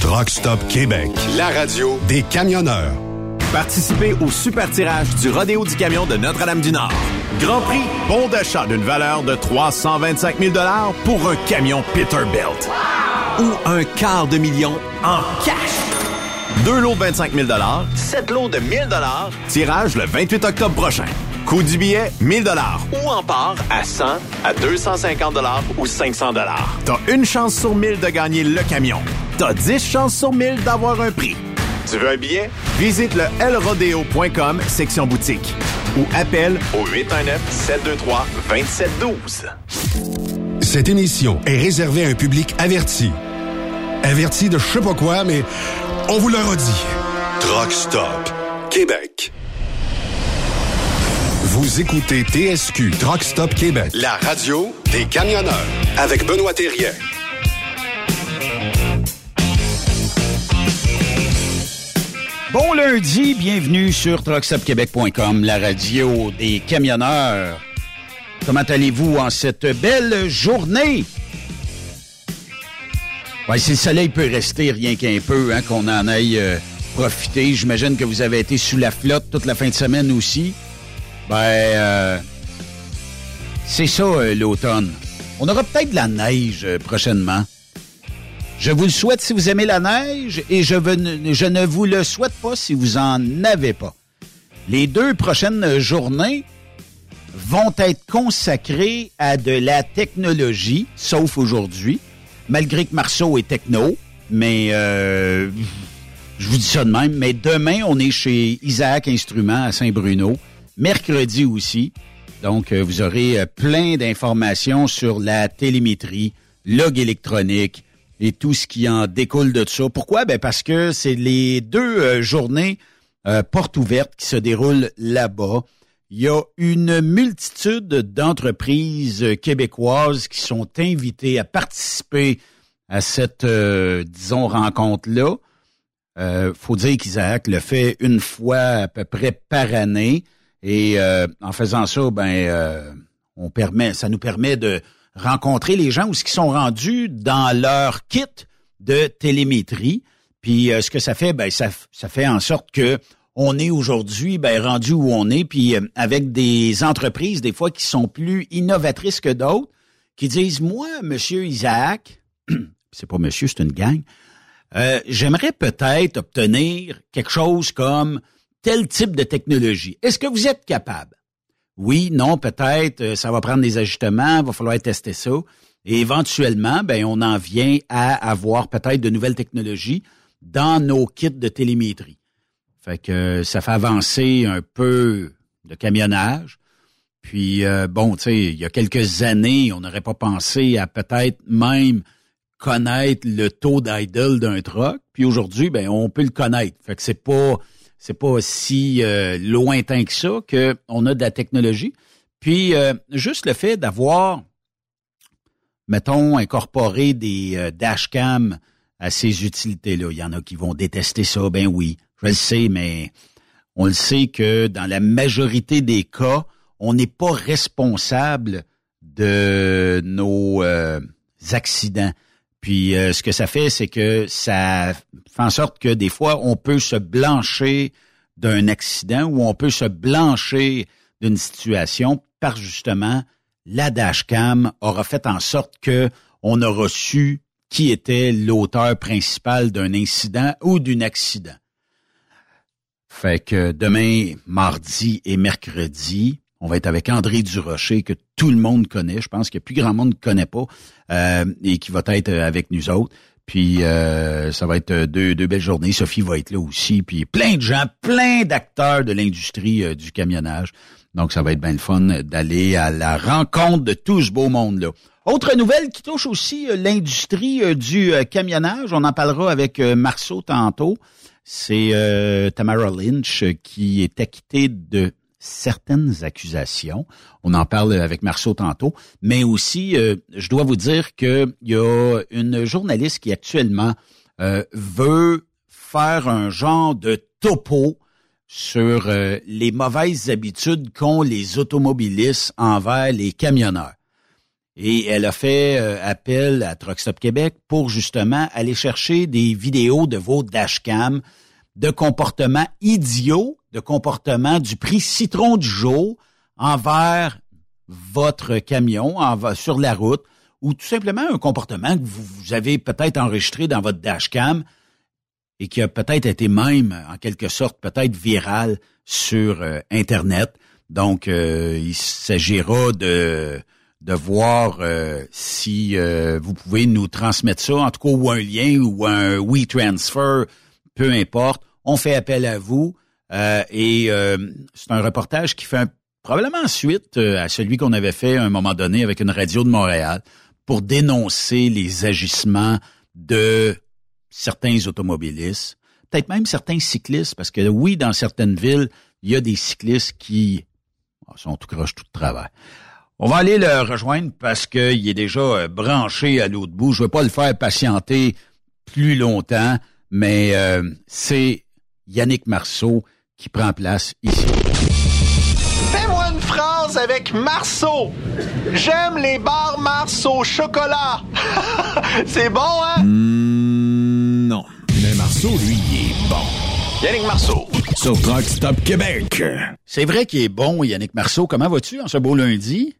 Truck Stop Québec, la radio des camionneurs. Participez au super tirage du Rodéo du Camion de Notre-Dame-du-Nord. Grand prix, bon d'achat d'une valeur de 325 000 pour un camion Peterbilt. Ou un quart de million en cash. Deux lots de 25 000 sept lots de 1000 tirage le 28 octobre prochain. Coût du billet, 1000 Ou en part à 100, à 250 ou 500 T'as une chance sur 1000 de gagner le camion. T'as 10 chances sur 1000 d'avoir un prix. Tu veux un billet? Visite le lrodeo.com, section boutique. Ou appelle au 819-723-2712. Cette émission est réservée à un public averti. Averti de je sais pas quoi, mais on vous le redit. Truck Stop Québec. Vous écoutez TSQ Truck Stop Québec, la radio des camionneurs avec Benoît Thérien. Bon lundi, bienvenue sur truckstopquebec.com, la radio des camionneurs. Comment allez-vous en cette belle journée? Ouais, si le soleil peut rester rien qu'un peu, hein, qu'on en aille euh, profiter. J'imagine que vous avez été sous la flotte toute la fin de semaine aussi. Ben, euh, c'est ça euh, l'automne. On aura peut-être de la neige euh, prochainement. Je vous le souhaite si vous aimez la neige et je, veux- je ne vous le souhaite pas si vous en avez pas. Les deux prochaines journées vont être consacrées à de la technologie, sauf aujourd'hui. malgré que Marceau est techno, mais euh, je vous dis ça de même. Mais demain, on est chez Isaac Instruments à Saint-Bruno. Mercredi aussi. Donc, euh, vous aurez euh, plein d'informations sur la télémétrie, log électronique et tout ce qui en découle de ça. Pourquoi? Ben parce que c'est les deux journées portes ouvertes qui se déroulent là-bas. Il y a une multitude d'entreprises québécoises qui sont invitées à participer à cette, euh, disons, rencontre-là. Euh, faut dire qu'Isaac le fait une fois à peu près par année. Et euh, en faisant ça, ben, euh, on permet, ça nous permet de rencontrer les gens où qui sont rendus dans leur kit de télémétrie. Puis ce que ça fait, ben, ça, ça fait en sorte que on est aujourd'hui ben, rendu où on est, puis avec des entreprises des fois qui sont plus innovatrices que d'autres, qui disent moi, Monsieur Isaac, c'est pas monsieur, c'est une gang. Euh, j'aimerais peut-être obtenir quelque chose comme tel type de technologie. Est-ce que vous êtes capable? Oui, non, peut-être, euh, ça va prendre des ajustements, va falloir tester ça. Et éventuellement, ben, on en vient à avoir peut-être de nouvelles technologies dans nos kits de télémétrie. Fait que ça fait avancer un peu de camionnage. Puis euh, bon, tu sais, il y a quelques années, on n'aurait pas pensé à peut-être même connaître le taux d'idle d'un truck. Puis aujourd'hui, ben on peut le connaître. Fait que c'est pas c'est pas si euh, lointain que ça qu'on a de la technologie. Puis euh, juste le fait d'avoir, mettons, incorporé des euh, dashcams à ces utilités-là. Il y en a qui vont détester ça, ben oui, je le sais, mais on le sait que dans la majorité des cas, on n'est pas responsable de nos accidents. Puis euh, ce que ça fait, c'est que ça fait en sorte que des fois, on peut se blancher d'un accident ou on peut se blancher d'une situation par justement la dashcam aura fait en sorte que on a reçu qui était l'auteur principal d'un incident ou d'un accident. Fait que demain, mardi et mercredi, on va être avec André Durocher, que tout le monde connaît. Je pense que plus grand monde ne connaît pas euh, et qui va être avec nous autres. Puis euh, ça va être deux, deux belles journées. Sophie va être là aussi. Puis plein de gens, plein d'acteurs de l'industrie euh, du camionnage. Donc ça va être bien le fun d'aller à la rencontre de tout ce beau monde-là. Autre nouvelle qui touche aussi l'industrie du camionnage. On en parlera avec Marceau tantôt. C'est Tamara Lynch qui est acquittée de certaines accusations. On en parle avec Marceau tantôt, mais aussi, euh, je dois vous dire qu'il y a une journaliste qui actuellement euh, veut faire un genre de topo sur euh, les mauvaises habitudes qu'ont les automobilistes envers les camionneurs. Et elle a fait appel à Truckstop Québec pour justement aller chercher des vidéos de vos dashcams de comportements idiots, de comportements du prix citron du jour envers votre camion sur la route ou tout simplement un comportement que vous, avez peut-être enregistré dans votre dashcam et qui a peut-être été même, en quelque sorte, peut-être viral sur euh, Internet. Donc, euh, il s'agira de, de voir euh, si vous pouvez nous transmettre ça, en tout cas, ou un lien ou un WeTransfer, peu importe on fait appel à vous. Euh, et euh, c'est un reportage qui fait probablement suite euh, à celui qu'on avait fait à un moment donné avec une radio de Montréal pour dénoncer les agissements de certains automobilistes, peut-être même certains cyclistes, parce que oui, dans certaines villes, il y a des cyclistes qui ah, sont tout croche, tout de travail. On va aller le rejoindre parce qu'il est déjà branché à l'autre bout. Je ne veux pas le faire patienter plus longtemps, mais c'est Yannick Marceau qui prend place ici. Fais-moi une phrase avec Marceau. J'aime les bars Marceau chocolat. C'est bon, hein? Mm, non. Mais Marceau, lui, il est bon. Yannick Marceau. Sur Truck Stop Québec. C'est vrai qu'il est bon, Yannick Marceau. Comment vas-tu en ce beau lundi?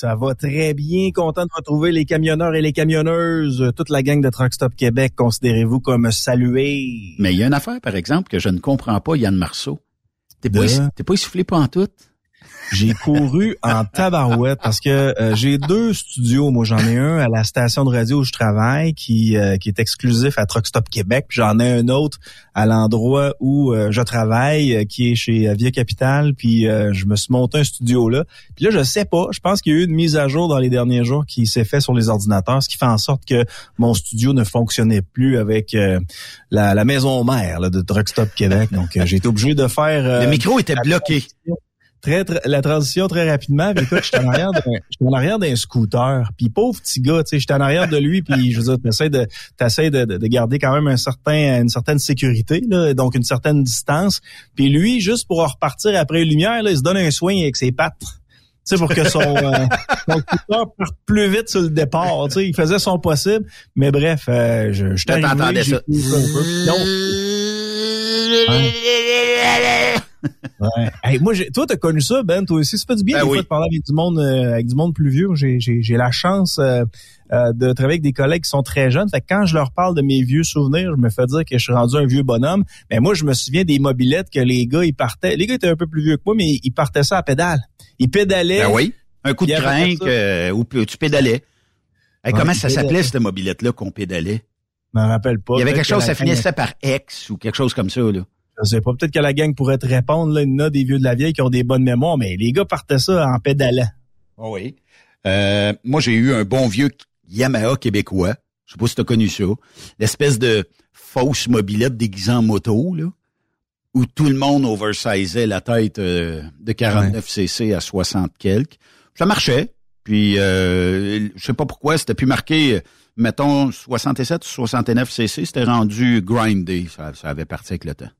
Ça va très bien. Content de retrouver les camionneurs et les camionneuses. Toute la gang de Truck Stop Québec, considérez-vous comme salués. Mais il y a une affaire, par exemple, que je ne comprends pas, Yann Marceau. T'es pas, pas essoufflé pas en tout? J'ai couru en tabarouette parce que euh, j'ai deux studios. Moi, j'en ai un à la station de radio où je travaille qui, euh, qui est exclusif à Truck Stop Québec. Puis j'en ai un autre à l'endroit où euh, je travaille, qui est chez Via Capital. Puis je me suis monté un studio là. Puis là, je sais pas. Je pense qu'il y a eu une mise à jour dans les derniers jours qui s'est fait sur les ordinateurs, ce qui fait en sorte que mon studio ne fonctionnait plus avec la, la, maison mère là, de Truck Stop Québec. Donc, j'ai été obligé de faire... Le micro était bloqué très, la transition très rapidement. Puis écoute, j'étais en arrière d'un, en arrière d'un scooter. Puis pauvre petit gars, tu sais, j'étais en arrière de lui. Puis je veux dire, t'essaies de, t'essaies de, de, garder quand même un certain, une certaine sécurité, là, donc une certaine distance. Puis lui, juste pour repartir après une lumière, là, il se donne un soin avec ses pattes. Tu sais, pour que son, euh, son scooter parte plus vite sur le départ. Tu sais, il faisait son possible. Mais bref, euh, je, je t'entendais ça. Non. ouais. hey, moi, toi, t'as connu ça, Ben, toi aussi. Ça fait du bien ben des fois de parler avec du monde, euh, avec du monde plus vieux. J'ai la chance euh, euh, de travailler avec des collègues qui sont très jeunes. Fait que quand je leur parle de mes vieux souvenirs, je me fais dire que je suis rendu un vieux bonhomme. Mais moi, je me souviens des mobilettes que les gars, ils partaient. Les gars étaient un peu plus vieux que moi, mais ils partaient ça à pédale. Ils pédalaient. Ben oui. Un coup de crinque où tu pédalais. comment ça s'appelait cette mobilette-là qu'on pédalait? Je me rappelle pas. Il y avait quelque chose, ça finissait par X ou quelque chose comme ça, là. Je sais pas, peut-être que la gang pourrait te répondre, là, il y en a des vieux de la vieille qui ont des bonnes mémoires, mais les gars partaient ça en pédalant. Oh oui. Euh, moi, j'ai eu un bon vieux Yamaha québécois. Je sais pas si tu as connu ça. L'espèce de fausse mobilette déguisée en moto, là, où tout le monde oversizait la tête euh, de 49cc à 60 quelques. Ça marchait. Puis, euh, je sais pas pourquoi, c'était plus marqué, mettons, 67 ou 69 cc, c'était rendu grindé. Ça, ça avait parti avec le temps.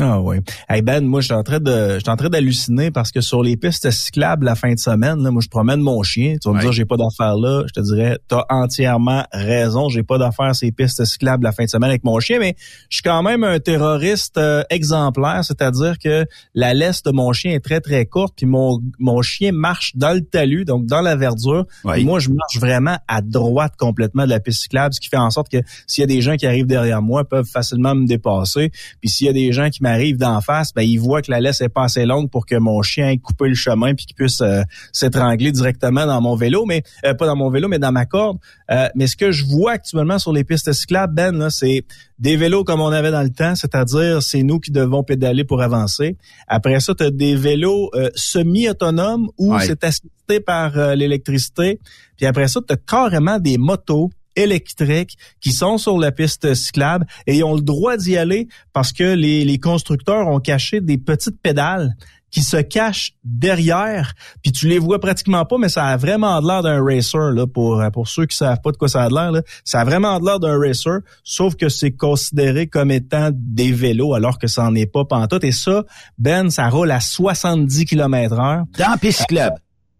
Ah oui. Hey Ben, moi je suis en train de je en train d'halluciner parce que sur les pistes cyclables la fin de semaine, là, moi je promène mon chien. Tu vas me dire j'ai pas d'affaires là. Je te dirais, tu as entièrement raison. J'ai pas d'affaires ces pistes cyclables la fin de semaine avec mon chien, mais je suis quand même un terroriste euh, exemplaire, c'est-à-dire que la laisse de mon chien est très très courte, puis mon mon chien marche dans le talus, donc dans la verdure. Et moi je marche vraiment à droite complètement de la piste cyclable, ce qui fait en sorte que s'il y a des gens qui arrivent derrière moi, peuvent facilement me dépasser. Puis s'il y a des gens qui m'arrive d'en face, ben il voit que la laisse est pas assez longue pour que mon chien ait coupé le chemin puis qu'il puisse euh, s'étrangler directement dans mon vélo, mais euh, pas dans mon vélo, mais dans ma corde. Euh, mais ce que je vois actuellement sur les pistes cyclables, Ben, là, c'est des vélos comme on avait dans le temps, c'est-à-dire c'est nous qui devons pédaler pour avancer. Après ça, tu as des vélos semi-autonomes où c'est assisté par l'électricité. Puis après ça, tu as carrément des motos électriques qui sont sur la piste cyclable et ils ont le droit d'y aller parce que les, les constructeurs ont caché des petites pédales qui se cachent derrière, puis tu les vois pratiquement pas, mais ça a vraiment l'air d'un racer là pour pour ceux qui savent pas de quoi ça a l'air là. Ça a vraiment l'air d'un racer, sauf que c'est considéré comme étant des vélos alors que ça n'en est pas pantoute. Et ça, Ben, ça roule à 70 km/h. Dans piste cyclable.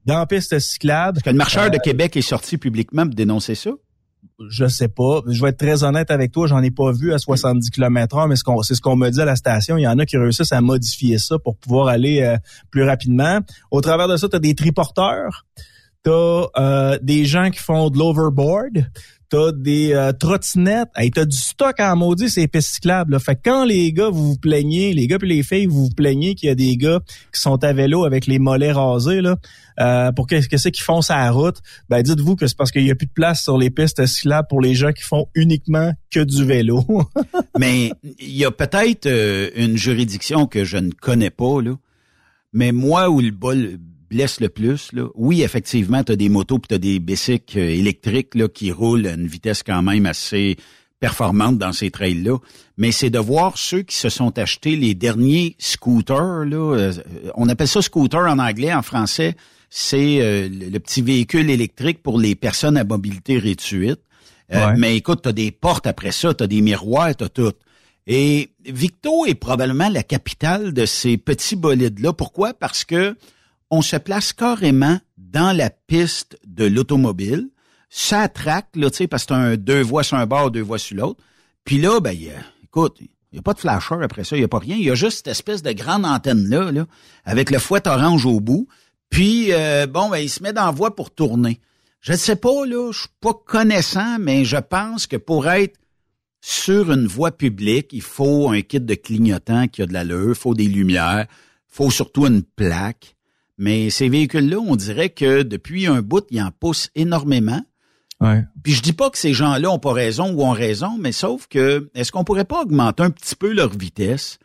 Dans piste cyclable. Parce que le marcheur de euh, Québec est sorti publiquement pour dénoncer ça je sais pas. Je vais être très honnête avec toi, j'en ai pas vu à 70 km h mais c'est ce qu'on me dit à la station. Il y en a qui réussissent à modifier ça pour pouvoir aller euh, plus rapidement. Au travers de ça, tu as des triporteurs, tu euh, des gens qui font de l'overboard, t'as des euh, trottinettes, hey, t'as du stock en maudit ces pistes cyclables. Là. Fait que quand les gars vous vous plaignez, les gars et les filles vous vous plaignez qu'il y a des gars qui sont à vélo avec les mollets rasés là, euh, pour qu'est-ce que c'est qu'ils font sa route, ben dites-vous que c'est parce qu'il y a plus de place sur les pistes cyclables pour les gens qui font uniquement que du vélo. mais il y a peut-être euh, une juridiction que je ne connais pas là. Mais moi où le bol blesse le plus, là, oui, effectivement, tu as des motos puis tu as des bicycles euh, électriques là, qui roulent à une vitesse quand même assez performante dans ces trails-là. Mais c'est de voir ceux qui se sont achetés les derniers scooters. Là, euh, on appelle ça scooter en anglais, en français, c'est euh, le petit véhicule électrique pour les personnes à mobilité réduite. Mais écoute, tu as des portes après ça, tu as des miroirs, tu as tout. Et Victo est probablement la capitale de ces petits bolides-là. Pourquoi? Parce que on se place carrément dans la piste de l'automobile. Ça traque, là, tu sais, parce que t'as deux voies sur un bord, deux voies sur l'autre. Puis là, ben, écoute, il n'y a pas de flasher après ça, il n'y a pas rien. Il y a juste cette espèce de grande antenne-là, là, avec le fouet orange au bout. Puis, euh, bon, ben, il se met dans la voie pour tourner. Je ne sais pas, là, je suis pas connaissant, mais je pense que pour être sur une voie publique, il faut un kit de clignotant qui a de l'allure, il faut des lumières, faut surtout une plaque. Mais ces véhicules-là, on dirait que depuis un bout, ils en poussent énormément. Ouais. Puis je dis pas que ces gens-là ont pas raison ou ont raison, mais sauf que est-ce qu'on pourrait pas augmenter un petit peu leur vitesse?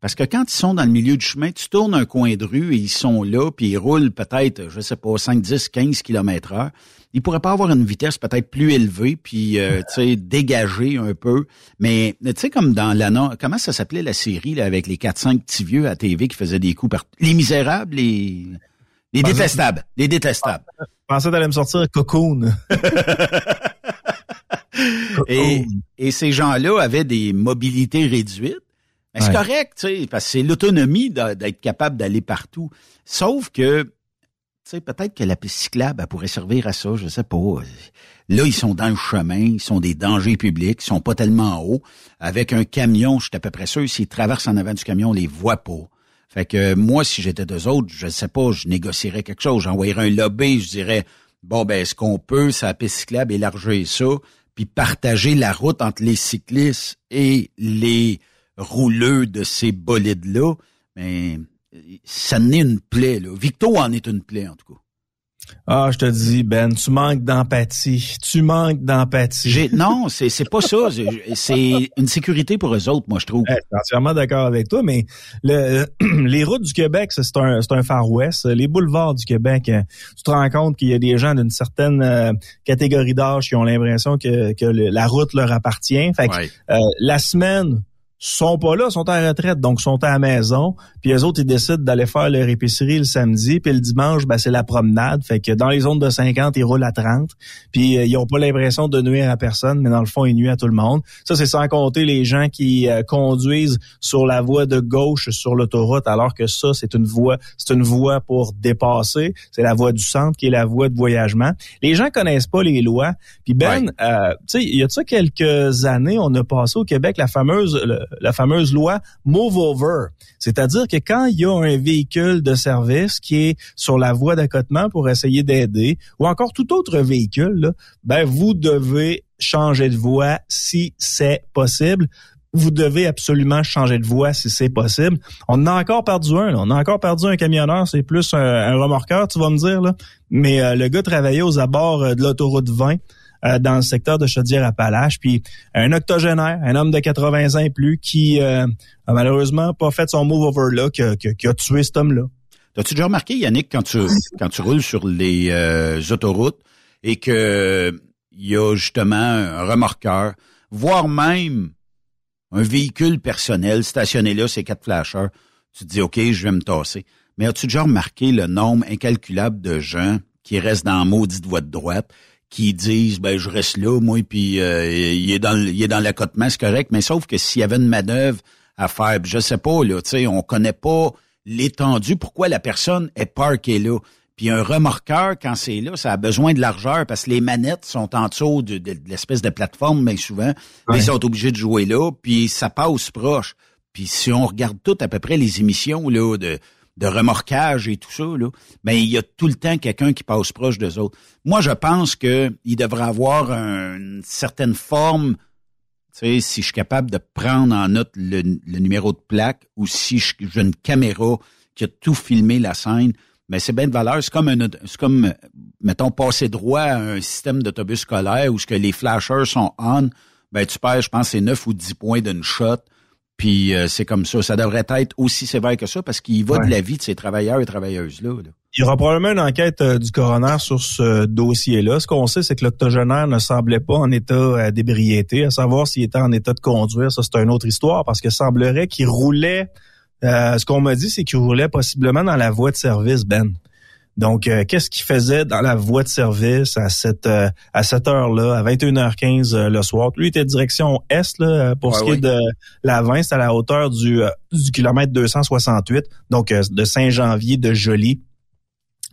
Parce que quand ils sont dans le milieu du chemin, tu tournes un coin de rue et ils sont là, puis ils roulent peut-être, je sais pas, 5, 10, 15 km heure. Ils pourraient pas avoir une vitesse peut-être plus élevée, puis euh, tu sais, dégager un peu. Mais tu sais, comme dans l'annonce, comment ça s'appelait la série là, avec les 4-5 petits vieux à TV qui faisaient des coups par... Les misérables, les... Les détestables. Les détestables. Je pensais t'allais me sortir Cocoon. Et, et ces gens-là avaient des mobilités réduites. Mais c'est Ouais. correct, tu sais, parce que c'est l'autonomie d'être capable d'aller partout. Sauf que, peut-être que la piste cyclable, elle pourrait servir à ça, je sais pas. Là, ils sont dans le chemin, ils sont des dangers publics, ils sont pas tellement hauts. Avec un camion, je suis à peu près sûr, s'ils traversent en avant du camion, on les voit pas. Fait que moi, si j'étais deux autres, je sais pas, je négocierais quelque chose. J'envoyerais un lobby, je dirais, bon, ben, est-ce qu'on peut, sa piste cyclable, élargir ça, puis partager la route entre les cyclistes et les rouleux de ces bolides-là? Mais ça n'est une plaie, là. Victo en est une plaie, en tout cas. Ah, je te dis, Ben, tu manques d'empathie. Tu manques d'empathie. Non, c'est, c'est pas ça. C'est- une sécurité pour eux autres, moi, je trouve. Eh, je suis entièrement d'accord avec toi, mais le, les routes du Québec, c'est un, c'est un Far West. Les boulevards du Québec, euh, tu te rends compte qu'il y a des gens d'une certaine euh, catégorie d'âge qui ont l'impression que, que le- la route leur appartient. Fait que, Ouais. euh, la semaine, sont pas là, sont en retraite, donc sont à la maison. Puis les autres, ils décident d'aller faire leur épicerie le samedi, puis le dimanche, ben, c'est la promenade. Fait que dans les zones de 50, ils roulent à 30. Puis euh, ils ont pas l'impression de nuire à personne, mais dans le fond, ils nuisent à tout le monde. Ça, c'est sans compter les gens qui euh, conduisent sur la voie de gauche sur l'autoroute, alors que ça, c'est une voie, c'est une voie pour dépasser. C'est la voie du centre qui est la voie de voyagement. Les gens connaissent pas les lois. Puis Ben, euh, tu sais, il y a ça quelques années, on a passé au Québec la fameuse le- la fameuse loi Move Over. C'est-à-dire que quand il y a un véhicule de service qui est sur la voie d'accotement pour essayer d'aider, ou encore tout autre véhicule, là, ben vous devez changer de voie si c'est possible. Vous devez absolument changer de voie si c'est possible. On a encore perdu un. On a encore perdu un camionneur. C'est plus un, un remorqueur, tu vas me dire. Là. Mais euh, le gars travaillait aux abords euh, de l'autoroute 20 euh, dans le secteur de Chaudière-Appalaches. Puis un octogénaire, un homme de 80 ans et plus, qui euh, a malheureusement pas fait son move over là, qui, a- qui a- tué cet homme-là. T'as-tu déjà remarqué, Yannick, quand tu, quand tu roules sur les euh, autoroutes et que il y a justement un remorqueur, voire même un véhicule personnel stationné là, ces quatre flashers, tu te dis, OK, je vais me tasser. Mais as-tu déjà remarqué le nombre incalculable de gens qui restent dans la maudite voie de droite, qui disent, ben, je reste là, moi, puis euh, il est dans il est dans l'accotement, c'est correct, mais sauf que s'il y avait une manœuvre à faire, je sais pas, là, tu sais, on connaît pas l'étendue, pourquoi la personne est parkée là. Puis un remorqueur, quand c'est là, ça a besoin de largeur parce que les manettes sont en dessous de, de- de l'espèce de plateforme, mais souvent, Ouais. ils sont obligés de jouer là, puis ça passe proche. Puis si on regarde tout à peu près les émissions là de, de remorquage et tout ça, là, ben il y a tout le temps quelqu'un qui passe proche d'eux autres. Moi, je pense que il devrait avoir un- une certaine forme tu sais, si je suis capable de prendre en note le, numéro de plaque ou si j'ai une caméra qui a tout filmé la scène, mais c'est bien de valeur. C'est comme un, comme, mettons, passer droit à un système d'autobus scolaire où ce que les flashers sont on, ben tu perds, je pense, c'est 9 ou 10 points d'une shot. Puis euh, c'est comme ça. Ça devrait être aussi sévère que ça parce qu'il va Ouais. de la vie de ces travailleurs et travailleuses-là. là. Il y aura probablement une enquête euh, du coroner sur ce dossier-là. Ce qu'on sait, c'est que l'octogénaire ne semblait pas en état euh, d'ébriété. À savoir s'il était en état de conduire, ça c'est une autre histoire, parce que semblerait qu'il roulait. euh, ce qu'on m'a dit, c'est qu'il roulait possiblement dans la voie de service, Ben. Donc, euh, qu'est-ce qu'il faisait dans la voie de service à cette euh, à cette heure-là, à 21h15 euh, le soir? Lui il était direction est là, euh, pour Ouais, ce qui est de la 20, c'est à la hauteur du, euh, du kilomètre 268, donc euh, de Saint-Janvier de Joly.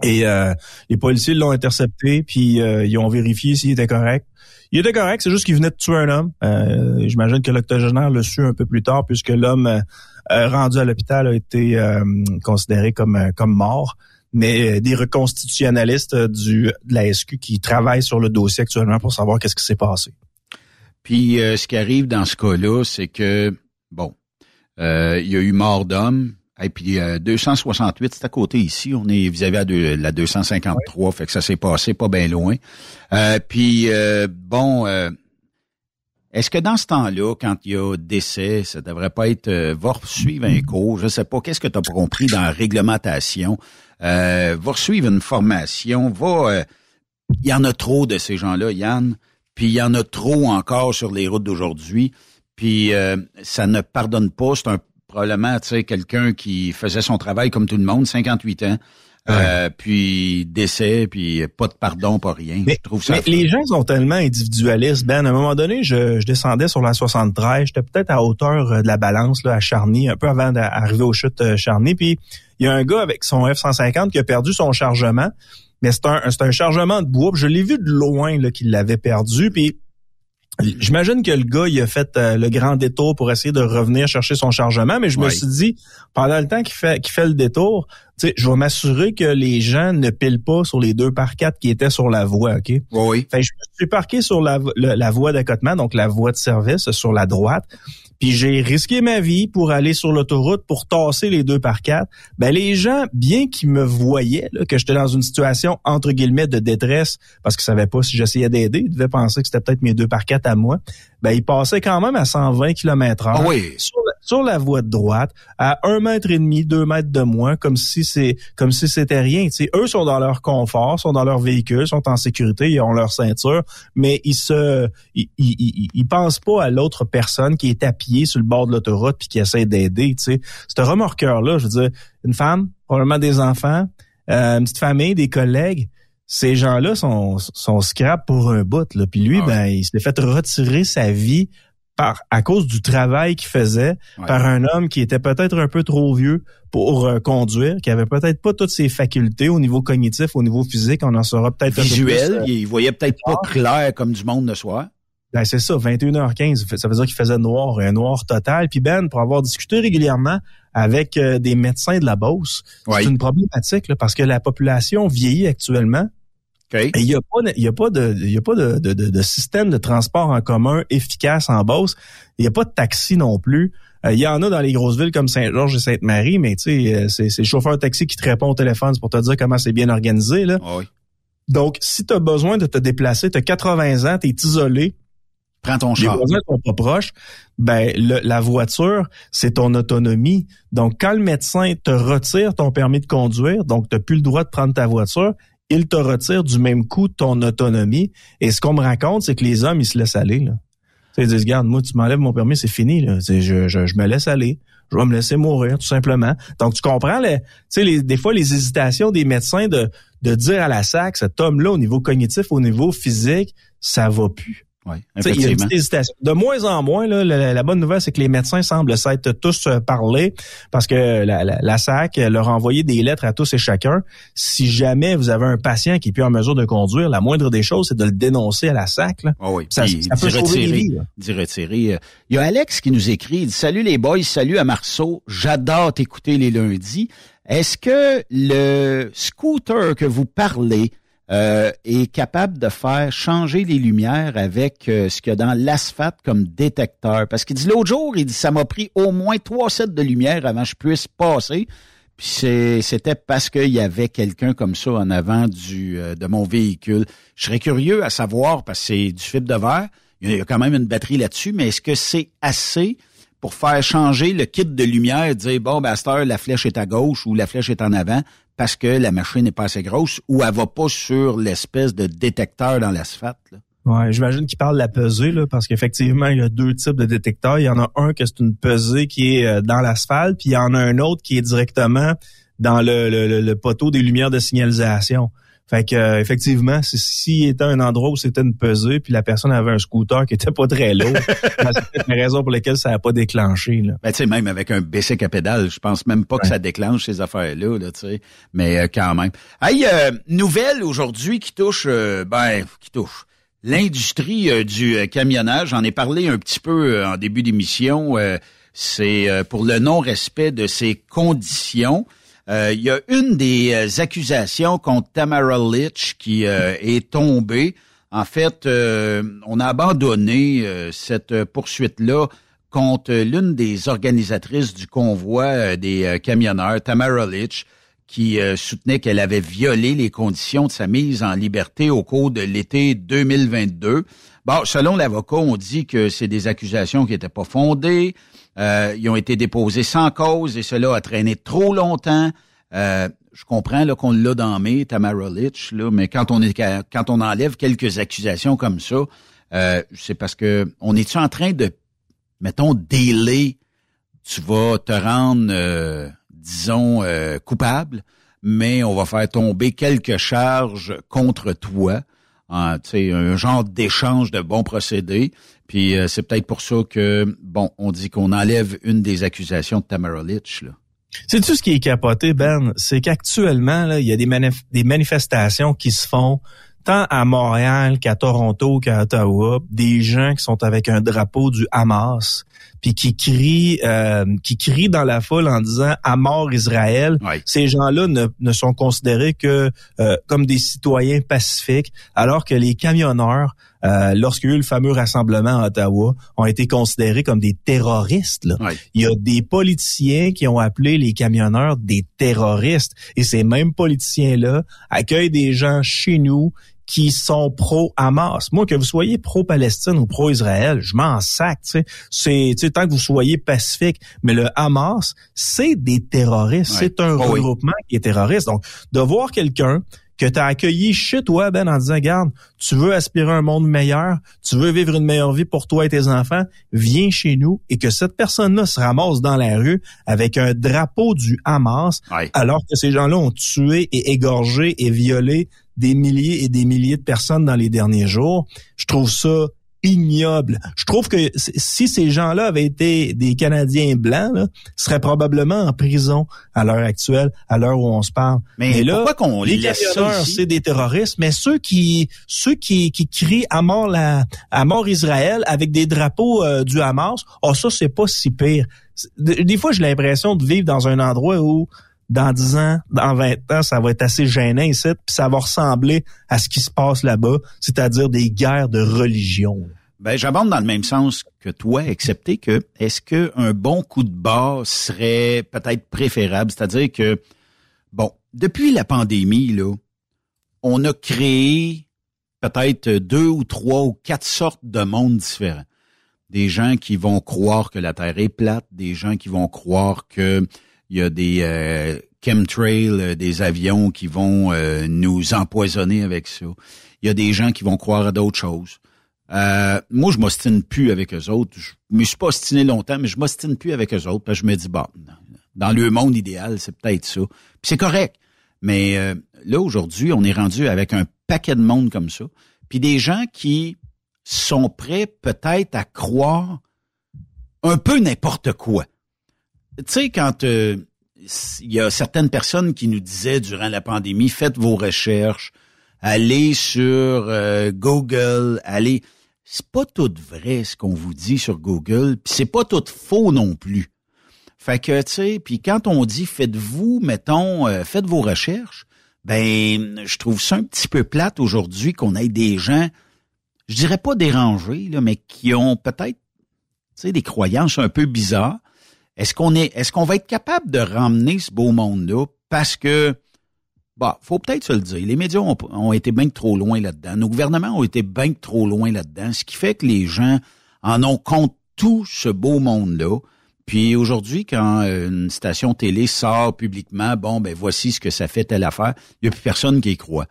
Et euh, les policiers l'ont intercepté, puis euh, ils ont vérifié s'il était correct. Il était correct, c'est juste qu'il venait de tuer un homme. Euh, J'imagine que l'octogénaire l'a su un peu plus tard, puisque l'homme rendu à l'hôpital a été euh, considéré comme comme mort. Mais euh, des reconstitutionnalistes euh, du de la SQ qui travaillent sur le dossier actuellement pour savoir qu'est-ce qui s'est passé. Puis euh, ce qui arrive dans ce cas-là, c'est que, bon, euh, il y a eu mort d'homme Et puis 268, c'est à côté ici. On est vis-à-vis la 253, fait que ça s'est passé pas bien loin. puis bon, est-ce que dans ce temps-là, quand il y a décès, ça devrait pas être va suivre un cours, je sais pas, qu'est-ce que tu as compris dans la réglementation? Va suivre une formation, va il y en a trop de ces gens-là, Yann, puis il y en a trop encore sur les routes d'aujourd'hui, puis euh, ça ne pardonne pas. C'est un probablement, tu sais, quelqu'un qui faisait son travail comme tout le monde, 58 ans, euh, puis décès, puis pas de pardon, pas rien. Mais, je trouve ça mais les gens sont tellement individualistes. Ben, à un moment donné, je, je descendais sur la 73, j'étais peut-être à hauteur euh, de la balance là, à Charny, un peu avant d'arriver aux chutes Charny, puis il y a un gars avec son F-150 qui a perdu son chargement mais c'est un, un chargement de bois. Je l'ai vu de loin là qu'il l'avait perdu. Puis J'imagine que le gars, il a fait euh, le grand détour pour essayer de revenir chercher son chargement, mais je me suis dit, pendant le temps qu'il fait, qu'il fait le détour, je vais m'assurer que les gens ne pilent pas sur les deux par quatre qui étaient sur la voie, OK? Oui. Fait, je me suis parqué sur la, la voie d'accotement, donc la voie de service sur la droite puis j'ai risqué ma vie pour aller sur l'autoroute pour tasser les deux par quatre, ben les gens, bien qu'ils me voyaient que j'étais dans une situation entre guillemets de détresse parce qu'ils savaient pas si j'essayais d'aider, ils devaient penser que c'était peut-être mes deux par quatre à moi. Ben ils passaient quand même à 120 km h ah oui. sur, la, voie de droite à un mètre et demi, deux mètres de moins, comme si c'est comme si c'était rien. sais, eux sont dans leur confort, sont dans leur véhicule, sont en sécurité, ils ont leur ceinture, mais ils se ils, ils, ils pensent pas à l'autre personne qui est à pied sur le bord de l'autoroute puis qui essaie d'aider, tu sais. Ce remorqueur-là, je veux dire, une femme, probablement des enfants, euh, une petite famille, des collègues, ces gens-là sont, sont scrap pour un bout, là. Puis lui, ah ben, il s'est fait retirer sa vie par, à cause du travail qu'il faisait par un homme qui était peut-être un peu trop vieux pour euh, conduire, qui avait peut-être pas toutes ses facultés au niveau cognitif, au niveau physique, on en saura peut-être visuel, un peu il voyait peut-être pas clair comme du monde de soir. Ben c'est ça, 21h15, ça veut dire qu'il faisait noir, un noir total. Puis Ben, pour avoir discuté régulièrement avec euh, des médecins de la Beauce, c'est une problématique parce que la population vieillit actuellement. Et il n'y a pas, il y a pas de, il y a pas de, de, de, système de transport en commun efficace en Beauce. Il n'y a pas de taxi non plus. Euh, il y en a dans les grosses villes comme Saint-Georges et Sainte-Marie, mais tu sais, euh, c'est, c'est le chauffeur de taxi qui te répond au téléphone pour te dire comment c'est bien organisé là. Ah Donc, si tu as besoin de te déplacer, tu as 80 ans, tu es isolé, Prends ton char. Les voisins sont pas proches. Ben, la voiture, c'est ton autonomie. Donc, quand le médecin te retire ton permis de conduire, donc tu n'as plus le droit de prendre ta voiture, il te retire du même coup ton autonomie. Et ce qu'on me raconte, c'est que les hommes, ils se laissent aller. Là. ils disent, regarde, moi, tu m'enlèves mon permis, c'est fini. Là. Je, je, me laisse aller. Je vais me laisser mourir, tout simplement. Donc, tu comprends, les, les, des fois, les hésitations des médecins de, de dire à la SAC, cet homme-là, au niveau cognitif, au niveau physique, ça va plus. Oui, Il y a une hésitation. De moins en moins, là, la, bonne nouvelle, c'est que les médecins semblent s'être tous euh, parlé parce que la, la, SAC leur a envoyé des lettres à tous et chacun. Si jamais vous avez un patient qui est plus en mesure de conduire, la moindre des choses, c'est de le dénoncer à la SAC. Là. Ah oui, ça, peut retirer, retirer. Il y a Alex qui nous écrit, il dit, Salut les boys, salut à Marceau, j'adore t'écouter les lundis. Est-ce que le scooter que vous parlez euh, est capable de faire changer les lumières avec euh, ce qu'il y a dans l'asphalte comme détecteur. Parce qu'il dit l'autre jour, il dit ça m'a pris au moins trois sets de lumière avant que je puisse passer. Puis c'était parce qu'il y avait quelqu'un comme ça en avant du euh, de mon véhicule. Je serais curieux à savoir, parce que c'est du fibre de verre, il y a quand même une batterie là-dessus, mais est-ce que c'est assez pour faire changer le kit de lumière, dire bon, ben, la flèche est à gauche ou la flèche est en avant parce que la machine n'est pas assez grosse ou elle va pas sur l'espèce de détecteur dans l'asphalte. Ouais, j'imagine qu'il parle de la pesée, là, parce qu'effectivement, il y a deux types de détecteurs. Il y en a un que c'est une pesée qui est euh, dans l'asphalte, puis il y en a un autre qui est directement dans le, le poteau des lumières de signalisation. Fait que euh, effectivement, s'il était un endroit où c'était une pesée, puis la personne avait un scooter qui était pas très lourd, ben, c'est la raison pour laquelle ça n'a pas déclenché. Là. Ben, tu sais, même avec un bicycle à pédale, je pense même pas que ça déclenche ces affaires-là, là, tu sais. Mais euh, quand même. Hey, euh, nouvelle aujourd'hui qui touche, ben, qui touche l'industrie du camionnage. J'en ai parlé un petit peu en début d'émission. c'est pour le non-respect de ces conditions. Euh, il y a une des euh, accusations contre Tamara Litch qui euh, est tombée. En fait, on a abandonné cette poursuite-là contre l'une des organisatrices du convoi des camionneurs, Tamara Litch, qui soutenait qu'elle avait violé les conditions de sa mise en liberté au cours de l'été 2022. Bon, selon l'avocat, on dit que c'est des accusations qui n'étaient pas fondées. Euh, ils ont été déposés sans cause et cela a traîné trop longtemps. Euh, je comprends là, qu'on l'a dans mai, Tamara Litch, là, mais quand on est quand on enlève quelques accusations comme ça, euh, c'est parce que on est-tu en train de, mettons, délai, tu vas te rendre, euh, disons, euh, coupable, mais on va faire tomber quelques charges contre toi. Hein, un genre d'échange de bons procédés. Puis c'est peut-être pour ça que, bon, on dit qu'on enlève une des accusations de Tamara Litch. Là. C'est tout ce qui est capoté, Ben, c'est qu'actuellement, il y a des, des manifestations qui se font tant à Montréal qu'à Toronto qu'à Ottawa, des gens qui sont avec un drapeau du Hamas, puis qui crient, euh, qui crient dans la foule en disant à mort Israël. Ces gens-là ne, ne, sont considérés que euh, comme des citoyens pacifiques, alors que les camionneurs euh, lorsqu'il y a eu le fameux rassemblement à Ottawa, ont été considérés comme des terroristes. Il y a des politiciens qui ont appelé les camionneurs des terroristes. Et ces mêmes politiciens-là accueillent des gens chez nous qui sont pro-Hamas. Moi, que vous soyez pro-Palestine ou pro-Israël, je m'en sac. C'est, tant que vous soyez pacifique. Mais le Hamas, c'est des terroristes. C'est un oh regroupement qui est terroriste. Donc, de voir quelqu'un que tu as accueilli chez toi, Ben, en disant, garde, tu veux aspirer à un monde meilleur, tu veux vivre une meilleure vie pour toi et tes enfants, viens chez nous et que cette personne-là se ramasse dans la rue avec un drapeau du Hamas, alors que ces gens-là ont tué et égorgé et violé des milliers et des milliers de personnes dans les derniers jours. Je trouve ça ignoble. Je trouve que si ces gens-là avaient été des Canadiens blancs, là, seraient probablement en prison à l'heure actuelle, à l'heure où on se parle. Mais, là, pourquoi qu'on les laisse c'est des terroristes, mais ceux qui ceux qui, qui crient à mort la à mort Israël avec des drapeaux euh, du Hamas, oh ça c'est pas si pire. Des fois j'ai l'impression de vivre dans un endroit où dans 10 ans, dans 20 ans, ça va être assez gênant ici, puis ça va ressembler à ce qui se passe là-bas, c'est-à-dire des guerres de religion. Ben, j'aborde dans le même sens que toi, excepté que est-ce que un bon coup de bas serait peut-être préférable, c'est-à-dire que bon, depuis la pandémie là, on a créé peut-être deux ou trois ou quatre sortes de mondes différents. Des gens qui vont croire que la Terre est plate, des gens qui vont croire que il y a des euh, chemtrails, euh, des avions qui vont euh, nous empoisonner avec ça. Il y a des gens qui vont croire à d'autres choses. Euh, moi, je m'ostine plus avec eux autres. Je me suis pas ostiné longtemps, mais je m'ostine plus avec eux autres. Je me dis, bon, dans le monde idéal, c'est peut-être ça. Puis c'est correct. Mais là, aujourd'hui, on est rendu avec un paquet de monde comme ça. Puis des gens qui sont prêts peut-être à croire un peu n'importe quoi tu sais, quand euh, il y a certaines personnes qui nous disaient durant la pandémie, faites vos recherches, allez sur euh, Google, allez. C'est pas tout vrai ce qu'on vous dit sur Google, puis c'est pas tout faux non plus. Fait que tu sais, puis quand on dit faites-vous, mettons, euh, faites vos recherches, ben je trouve ça un petit peu plate aujourd'hui qu'on ait des gens, je dirais pas dérangés là, mais qui ont peut-être, tu sais, des croyances un peu bizarres est-ce qu'on est, est-ce qu'on va être capable de ramener ce beau monde-là? Parce que, bah, faut peut-être se le dire, les médias ont, été bien trop loin là-dedans. Nos gouvernements ont été bien trop loin là-dedans, ce qui fait que les gens en ont compte tout ce beau monde-là. Puis aujourd'hui, quand euh, une station télé sort publiquement, bon, ben voici ce que ça fait telle affaire, il n'y a plus personne qui y croit.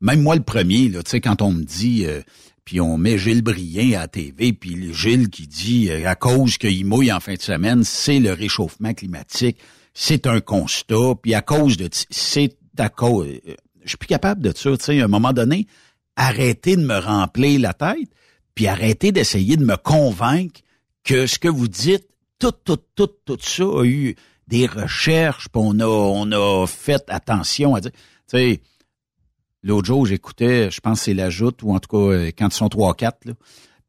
Même moi le premier, là, tu sais, quand on me dit euh, puis on met Gilles Brien à TV, puis Gilles qui dit euh, à cause qu'il mouille en fin de semaine, c'est le réchauffement climatique, c'est un constat, puis à cause de c'est à cause euh, je suis plus capable de ça, tu sais, à un moment donné, arrêtez de me remplir la tête, puis arrêtez d'essayer de me convaincre que ce que vous dites, tout, tout, tout, tout ça a eu des recherches, puis on a, on a fait attention à dire, tu sais, L'autre jour, j'écoutais, je pense c'est la joute, ou en tout cas, euh, quand ils sont trois quatre,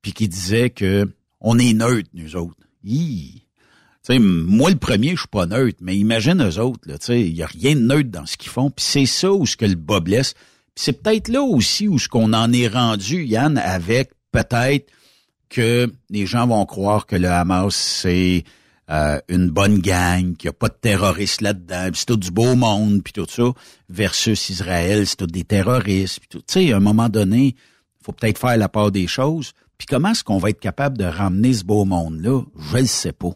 puis qui disait que on est neutre, nous autres. moi, le premier, je suis pas neutre, mais imagine eux autres, il n'y a rien de neutre dans ce qu'ils font. Puis c'est ça où ce que le bas blesse. Puis c'est peut-être là aussi où ce qu'on en est rendu, Yann, avec peut-être que les gens vont croire que le Hamas, c'est euh, une bonne gang, qu'il n'y a pas de terroristes là-dedans, c'est tout du beau monde, puis tout ça, versus Israël, c'est tout des terroristes. Tu sais, à un moment donné, faut peut-être faire la part des choses. Puis comment est-ce qu'on va être capable de ramener ce beau monde-là? Je ne le sais pas.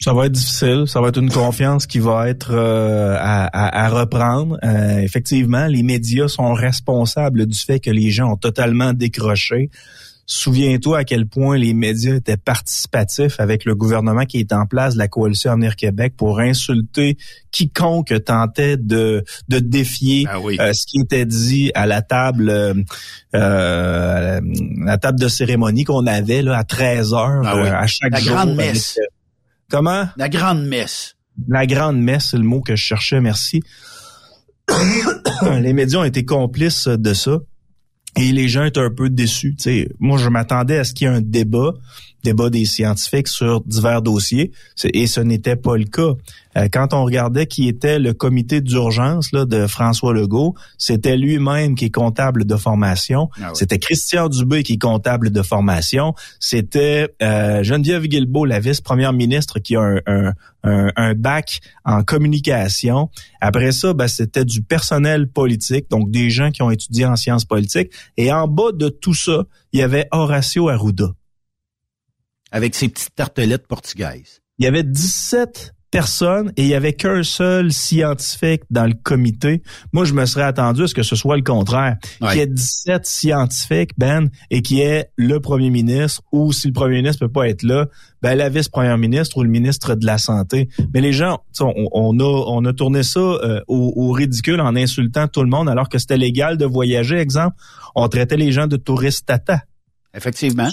Ça va être difficile. Ça va être une confiance qui va être euh, à, reprendre. Euh, effectivement, les médias sont responsables du fait que les gens ont totalement décroché. Souviens-toi à quel point les médias étaient participatifs avec le gouvernement qui est en place, la coalition Avenir Québec, pour insulter quiconque tentait de, de défier ah euh, ce qui était dit à la table euh, euh la table de cérémonie qu'on avait là, à 13 heures ah à chaque la jour. Grande messe. comment? La grande messe. La grande messe, c'est le mot que je cherchais, merci. les médias ont été complices de ça. Et les gens étaient un peu déçus. moi, je m'attendais à ce qu'il y ait un débat, débat des scientifiques sur divers dossiers, et ce n'était pas le cas. Euh, quand on regardait qui était le comité d'urgence de François Legault, c'était lui-même qui est comptable de formation. Ah c'était Christian Dubé qui est comptable de formation. C'était euh, Geneviève Guilbeault, la vice-première ministre, qui a un, un, bac en communication. Après ça, ben, c'était du personnel politique, donc des gens qui ont étudié en sciences politiques. Et en bas de tout ça, il y avait Horacio Arruda. Avec ses petites tartelettes portugaises. Il y avait 17 personne et il y avait qu'un seul scientifique dans le comité. Moi, je me serais attendu à ce que ce soit le contraire. Qu'il y ait 17 scientifiques, Ben, et qui est le premier ministre, ou si le premier ministre peut pas être là, ben, la vice-première ministre ou le ministre de la Santé. Mais les gens, on, a, on a tourné ça euh, au, au, ridicule en insultant tout le monde alors que c'était légal de voyager, exemple. On traitait les gens de touristes tata. Effectivement.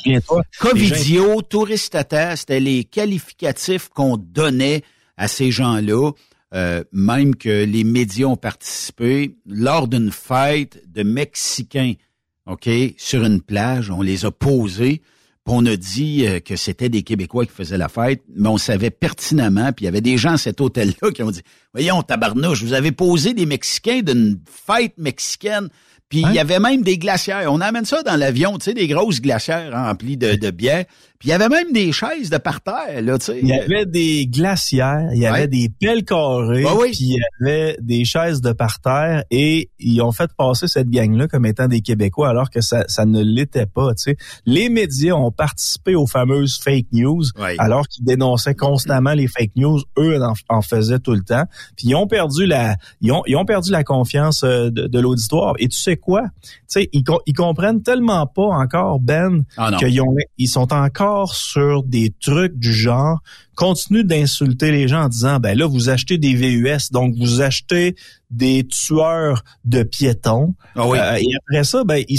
Covidio, touriste tata, c'était les qualificatifs qu'on donnait à ces gens-là, euh, même que les médias ont participé lors d'une fête de Mexicains, OK, sur une plage. On les a posés. on a dit euh, que c'était des Québécois qui faisaient la fête, mais on savait pertinemment, puis il y avait des gens à cet hôtel-là qui ont dit Voyons, tabarnouche, vous avez posé des Mexicains d'une fête mexicaine. Puis il y avait même des glacières. On amène ça dans l'avion, tu sais, des grosses glacières remplies de, de bière. Puis il y avait même des chaises de parterre, là, tu sais. Il y avait des glacières, il y avait des pelles carrées, puis il y avait des chaises de parterre et ils ont fait passer cette gang-là comme étant des Québécois alors que ça, ça ne l'était pas, tu sais. Les médias ont participé aux fameuses fake news alors qu'ils dénonçaient constamment les fake news, eux en, faisaient tout le temps. Puis ils ont perdu la ils ont, ils ont perdu la confiance euh, de, de l'auditoire. Et tu sais quoi? Tu sais, ils, ils comprennent tellement pas encore Ben ah qu'ils ont ils sont encore sur des trucs du genre continue d'insulter les gens en disant ben là vous achetez des VUS donc vous achetez des tueurs de piétons. Ah euh, et après ça, ben, il,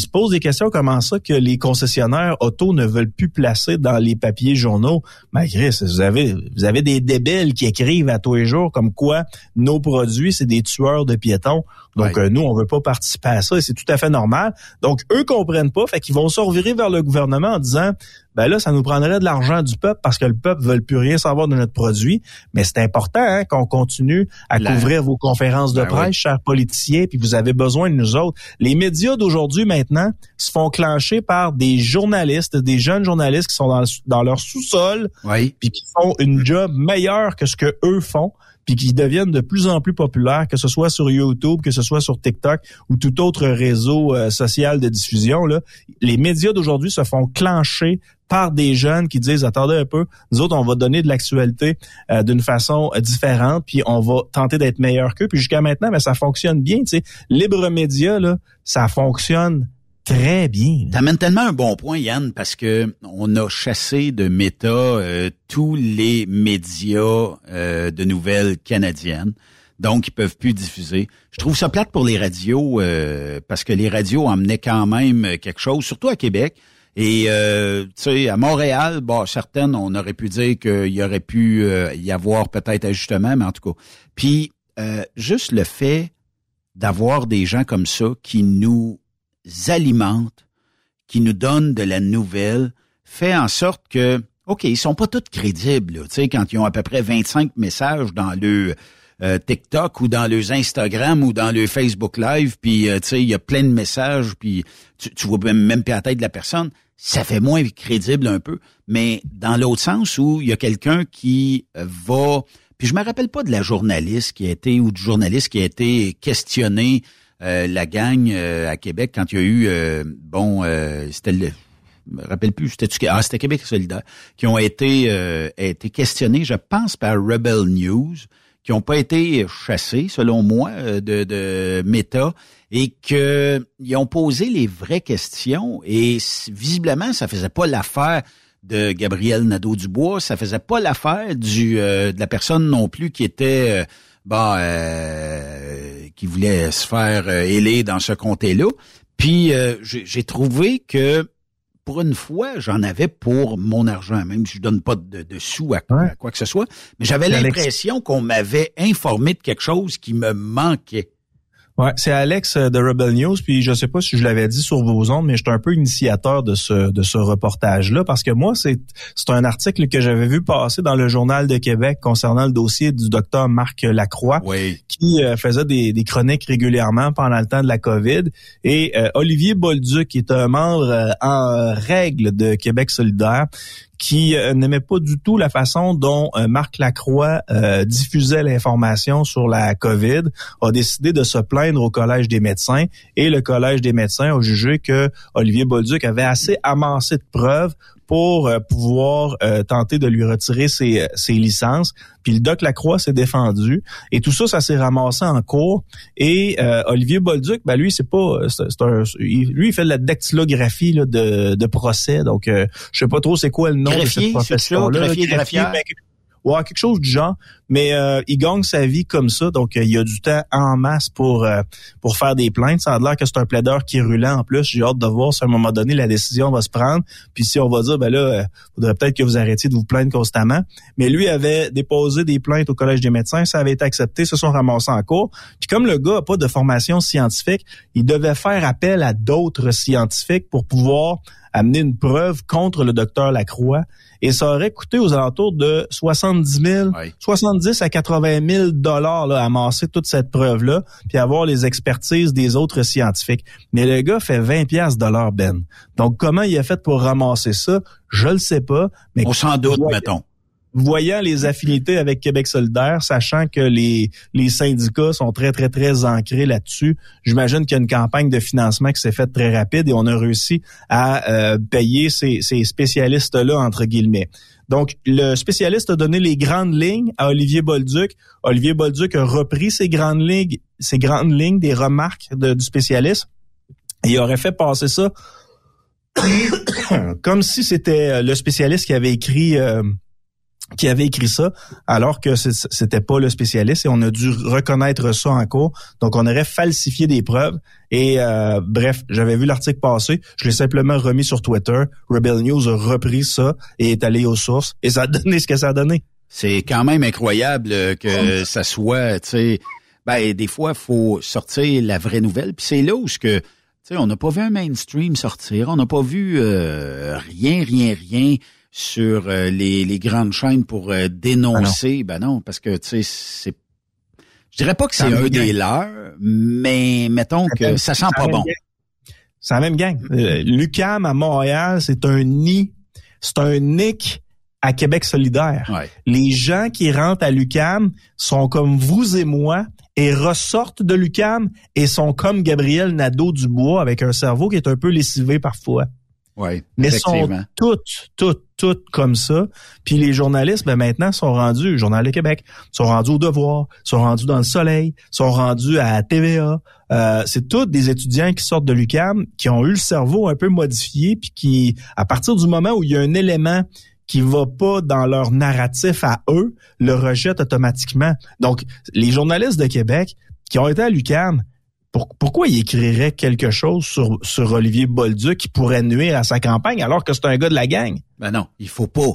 se pose des questions comment ça que les concessionnaires auto ne veulent plus placer dans les papiers journaux. Ben, Chris, vous avez, vous avez des débiles qui écrivent à tous les jours comme quoi nos produits, c'est des tueurs de piétons. Donc, euh, nous, on veut pas participer à ça et c'est tout à fait normal. Donc, eux comprennent pas, fait qu'ils vont se revirer vers le gouvernement en disant, ben là, ça nous prendrait de l'argent du peuple parce que le peuple veut plus rien savoir de notre produit. Mais c'est important hein, qu'on continue à couvrir vos conférences de ben presse, chers politiciens, puis vous avez besoin de nous autres. Les médias d'aujourd'hui, maintenant, se font clencher par des journalistes, des jeunes journalistes qui sont dans, dans leur sous-sol, puis qui font une job meilleure que ce que eux font puis qui deviennent de plus en plus populaires, que ce soit sur YouTube, que ce soit sur TikTok ou tout autre réseau euh, social de diffusion. Là, les médias d'aujourd'hui se font clencher par des jeunes qui disent attendez un peu, nous autres on va donner de l'actualité euh, d'une façon différente, puis on va tenter d'être meilleur qu'eux. Puis jusqu'à maintenant, ben, ça fonctionne bien. Sais, libre média là, ça fonctionne Très bien. T'amènes tellement un bon point, Yann, parce que on a chassé de méta euh, tous les médias euh, de nouvelles canadiennes. Donc, ils peuvent plus diffuser. Je trouve ça plate pour les radios, euh, parce que les radios emmenaient quand même quelque chose, surtout à Québec. Et tu sais, à Montréal, bon, certaines, on aurait pu dire qu'il y aurait pu y avoir peut-être ajustement, mais en tout cas. Puis juste le fait d'avoir des gens comme ça qui nous alimentent, qui nous donnent de la nouvelle, fait en sorte que, OK, ils sont pas tous crédibles, tu sais, quand ils ont à peu près 25 messages dans le euh, TikTok ou dans leurs Instagram ou dans le Facebook Live, puis euh, tu sais, il y a plein de messages, puis tu, vois même, même pas la tête de la personne, ça fait moins crédible un peu. Mais dans l'autre sens où il y a quelqu'un qui va... Puis je me rappelle pas de la journaliste qui a été, ou du journaliste qui a été questionné la gang à Québec quand il y a eu, bon, c'était le me rappelle plus, c'était ah, c'était Québec solidaire, qui ont été euh, été questionnés, je pense, par Rebel News, qui n'ont pas été chassés, selon moi, euh, de, de Meta, et qu'ils ont posé les vraies questions, et visiblement, ça faisait pas l'affaire de Gabriel Nadeau-Dubois, ça faisait pas l'affaire du euh, de la personne non plus qui était bah qui voulait se faire élire dans ce comté-là. Puis j'ai trouvé que pour une fois, j'en avais pour mon argent, même si je donne pas de, sous à, quoi que ce soit. Mais j'avais l'impression qu'on m'avait informé de quelque chose qui me manquait. Ouais, c'est Alex euh, de Rebel News, puis je sais pas si je l'avais dit sur vos ondes, mais je suis un peu initiateur de ce de ce reportage-là parce que moi c'est c'est un article que j'avais vu passer dans le journal de Québec concernant le dossier du docteur Marc Lacroix, qui euh, faisait des, des, chroniques régulièrement pendant le temps de la COVID, et euh, Olivier Bolduc, qui est un membre en règle de Québec solidaire, qui euh, n'aimait pas du tout la façon dont euh, Marc Lacroix euh, diffusait l'information sur la COVID, a décidé de se plaindre au Collège des médecins et le Collège des médecins a jugé que Olivier Bolduc avait assez amassé de preuves pour euh, pouvoir euh, tenter de lui retirer ses, ses licences. Puis le doc Lacroix s'est défendu et tout ça, ça s'est ramassé en cours. Et euh, Olivier Bolduc, ben lui, c'est pas, c'est un, lui, il fait de la dactylographie là, de, de procès. Donc, je sais pas trop c'est quoi le nom de cette profession-là ou quelque chose du genre. Mais euh, il gagne sa vie comme ça, donc euh, il a du temps en masse pour euh, pour faire des plaintes. Ça a l'air que c'est un plaideur qui est roulant en plus. J'ai hâte de voir si à un moment donné la décision va se prendre. Puis si on va dire ben là, faudrait peut-être que vous arrêtiez de vous plaindre constamment. Mais lui avait déposé des plaintes au collège des médecins, ça avait été accepté, se sont ramassés en cours. Puis comme le gars a pas de formation scientifique, il devait faire appel à d'autres scientifiques pour pouvoir amener une preuve contre le docteur Lacroix et ça aurait coûté aux alentours de 70 000, 70 à 80 000 dollars là, amasser toute cette preuve-là, puis avoir les expertises des autres scientifiques. Mais le gars fait 20 pièces dollars Ben. Donc comment il a fait pour ramasser ça? Je le sais pas. Mais on s'en doute, mettons voyant les affinités avec Québec solidaire, sachant que les, les syndicats sont très, très, très ancrés là-dessus, j'imagine qu'il y a une campagne de financement qui s'est faite très rapide et on a réussi à euh, payer ces, spécialistes-là, entre guillemets. Donc, le spécialiste a donné les grandes lignes à Olivier Bolduc. Olivier Bolduc a repris ces grandes lignes, ces grandes lignes des remarques du spécialiste et il aurait fait passer ça comme si c'était le spécialiste qui avait écrit... Euh, qui avait écrit ça, alors que c'était pas le spécialiste et on a dû reconnaître ça en cours. Donc, on aurait falsifié des preuves. Et euh, bref, j'avais vu l'article passer, je l'ai simplement remis sur Twitter. Rebel News a repris ça et est allé aux sources. Et ça a donné ce que ça a donné. C'est quand même incroyable que ça soit, tu sais, ben, des fois, faut sortir la vraie nouvelle. Puis c'est là où ce que, tu sais, on n'a pas vu un mainstream sortir, on n'a pas vu euh, rien, rien, rien sur euh, les, les, grandes chaînes pour euh, dénoncer. Ben non. parce que tu sais, c'est. Je dirais pas que c'est un des leurs, mais mettons que ça sent pas bon. C'est la même gang. Euh, Lucam à Montréal, c'est un nid, c'est un nick à Québec solidaire. Les gens qui rentrent à Lucam sont comme vous et moi et ressortent de Lucam et sont comme Gabriel Nadeau-Dubois avec un cerveau qui est un peu lessivé parfois. Oui, mais sont toutes, toutes, toutes comme ça. Puis les journalistes, ben maintenant, sont rendus, Journal de Québec, sont rendus au Devoir, sont rendus dans le Soleil, sont rendus à TVA. Euh, c'est tous des étudiants qui sortent de l'UCAM, qui ont eu le cerveau un peu modifié, puis qui, à partir du moment où il y a un élément qui va pas dans leur narratif à eux, le rejettent automatiquement. Donc, les journalistes de Québec qui ont été à l'UCAM, pourquoi il écrirait quelque chose sur, Olivier Bolduc qui pourrait nuire à sa campagne alors que c'est un gars de la gang? Ben non, il faut pas.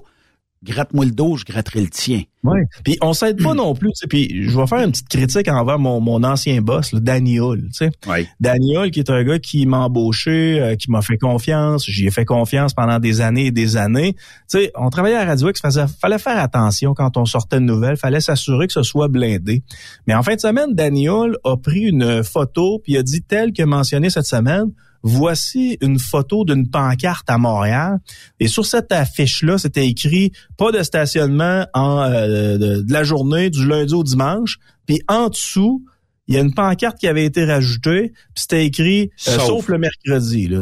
Gratte-moi le dos, je gratterai le tien. Oui. Puis on s'aide pas non plus. Puis je vais faire une petite critique envers mon, mon ancien boss, le Danny Hull. Tu sais. Oui. Danny Hull, qui est un gars qui m'a embauché, euh, qui m'a fait confiance. J'y ai fait confiance pendant des années et des années. Tu sais, on travaillait à Radio X, faisait, fallait faire attention quand on sortait de nouvelles, fallait s'assurer que ce soit blindé. Mais en fin de semaine, Danny Hull a pris une photo puis a dit tel que mentionné cette semaine voici une photo d'une pancarte à Montréal. Et sur cette affiche-là, c'était écrit pas de stationnement en, euh, de, la journée du lundi au dimanche. Puis en dessous, il y a une pancarte qui avait été rajoutée, puis c'était écrit euh, sauf. le mercredi. Là.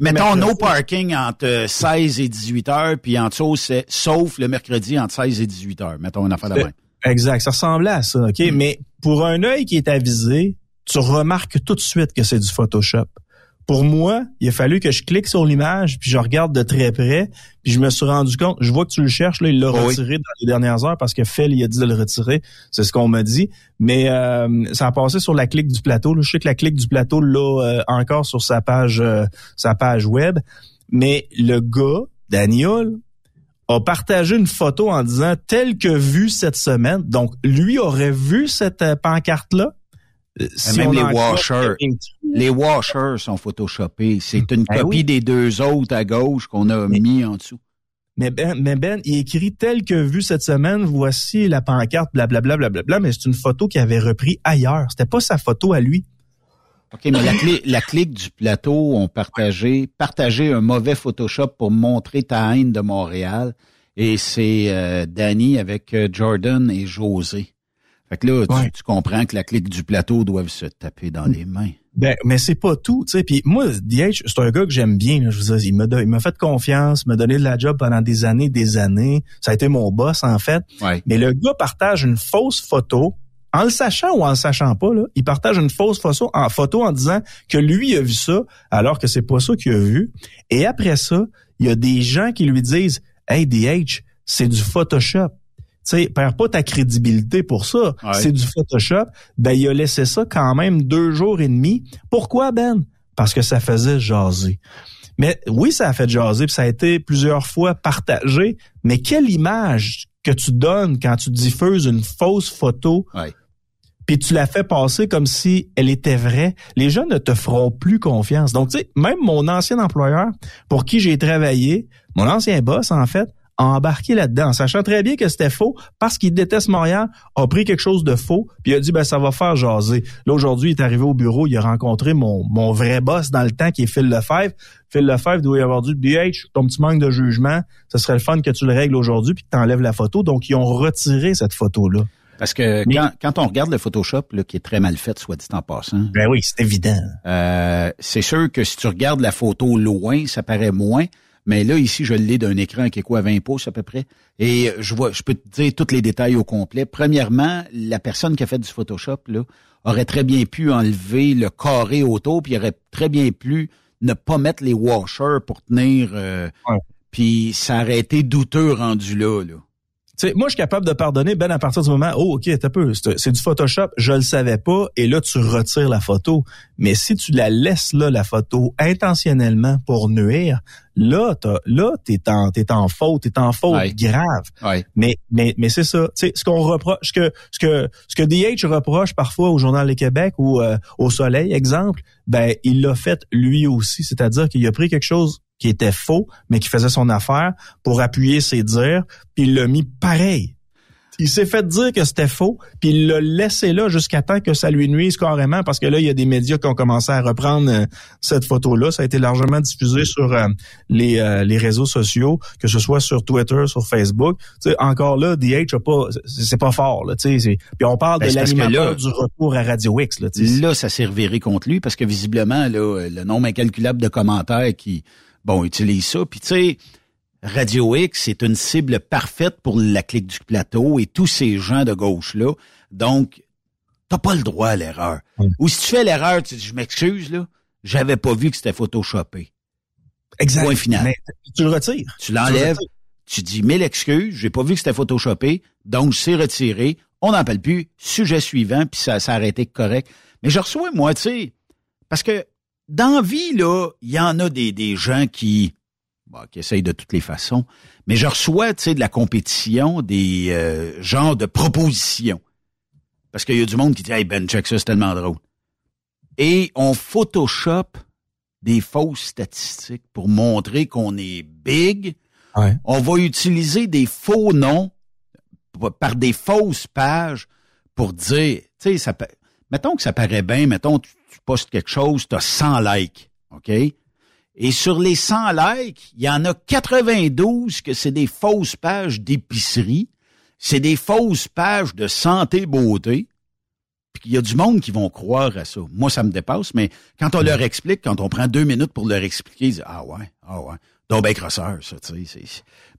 Mettons no parking entre 16 et 18 heures, puis en dessous, c'est sauf le mercredi entre 16 et 18 heures. Mettons une affaire de même. Exact, ça ressemblait à ça, OK? Mm. Mais pour un œil qui est avisé, tu remarques tout de suite que c'est du Photoshop pour moi, il a fallu que je clique sur l'image, puis je regarde de très près, puis je me suis rendu compte, je vois que tu le cherches, là, il l'a retiré dans les dernières heures parce que Phil, il a dit de le retirer. C'est ce qu'on m'a dit. Mais euh, ça a passé sur la clique du plateau. Je sais que la clique du plateau l'a euh, encore sur sa page euh, sa page web. Mais le gars, Daniel, a partagé une photo en disant tel que vu cette semaine. Donc, lui aurait vu cette pancarte-là euh, même les washers, les washers sont photoshopés. C'est une ben copie des deux autres à gauche qu'on a mis en dessous. Mais ben, mais ben, il écrit tel que vu cette semaine, voici la pancarte, blablabla, blablabla, mais c'est une photo qu'il avait repris ailleurs. C'était pas sa photo à lui. OK, mais la, clé, la clique du plateau ont partagé, partagé un mauvais Photoshop pour montrer ta haine de Montréal. Et c'est euh, Danny avec euh, Jordan et José. Fait que là, tu, comprends que la clique du plateau doit se taper dans les mains. Ben, mais c'est pas tout, tu sais. Puis moi, DH, c'est un gars que j'aime bien. je vous dis, il m'a, il m'a fait confiance, m'a donné de la job pendant des années, des années. Ça a été mon boss en fait. Mais le gars partage une fausse photo, en le sachant ou en le sachant pas. Là, il partage une fausse photo en photo en disant que lui a vu ça, alors que c'est pas ça qu'il a vu. Et après ça, il y a des gens qui lui disent, hey DH, c'est du Photoshop tu sais, perds pas ta crédibilité pour ça. C'est du Photoshop. Ben, il a laissé ça quand même deux jours et demi. Pourquoi, Ben? Parce que ça faisait jaser. Mais oui, ça a fait jaser, puis ça a été plusieurs fois partagé. Mais quelle image que tu donnes quand tu diffuses une fausse photo, puis tu la fais passer comme si elle était vraie, les gens ne te feront plus confiance. Donc, tu sais, même mon ancien employeur, pour qui j'ai travaillé, mon ancien boss, en fait, a embarqué là-dedans, sachant très bien que c'était faux, parce qu'il déteste Montréal, a pris quelque chose de faux, puis il a dit ben ça va faire jaser. Là aujourd'hui, il est arrivé au bureau, il a rencontré mon, mon vrai boss dans le temps qui est Phil Lefebvre. Phil Lefebvre doit y avoir dit BH, ton petit manque de jugement, ce serait le fun que tu le règles aujourd'hui puis que tu enlèves la photo. Donc ils ont retiré cette photo là. Parce que quand, quand, on regarde le Photoshop, là, qui est très mal fait, soit dit en passant. Ben oui, c'est évident. Euh, c'est sûr que si tu regardes la photo loin, ça paraît moins. Mais là, ici, je l'ai d'un écran qui est quoi, 20 pouces à peu près. Et je vois, je peux te dire tous les détails au complet. Premièrement, la personne qui a fait du Photoshop, là, aurait très bien pu enlever le carré autour, puis aurait très bien pu ne pas mettre les washers pour tenir. Euh, Puis ça aurait été douteux rendu là. là sais, moi, je suis capable de pardonner, Ben, à partir du moment, oh, OK, t'as peu, c'est du Photoshop, je le savais pas, et là, tu retires la photo. Mais si tu la laisses là, la photo, intentionnellement pour nuire, là, t'as, là, t'es en, t'es en faute, t'es en faute grave. Mais, mais, mais c'est ça. Tu sais, ce qu'on reproche, ce que, ce que, ce que DH reproche parfois au Journal du Québec ou euh, au Soleil, exemple, ben, il l'a fait lui aussi. C'est-à-dire qu'il a pris quelque chose qui était faux, mais qui faisait son affaire pour appuyer ses dires, puis il l'a mis pareil. Il s'est fait dire que c'était faux, puis il l'a laissé là jusqu'à temps que ça lui nuise carrément, parce que là, il y a des médias qui ont commencé à reprendre euh, cette photo-là. Ça a été largement diffusé sur euh, les, euh, les réseaux sociaux, que ce soit sur Twitter, sur Facebook. sais, encore là, DH pas, c'est pas fort. Là, puis on parle ben, de l'animateur du retour à Radio X. Là, là ça servirait contre lui, parce que visiblement, là, le nombre incalculable de commentaires qui bon, utilise ça. Puis tu sais, Radio X, c'est une cible parfaite pour la clique du plateau et tous ces gens de gauche-là. Donc, t'as pas le droit à l'erreur. Ou si tu fais l'erreur, tu dis, je m'excuse, là, j'avais pas vu que c'était photoshopé. Exact. Point final. tu le retires. Tu l'enlèves. Tu, dis mille excuses, j'ai pas vu que c'était photoshopé, donc c'est retiré. On n'en parle plus. Sujet suivant, puis ça, a arrêté correct. Mais je reçois, moi, tu sais, parce que dans vie, là, il y en a des, des gens qui, qui essaye de toutes les façons. Mais je reçois, tu sais, de la compétition des euh, genres de propositions. Parce qu'il y a du monde qui dit Hey Ben, check ça, c'est tellement drôle. Et on Photoshop des fausses statistiques pour montrer qu'on est big. On va utiliser des faux noms par des fausses pages pour dire, tu sais, ça mettons que ça paraît bien, mettons tu postes quelque chose, tu as 100 likes, OK? Et sur les 100 likes, il y en a 92 que c'est des fausses pages d'épicerie, c'est des fausses pages de santé beauté. Puis il y a du monde qui vont croire à ça. Moi, ça me dépasse, mais quand on leur explique, quand on prend deux minutes pour leur expliquer, ils disent Ah ouais, ah ouais. Donc ben crosseur, ça, tu sais.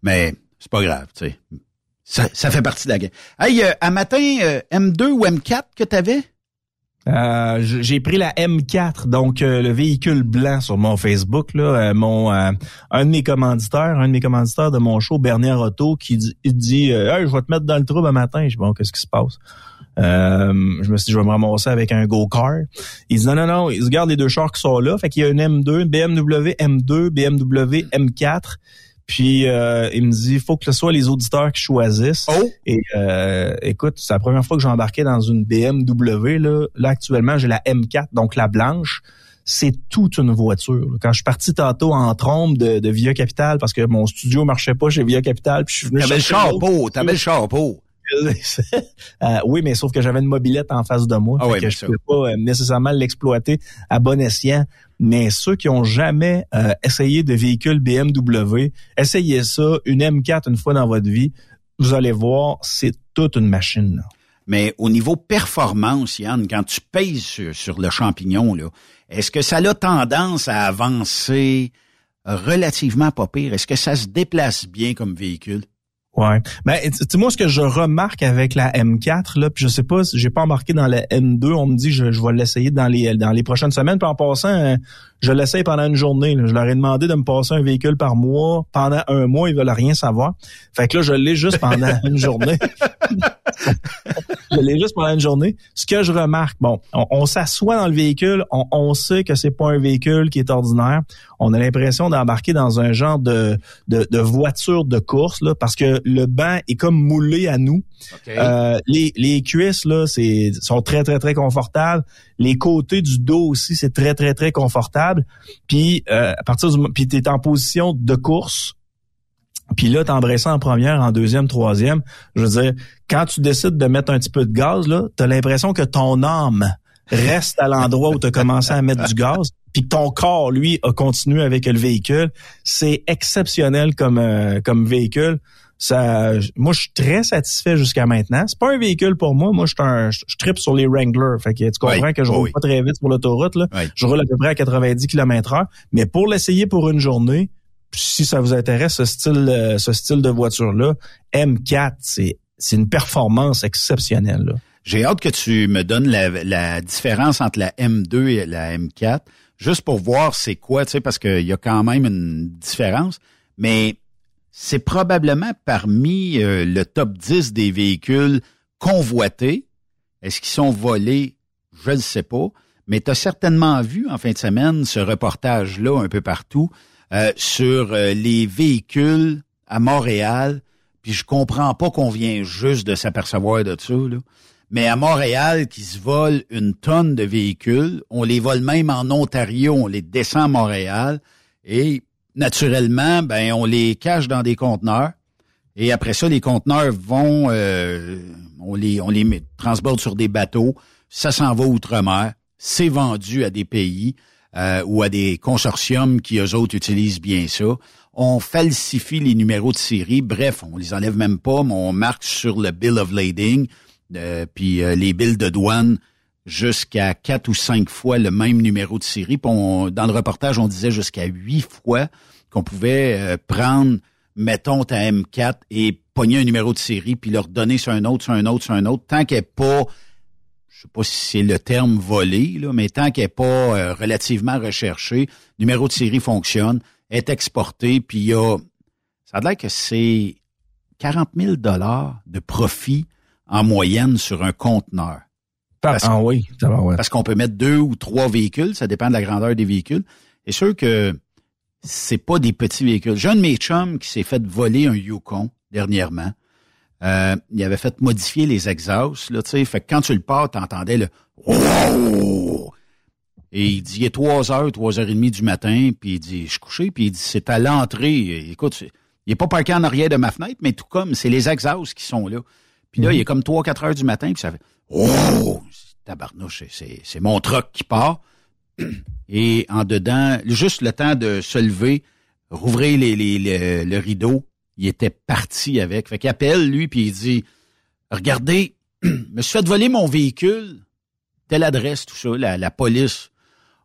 Mais c'est pas grave, tu sais. Ça, ça fait partie de la game. Hey, euh, matin, euh, M2 ou M4 que t'avais? Euh, j'ai pris la M4, donc euh, le véhicule blanc sur mon Facebook. Là, euh, mon un de mes commanditaires, un de mes commanditaires de mon show, Bernard Otto, qui dit, dit hey, je vais te mettre dans le trou un matin. Je dis bon, qu'est-ce qui se passe? je me suis dit, je vais me ramasser avec un go-car. Il dit, non, non, non, il regarde les deux chars qui sont là. Fait qu'il y a une M2, une BMW M2, BMW M4. Puis euh, il me dit, faut que ce soit les auditeurs qui choisissent. Oh. Et euh, écoute, c'est la première fois que j'ai embarqué dans une BMW. Là, là actuellement, j'ai la M4, donc la blanche. C'est toute une voiture. Quand je suis parti tantôt en trombe de, de Via Capital, parce que mon studio marchait pas chez Via Capital, puis je suis venu T'avais le chapeau, t'avais le chapeau. euh, oui, mais sauf que j'avais une mobilette en face de moi. Ah que je ne pouvais pas euh, nécessairement l'exploiter à bon escient. Mais ceux qui ont jamais euh, essayé de véhicule BMW, essayez ça, une M4 une fois dans votre vie. Vous allez voir, c'est toute une machine. Mais au niveau performance, Yann, quand tu pèses sur, sur le champignon, est-ce que ça a tendance à avancer relativement pas pire? Est-ce que ça se déplace bien comme véhicule? Ouais. Ben, tu moi, ce que je remarque avec la M4, là, puis je sais pas, j'ai pas embarqué dans la M2, on me dit je, je vais l'essayer dans les dans les prochaines semaines. Puis en passant, euh, je l'essaye pendant une journée. Je leur ai demandé de me passer un véhicule par mois. Pendant un mois, ils veulent rien savoir. Fait que là, je l'ai juste pendant une journée. je l'ai juste pendant une journée. Ce que je remarque, bon, on, s'assoit dans le véhicule, on, on sait que c'est pas un véhicule qui est ordinaire. On a l'impression d'embarquer dans un genre de, de, de, voiture de course, là, parce que le banc est comme moulé à nous. Euh, les, les cuisses, là, c'est, sont très, très, très confortables. Les côtés du dos aussi, c'est très, très, très confortable. Puis, euh, à partir du puis tu es en position de course, puis là, t'embrasses en première, en deuxième, troisième. Je veux dire, quand tu décides de mettre un petit peu de gaz, là, t'as l'impression que ton âme reste à l'endroit où tu as commencé à mettre du gaz, puis que ton corps, lui, a continué avec le véhicule. C'est exceptionnel comme, euh, comme véhicule. Ça, moi, je suis très satisfait jusqu'à maintenant. C'est pas un véhicule pour moi. Moi, je, un, je, tripe sur les Wrangler. Fait que tu comprends que je roule pas très vite sur l'autoroute. Là. Je roule à peu près à 90 km heure. Mais pour l'essayer pour une journée, si ça vous intéresse, ce style, euh, ce style de voiture-là, M4, c'est, c'est une performance exceptionnelle. J'ai hâte que tu me donnes la, la, différence entre la M2 et la M4, juste pour voir c'est quoi, tu sais, parce qu'il y a quand même une différence. Mais c'est probablement parmi euh, le top 10 des véhicules convoités. Est-ce qu'ils sont volés? Je ne sais pas. Mais tu as certainement vu en fin de semaine ce reportage-là un peu partout euh, sur euh, les véhicules à Montréal. Puis je comprends pas qu'on vient juste de s'apercevoir de ça. Mais à Montréal, qui se volent une tonne de véhicules, on les vole même en Ontario, on les descend à Montréal et naturellement, ben on les cache dans des conteneurs. Et après ça, les conteneurs vont, euh, on les on les transporte sur des bateaux. Ça s'en va outre-mer. C'est vendu à des pays. Euh, ou à des consortiums qui, eux autres, utilisent bien ça. On falsifie les numéros de série. Bref, on les enlève même pas, mais on marque sur le bill of lading, euh, puis les bills de douane jusqu'à quatre ou cinq fois le même numéro de série. Puis dans le reportage, on disait jusqu'à huit fois qu'on pouvait prendre, mettons, ta M4 et pogner un numéro de série, puis leur donner sur un autre, sur un autre, sur un autre, tant qu'elle n'est pas je sais pas si c'est le terme volé, là, mais tant qu'elle n'est pas euh, relativement recherché, numéro de série fonctionne, est exporté, puis il y a, ça a l'air que c'est 40 000 dollars de profit en moyenne sur un conteneur. Parce, ah oui, Parce qu'on peut mettre deux ou trois véhicules, ça dépend de la grandeur des véhicules. C'est sûr que c'est pas des petits véhicules. J'ai un de mes chums qui s'est fait voler un Yukon dernièrement. Euh, il avait fait modifier les exhausts, là, tu sais. Fait que quand tu le pars, t'entendais le oh! Et il dit, il est 3 heures, 3 heures et demie du matin, puis il dit, je suis couché, puis il dit, c'est à l'entrée. Écoute, il est pas parqué en arrière de ma fenêtre, mais tout comme, c'est les exhausts qui sont là. Puis là, il est comme 3, 4 heures du matin, puis ça fait, oh! Tabarnouche, c'est mon truck qui part. Et en dedans, juste le temps de se lever, rouvrir les, les, le rideau, il était parti avec. Fait qu'il appelle, lui, puis il dit, regardez, me suis fait voler mon véhicule, telle adresse, tout ça, la, police.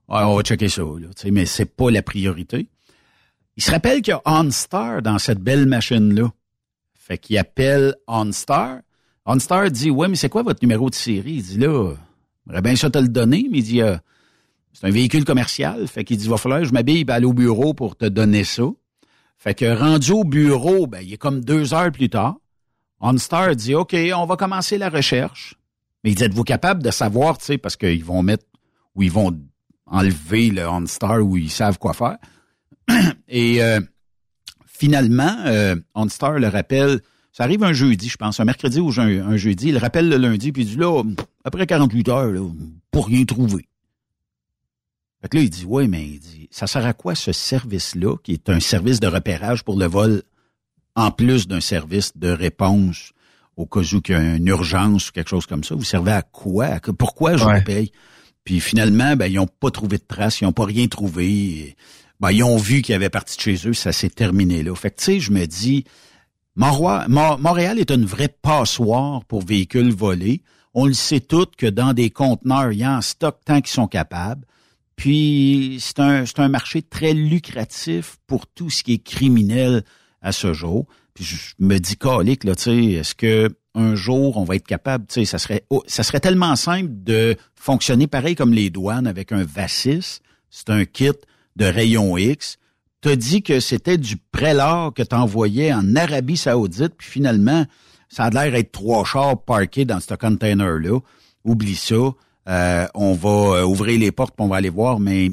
on va checker ça, là, mais c'est pas la priorité. Il se rappelle qu'il y a OnStar dans cette belle machine-là. Fait qu'il appelle OnStar. OnStar dit, ouais, mais c'est quoi votre numéro de série? Il dit, là, j'aurais bien ça te le donner, mais il dit, euh, c'est un véhicule commercial. Fait qu'il dit, va falloir que je m'habille, aller au bureau pour te donner ça. Fait que rendu au bureau, ben, il est comme deux heures plus tard. OnStar dit, OK, on va commencer la recherche. Mais il dit, êtes-vous capable de savoir, tu sais, parce qu'ils vont mettre, ou ils vont enlever le OnStar où ils savent quoi faire. Et euh, finalement, euh, OnStar le rappelle, ça arrive un jeudi, je pense, un mercredi ou un, jeudi. Il rappelle le lundi, puis il dit là, après 48 heures, là, pour rien trouver. Fait que là, il dit, oui, mais il dit, ça sert à quoi ce service-là, qui est un service de repérage pour le vol, en plus d'un service de réponse au cas où il y a une urgence ou quelque chose comme ça? Vous servez à quoi? Pourquoi je vous paye? Puis finalement, ben, ils n'ont pas trouvé de traces, ils n'ont pas rien trouvé. Ben, ils ont vu qu'il y avait parti de chez eux, ça s'est terminé là. Fait que, tu sais, je me dis, Montréal est une vraie passoire pour véhicules volés. On le sait tous que dans des conteneurs, il y a en stock tant qu'ils sont capables. Puis c'est un, marché très lucratif pour tout ce qui est criminel à ce jour. Puis je me dis, calique, là, tu sais, est-ce que un jour on va être capable, tu sais, ça serait, oh, ça serait tellement simple de fonctionner pareil comme les douanes avec un VASIS. C'est un kit de rayon X. T'as dit que c'était du prélat que t'envoyais en Arabie Saoudite, puis finalement, ça a l'air d'être trois chars parkés dans ce container-là. Oublie ça. Euh, on va euh, ouvrir les portes, on va aller voir, mais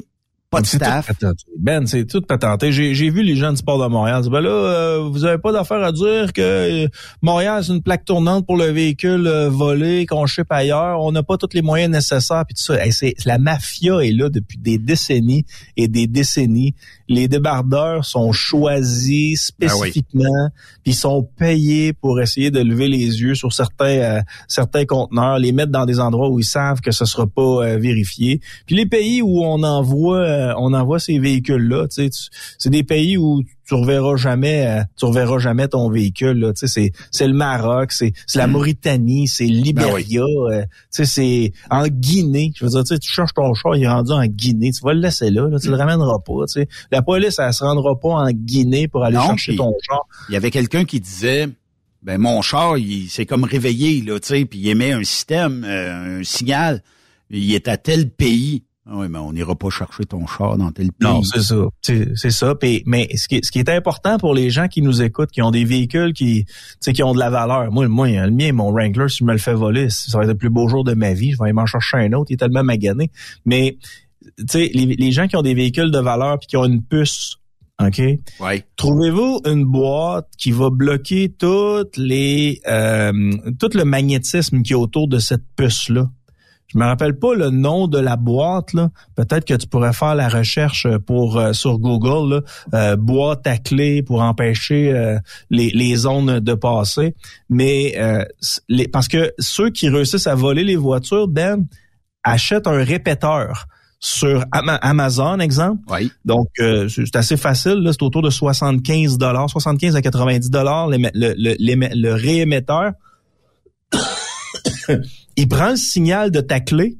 pas de staff. Ben, c'est tout patenté. J'ai, j'ai vu les gens du sport de Montréal. Ben là, euh, vous avez pas d'affaire à dire que Montréal, c'est une plaque tournante pour le véhicule volé, qu'on ship ailleurs. On n'a pas tous les moyens nécessaires. Puis tout ça. c'est, la mafia est là depuis des décennies et des décennies les débardeurs sont choisis ah spécifiquement, puis ils sont payés pour essayer de lever les yeux sur certains euh, certains conteneurs, les mettre dans des endroits où ils savent que ce sera pas euh, vérifié. Puis les pays où on envoie euh, on envoie ces véhicules là, c'est des pays où tu reverras jamais euh, tu reverras jamais ton véhicule là, tu sais c'est c'est le Maroc, c'est c'est la hmm. Mauritanie, c'est Libéria, ben euh, tu sais c'est en Guinée, je veux dire tu cherches ton char, il est rendu en Guinée, tu vas le laisser là, là tu le ramèneras pas, tu sais. La police elle se rendra pas en Guinée pour aller chercher ton char. Il y avait quelqu'un qui disait ben mon char, il s'est comme réveillé là, tu sais, puis il émet un système, euh, un signal, il est à tel pays. Ah oui, mais on n'ira pas chercher ton char dans tel pays. Non, c'est ça. C'est ça. mais ce qui, ce qui est important pour les gens qui nous écoutent, qui ont des véhicules qui, qui ont de la valeur. Moi, moi, le mien, mon Wrangler, si je me le fais voler, ça va être le plus beau jour de ma vie. Je vais aller m'en chercher un autre. Il est tellement magané. Mais les, les gens qui ont des véhicules de valeur puis qui ont une puce OK? Ouais. Trouvez-vous une boîte qui va bloquer toutes les euh, tout le magnétisme qui est autour de cette puce-là? Je me rappelle pas le nom de la boîte là. Peut-être que tu pourrais faire la recherche pour euh, sur Google euh, boîte à clé pour empêcher euh, les, les zones de passer. Mais les, parce que ceux qui réussissent à voler les voitures, ben achètent un répéteur sur Amazon, exemple. Oui. Donc, c'est assez facile. C'est autour de 75 dollars, 75 à 90 dollars le, le, le, le réémetteur. Il prend le signal de ta clé,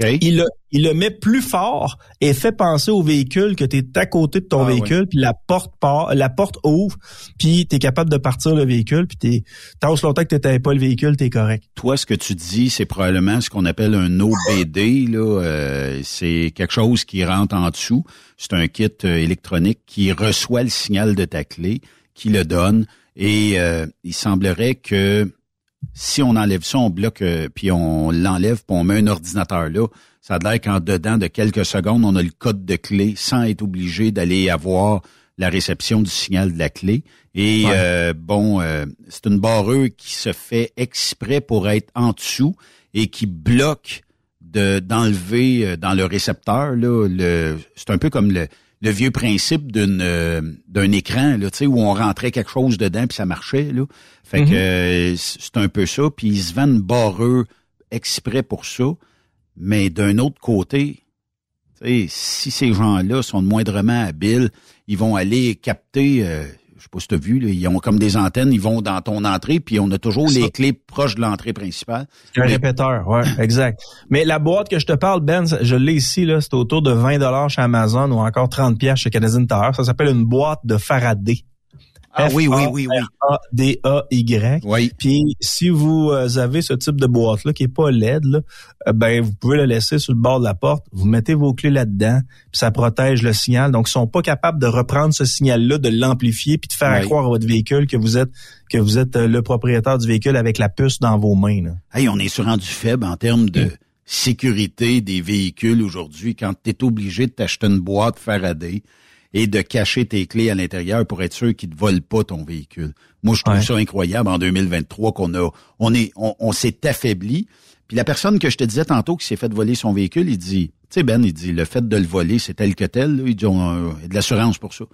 il, le, il le met plus fort et fait penser au véhicule que tu es à côté de ton ah, véhicule, puis la porte part, la porte ouvre, puis tu es capable de partir le véhicule, puis tu tant aussi longtemps que tu pas le véhicule, tu es correct. Toi, ce que tu dis, c'est probablement ce qu'on appelle un OBD. Là, euh, c'est quelque chose qui rentre en dessous. C'est un kit euh, électronique qui reçoit le signal de ta clé, qui le donne, et euh, il semblerait que si on enlève ça, on bloque, euh, puis on l'enlève, puis on met un ordinateur là, ça a l'air qu'en dedans de quelques secondes, on a le code de clé sans être obligé d'aller avoir la réception du signal de la clé. Et euh, bon, euh, c'est une barreuse qui se fait exprès pour être en dessous et qui bloque de d'enlever euh, dans le récepteur là. Le, c'est un peu comme le, le vieux principe d'une d'un écran là, tu sais, où on rentrait quelque chose dedans puis ça marchait là. Fait que c'est un peu ça. Puis ils se vendent barreux exprès pour ça. Mais d'un autre côté, si ces gens-là sont moindrement habiles, ils vont aller capter, euh, sais pas si tu as vu, là, ils ont comme des antennes, ils vont dans ton entrée, puis on a toujours les clés proches de l'entrée principale. Un répéteur, ouais, exact. Mais la boîte que je te parle, Ben, je l'ai ici, là, c'est autour de 20 dollars chez Amazon ou encore 30 pièces chez Canadian Tower. Ça s'appelle une boîte de Faraday. Ah oui, oui, oui, oui. A-D-A-Y. Oui. Puis si vous euh, avez ce type de boîte-là qui est pas LED, là, euh, ben vous pouvez le laisser sur le bord de la porte, vous mettez vos clés là-dedans, puis ça protège le signal. Donc, ils sont pas capables de reprendre ce signal-là, de l'amplifier, puis de faire croire à votre véhicule que vous êtes que vous êtes euh, le propriétaire du véhicule avec la puce dans vos mains. Là. Hey, on est sur rendu faible en termes de sécurité des véhicules aujourd'hui quand tu es obligé de t'acheter une boîte Faraday et de cacher tes clés à l'intérieur pour être sûr qu'ils ne volent pas ton véhicule. Moi, je trouve ça incroyable en 2023 qu'on a, on est, on, s'est affaibli. Puis la personne que je te disais tantôt qui s'est fait voler son véhicule, il dit, tu sais Ben, il dit, le fait de le voler, c'est tel que tel. il dit, on a de l'assurance pour ça.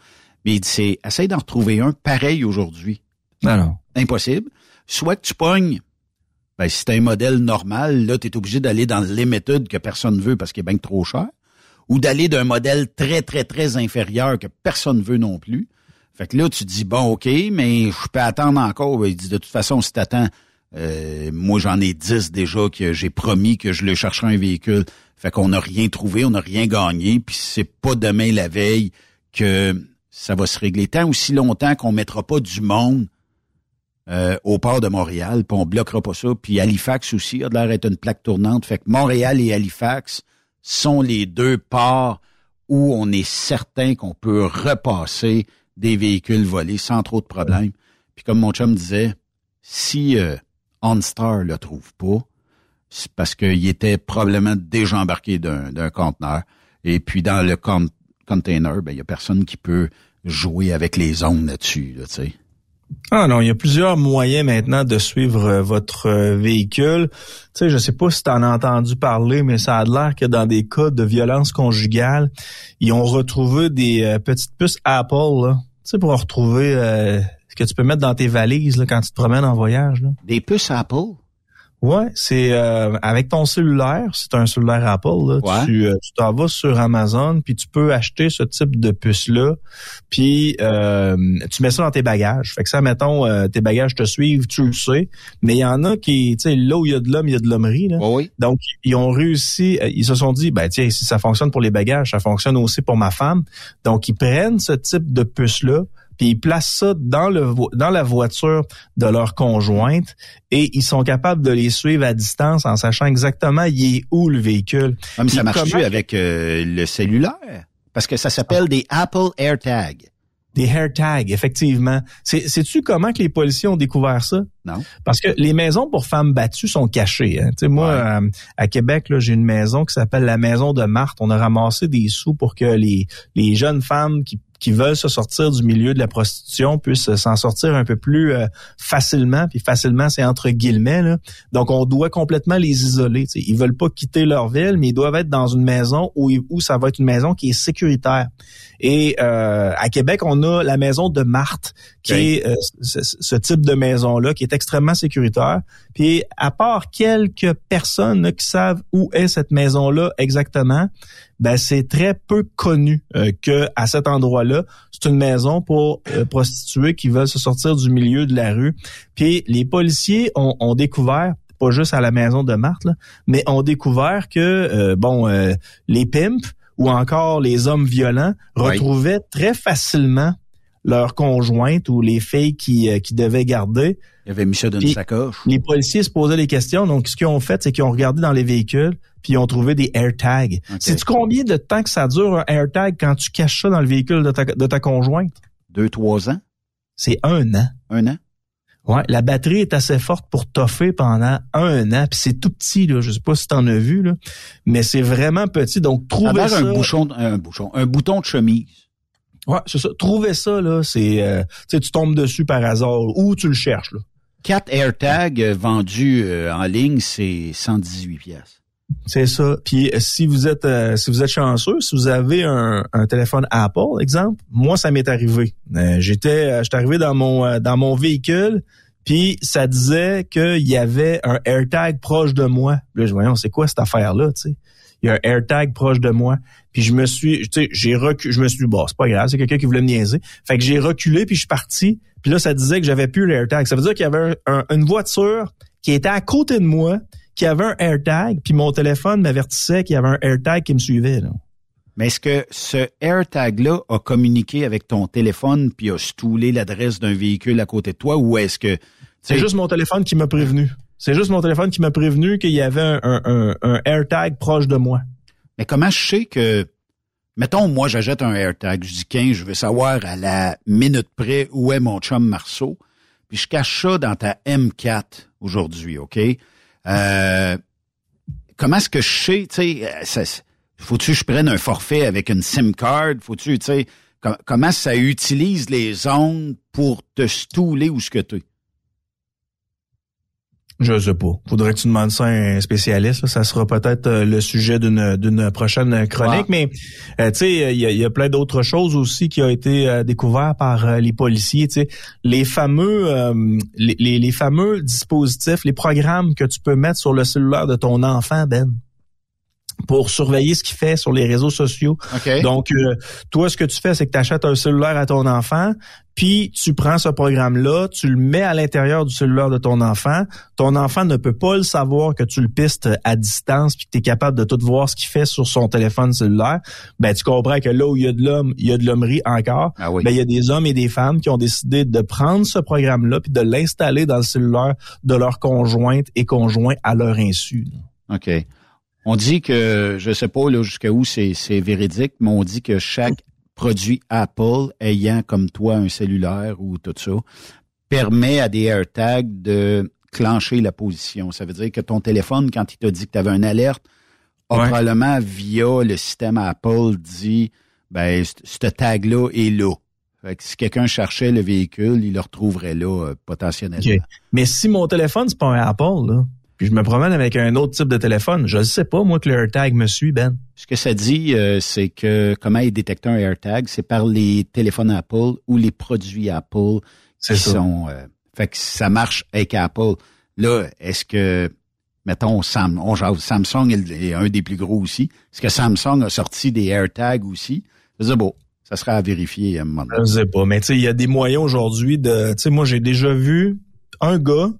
Mais il dit, c'est, essaye d'en retrouver un pareil aujourd'hui. Non, non. Impossible. Soit que tu pognes ben, si c'est un modèle normal, là, tu es obligé d'aller dans les méthodes que personne veut parce qu'il est bien trop cher ou d'aller d'un modèle très, très, très inférieur que personne ne veut non plus. Fait que là, tu dis, bon, OK, mais je peux attendre encore. Il dit, de toute façon, si t'attends, euh, moi, j'en ai dix déjà que j'ai promis que je le chercherai un véhicule. Fait qu'on n'a rien trouvé, on n'a rien gagné, puis c'est pas demain la veille que ça va se régler. Tant aussi longtemps qu'on mettra pas du monde euh, au port de Montréal, puis on bloquera pas ça. Puis Halifax aussi a l'air d'être une plaque tournante. Fait que Montréal et Halifax, sont les deux ports où on est certain qu'on peut repasser des véhicules volés sans trop de problèmes. Puis comme mon chum disait, si euh, OnStar le trouve pas, c'est parce qu'il était probablement déjà embarqué d'un conteneur. Et puis dans le container, ben il y a personne qui peut jouer avec les ondes là-dessus. Ah non, il y a plusieurs moyens maintenant de suivre euh, votre euh, véhicule. Tu sais, je sais pas si tu en as entendu parler, mais ça a l'air que dans des cas de violence conjugale, ils ont retrouvé des euh, petites puces Apple. Tu sais, pour retrouver ce que tu peux mettre dans tes valises là, quand tu te promènes en voyage. Là. Des puces Apple? Ouais, c'est euh, avec ton cellulaire, c'est un cellulaire Apple, là, tu euh, tu t'en vas sur Amazon, puis tu peux acheter ce type de puce-là, puis euh, tu mets ça dans tes bagages. Fait que ça, mettons, tes bagages te suivent, tu le sais, mais il y en a qui, tu sais, là où il y a de l'homme, il y a de l'hommerie. Là. oui. Donc, ils ont réussi, ils se sont dit, ben tiens, si ça fonctionne pour les bagages, ça fonctionne aussi pour ma femme. Donc, ils prennent ce type de puce-là, puis ils placent ça dans le dans la voiture de leur conjointe et ils sont capables de les suivre à distance en sachant exactement il est où le véhicule. Ah, mais ça marche avec euh, le cellulaire? Parce que ça s'appelle des Apple AirTag. Des AirTags, effectivement. Sais-tu comment que les policiers ont découvert ça? Non. Parce que les maisons pour femmes battues sont cachées. Hein. sais, moi, euh, à Québec, j'ai une maison qui s'appelle la Maison de Marthe. On a ramassé des sous pour que les, les jeunes femmes qui qui veulent se sortir du milieu de la prostitution puissent s'en sortir un peu plus euh, facilement. Puis facilement, c'est entre guillemets. Là. Donc, on doit complètement les isoler. T'sais. Ils veulent pas quitter leur ville, mais ils doivent être dans une maison où, où ça va être une maison qui est sécuritaire. Et euh, à Québec, on a la maison de Marthe, qui est euh, ce, type de maison-là, qui est extrêmement sécuritaire. Puis, à part quelques personnes qui savent où est cette maison-là exactement, ben c'est très peu connu euh, que à cet endroit-là, c'est une maison pour euh, prostituées qui veulent se sortir du milieu de la rue. Puis les policiers ont, ont découvert pas juste à la maison de Marthe, mais ont découvert que euh, bon les pimps ou encore les hommes violents retrouvaient très facilement leur conjointe ou les filles qui, qui devaient garder. Il y avait mis ça dans une sacoche. Les policiers se posaient des questions. Donc, ce qu'ils ont fait, c'est qu'ils ont regardé dans les véhicules, puis ils ont trouvé des AirTags. Sais-tu combien de temps que ça dure un AirTag quand tu caches ça dans le véhicule de ta, de ta conjointe? Deux, trois ans? C'est un an. Un an? Ouais, la batterie est assez forte pour toffer pendant un an, puis c'est tout petit là, je sais pas si tu en as vu là, mais c'est vraiment petit donc trouvez ça un bouchon un bouchon un bouton de chemise. Ouais, c'est ça. Trouvez ça là, c'est euh, tu tombes dessus par hasard ou tu le cherches là. Quatre AirTags euh, vendus euh, en ligne, c'est 118 pièces. C'est ça. Puis euh, si vous êtes euh, si vous êtes chanceux, si vous avez un, un téléphone Apple, exemple, moi ça m'est arrivé. Euh, j'étais j'étais arrivé dans mon dans mon véhicule, puis ça disait qu'il y avait un AirTag proche de moi. Là, je voyons, c'est quoi cette affaire là, tu sais? Il y a un AirTag proche de moi. Puis je me suis, tu sais, j'ai reculé, je me suis dit, bon, c'est pas grave, c'est quelqu'un qui voulait me niaiser. Fait que j'ai reculé, puis je suis parti. Puis là, ça disait que j'avais plus l'AirTag. Ça veut dire qu'il y avait une voiture qui était à côté de moi, qui avait un AirTag, puis mon téléphone m'avertissait qu'il y avait un AirTag qui me suivait. Là. Mais est-ce que ce AirTag-là a communiqué avec ton téléphone puis a stoulé l'adresse d'un véhicule à côté de toi ou est-ce que... C'est juste mon téléphone qui m'a prévenu. C'est juste mon téléphone qui m'a prévenu qu'il y avait un, un, un, AirTag proche de moi. Mais comment je sais que... Mettons, moi, j'achète un AirTag. Je dis, 15, je veux savoir à la minute près où est mon chum Marceau. Puis je cache ça dans ta M4 aujourd'hui, OK? Euh, comment est-ce que je sais, tu sais, faut-tu que je prenne un forfait avec une SIM card? Faut-tu, tu sais, comment ça utilise les ondes pour te stouler ou ce que tu je sais pas. Faudrait que tu demandes ça à un spécialiste. Ça sera peut-être euh, le sujet d'une d'une prochaine chronique. Mais euh, tu sais, il y a, plein d'autres choses aussi qui ont été euh, découvertes par les policiers. Tu sais, les fameux les, les, fameux dispositifs, les programmes que tu peux mettre sur le cellulaire de ton enfant, Ben pour surveiller ce qu'il fait sur les réseaux sociaux. Donc, toi, ce que tu fais, c'est que tu achètes un cellulaire à ton enfant, puis tu prends ce programme-là, tu le mets à l'intérieur du cellulaire de ton enfant. Ton enfant ne peut pas le savoir que tu le pistes à distance puis que tu es capable de tout voir ce qu'il fait sur son téléphone cellulaire. Ben tu comprends que là où il y a de l'homme, il y a de l'hommerie encore. Ah ben il y a des hommes et des femmes qui ont décidé de prendre ce programme-là puis de l'installer dans le cellulaire de leur conjointe et conjoint à leur insu. OK. On dit que, je sais pas jusqu'à où c'est véridique, mais on dit que chaque produit Apple ayant comme toi un cellulaire ou tout ça permet à des AirTags de clencher la position. Ça veut dire que ton téléphone, quand il t'a dit que tu avais une alerte, probablement via le système Apple dit ben ce tag-là est là. Fait que si quelqu'un cherchait le véhicule, il le retrouverait là euh, potentiellement. Mais si mon téléphone, c'est pas un Apple, là, je me promène avec un autre type de téléphone, je ne sais pas, moi, que le AirTag me suit, Ben. Ce que ça dit, euh, c'est que comment il détecte un AirTag, c'est par les téléphones Apple ou les produits Apple qui sont... Euh, fait que ça marche avec Apple. Là, est-ce que, mettons, Sam, on, Samsung est un des plus gros aussi. Est-ce que Samsung a sorti des AirTags aussi? C'est bon. Ça sera à vérifier à un moment Je sais pas, mais tu sais, il y a des moyens aujourd'hui de... Tu sais, moi, j'ai déjà vu un gars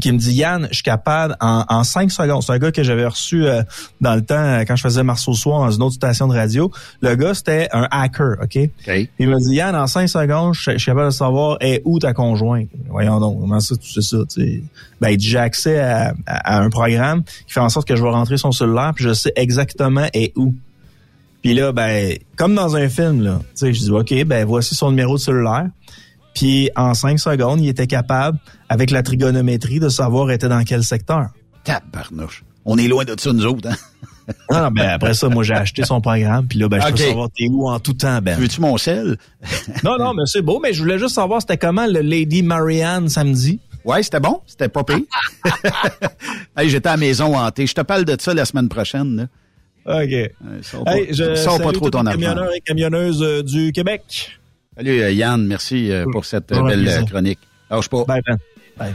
qui me dit Yann, je suis capable en, en cinq secondes. C'est un gars que j'avais reçu euh, dans le temps euh, quand je faisais Marceau soir dans une autre station de radio. Le gars c'était un hacker, ok? Il me dit Yann, en cinq secondes, je, suis capable de savoir est où ta conjointe? Voyons donc, comment ça tu sais ça tu Ben j'ai accès à, un programme qui fait en sorte que je vais rentrer son cellulaire puis je sais exactement est où. Puis là, ben comme dans un film là, tu sais, je dis ok, ben voici son numéro de cellulaire. Puis en cinq secondes, il était capable, avec la trigonométrie, de savoir était dans quel secteur. Tabarnouche. On est loin de ça, nous autres, hein? non, ben après ça, moi j'ai acheté son programme, puis là, ben, je peux savoir t'es où en tout temps, Ben. Veux-tu mon sel? non, non, mais c'est beau, mais je voulais juste savoir c'était comment le Lady Marianne samedi. Ouais, c'était bon, c'était pas pire. hey, j'étais à la maison hantée. Je te parle de ça la semaine prochaine, là. OK. hey, pas, pas trop ton argent. Camionneurs et camionneuses euh, du Québec. Salut euh, Yann, merci euh, pour cette euh, belle chronique. Lâche pas. Bye, ben. Bye.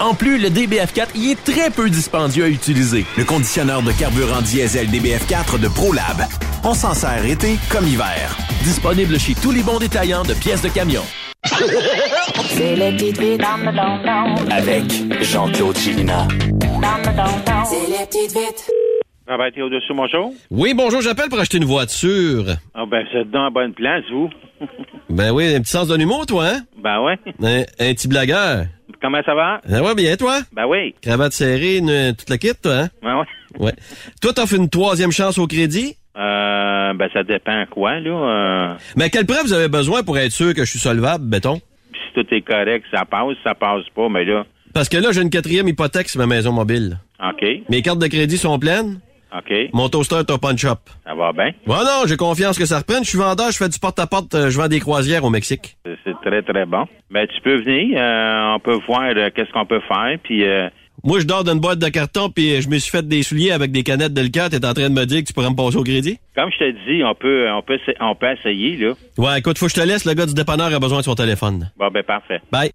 En plus, le DBF4 y est très peu dispendieux à utiliser. Le conditionneur de carburant diesel DBF4 de ProLab. On s'en sert été comme hiver. Disponible chez tous les bons détaillants de pièces de camion. C'est les petites vites dans le don Avec Jean-Claude Chilina. C'est les petites vites. Ah ben, t'es au-dessus, bonjour. Oui, bonjour, j'appelle pour acheter une voiture. Ah ben, vous êtes dans la bonne place, vous. Ben oui, un petit sens de l'humour, toi, hein? Ben ouais. Un, un petit blagueur. Comment ça va? Ça va bien, toi? Ben oui. Cravate serrée, une, toute la kit, toi, hein? Ben ouais. Ouais. Toi, t'offres une troisième chance au crédit? Euh, ben ça dépend quoi, là. Euh, Mais quelle preuve vous avez besoin pour être sûr que je suis solvable, béton? si tout est correct, ça passe, ça passe pas, mais là, Parce que là, j'ai une quatrième hypothèque sur ma maison mobile. OK, Mes cartes de crédit sont pleines. OK, Mon toaster est au punch up. ça va bien? Bon, non, j'ai confiance que ça reprenne. Je suis vendeur, je fais du porte-à-porte, euh, je vends des croisières au Mexique. C'est très, très bon. Ben, tu peux venir, euh, on peut voir euh, qu'est-ce qu'on peut faire, puis euh, Moi, je dors d'une boîte de carton, puis je me suis fait des souliers avec des canettes de liqueur. T'es en train de me dire que tu pourrais me passer au crédit? comme je te dis, on peut, on peut, on peut essayer, là. Ouais, écoute, faut que je te laisse. Le gars du dépanneur a besoin de son téléphone. Bon, ben, parfait. Bye.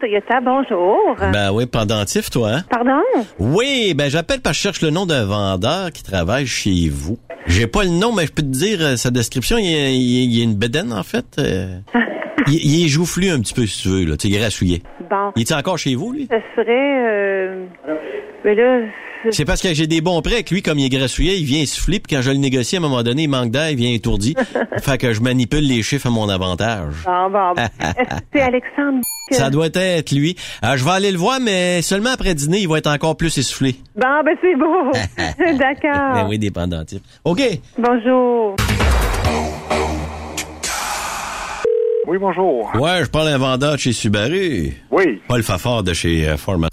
Toyota, bonjour. Ben oui, pendentif, toi, hein? Pardon? Oui, ben j'appelle parce que je cherche le nom d'un vendeur qui travaille chez vous. J'ai pas le nom, mais je peux te dire euh, sa description. Il y a, il y a une bedaine, en fait. euh. il, il est joufflu un petit peu, si tu veux, là. Tu sais, grassouillé. Bon. Il est encore chez vous, lui? Ce serait... Euh... Mais là... C'est parce que j'ai des bons prêts que lui, comme il est grassouillé, il vient souffler, puis quand je le négocie, à un moment donné, il manque d'air, il vient étourdi. fait que je manipule les chiffres à mon avantage. Bon, bon. Est-ce que c'est Alexandre? Ça doit être lui. Euh, je vais aller le voir, mais seulement après dîner, il va être encore plus essoufflé. Bon, ben c'est beau. D'accord. Ben oui, des pendentifs. OK. Bonjour. Oui, bonjour. Ouais, je parle à un vendeur de chez Subaru. Oui. Paul Fafard de chez euh, Format.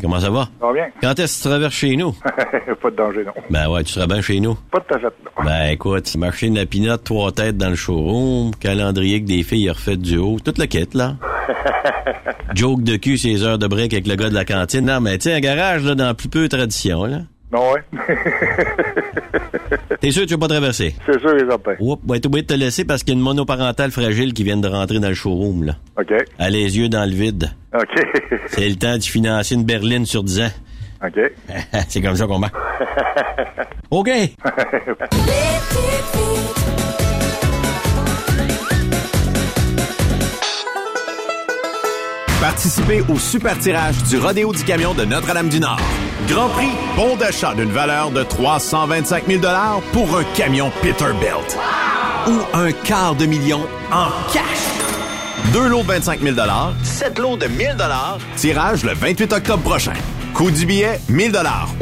Comment ça va? Ça va bien? Quand est-ce que tu traverses chez nous? pas de danger, non. Ben ouais, tu seras bien chez nous. Pas de fait, non. Ben écoute, machine à pinotte, trois têtes dans le showroom, calendrier que des filles refait du haut, toute la quête, là. Joke de cul, ces heures de break avec le gars de la cantine. Non, mais tu sais, un garage, là, dans plus peu de tradition, là. Non, ouais. T'es sûr que tu vas pas traverser? C'est sûr et certain. Oups, va être obligé de te laisser parce qu'il y a une monoparentale fragile qui vient de rentrer dans le showroom, là. OK. Elle a les yeux dans le vide. OK. C'est le temps de financer une berline sur 10 ans. OK. C'est comme ça qu'on marche. OK. Participez au super tirage du Rodéo du Camion de Notre-Dame-du-Nord. Grand prix, bon d'achat d'une valeur de 325 000 pour un camion Peterbilt. Ou un quart de million en cash. Deux lots de 25 000 sept lots de 1000 Tirage le 28 octobre prochain. Coût du billet, 1000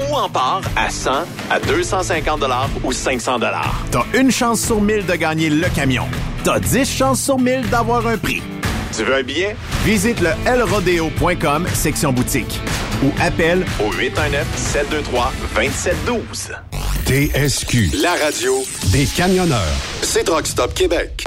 Ou en part à 100, à 250 ou 500 T'as une chance sur 1000 de gagner le camion. T'as 10 chances sur 1000 d'avoir un prix. Tu veux un billet? Visite le lrodeo.com, section boutique. Ou appelle au 819-723-2712. TSQ. La radio des camionneurs. C'est Truck Stop Québec.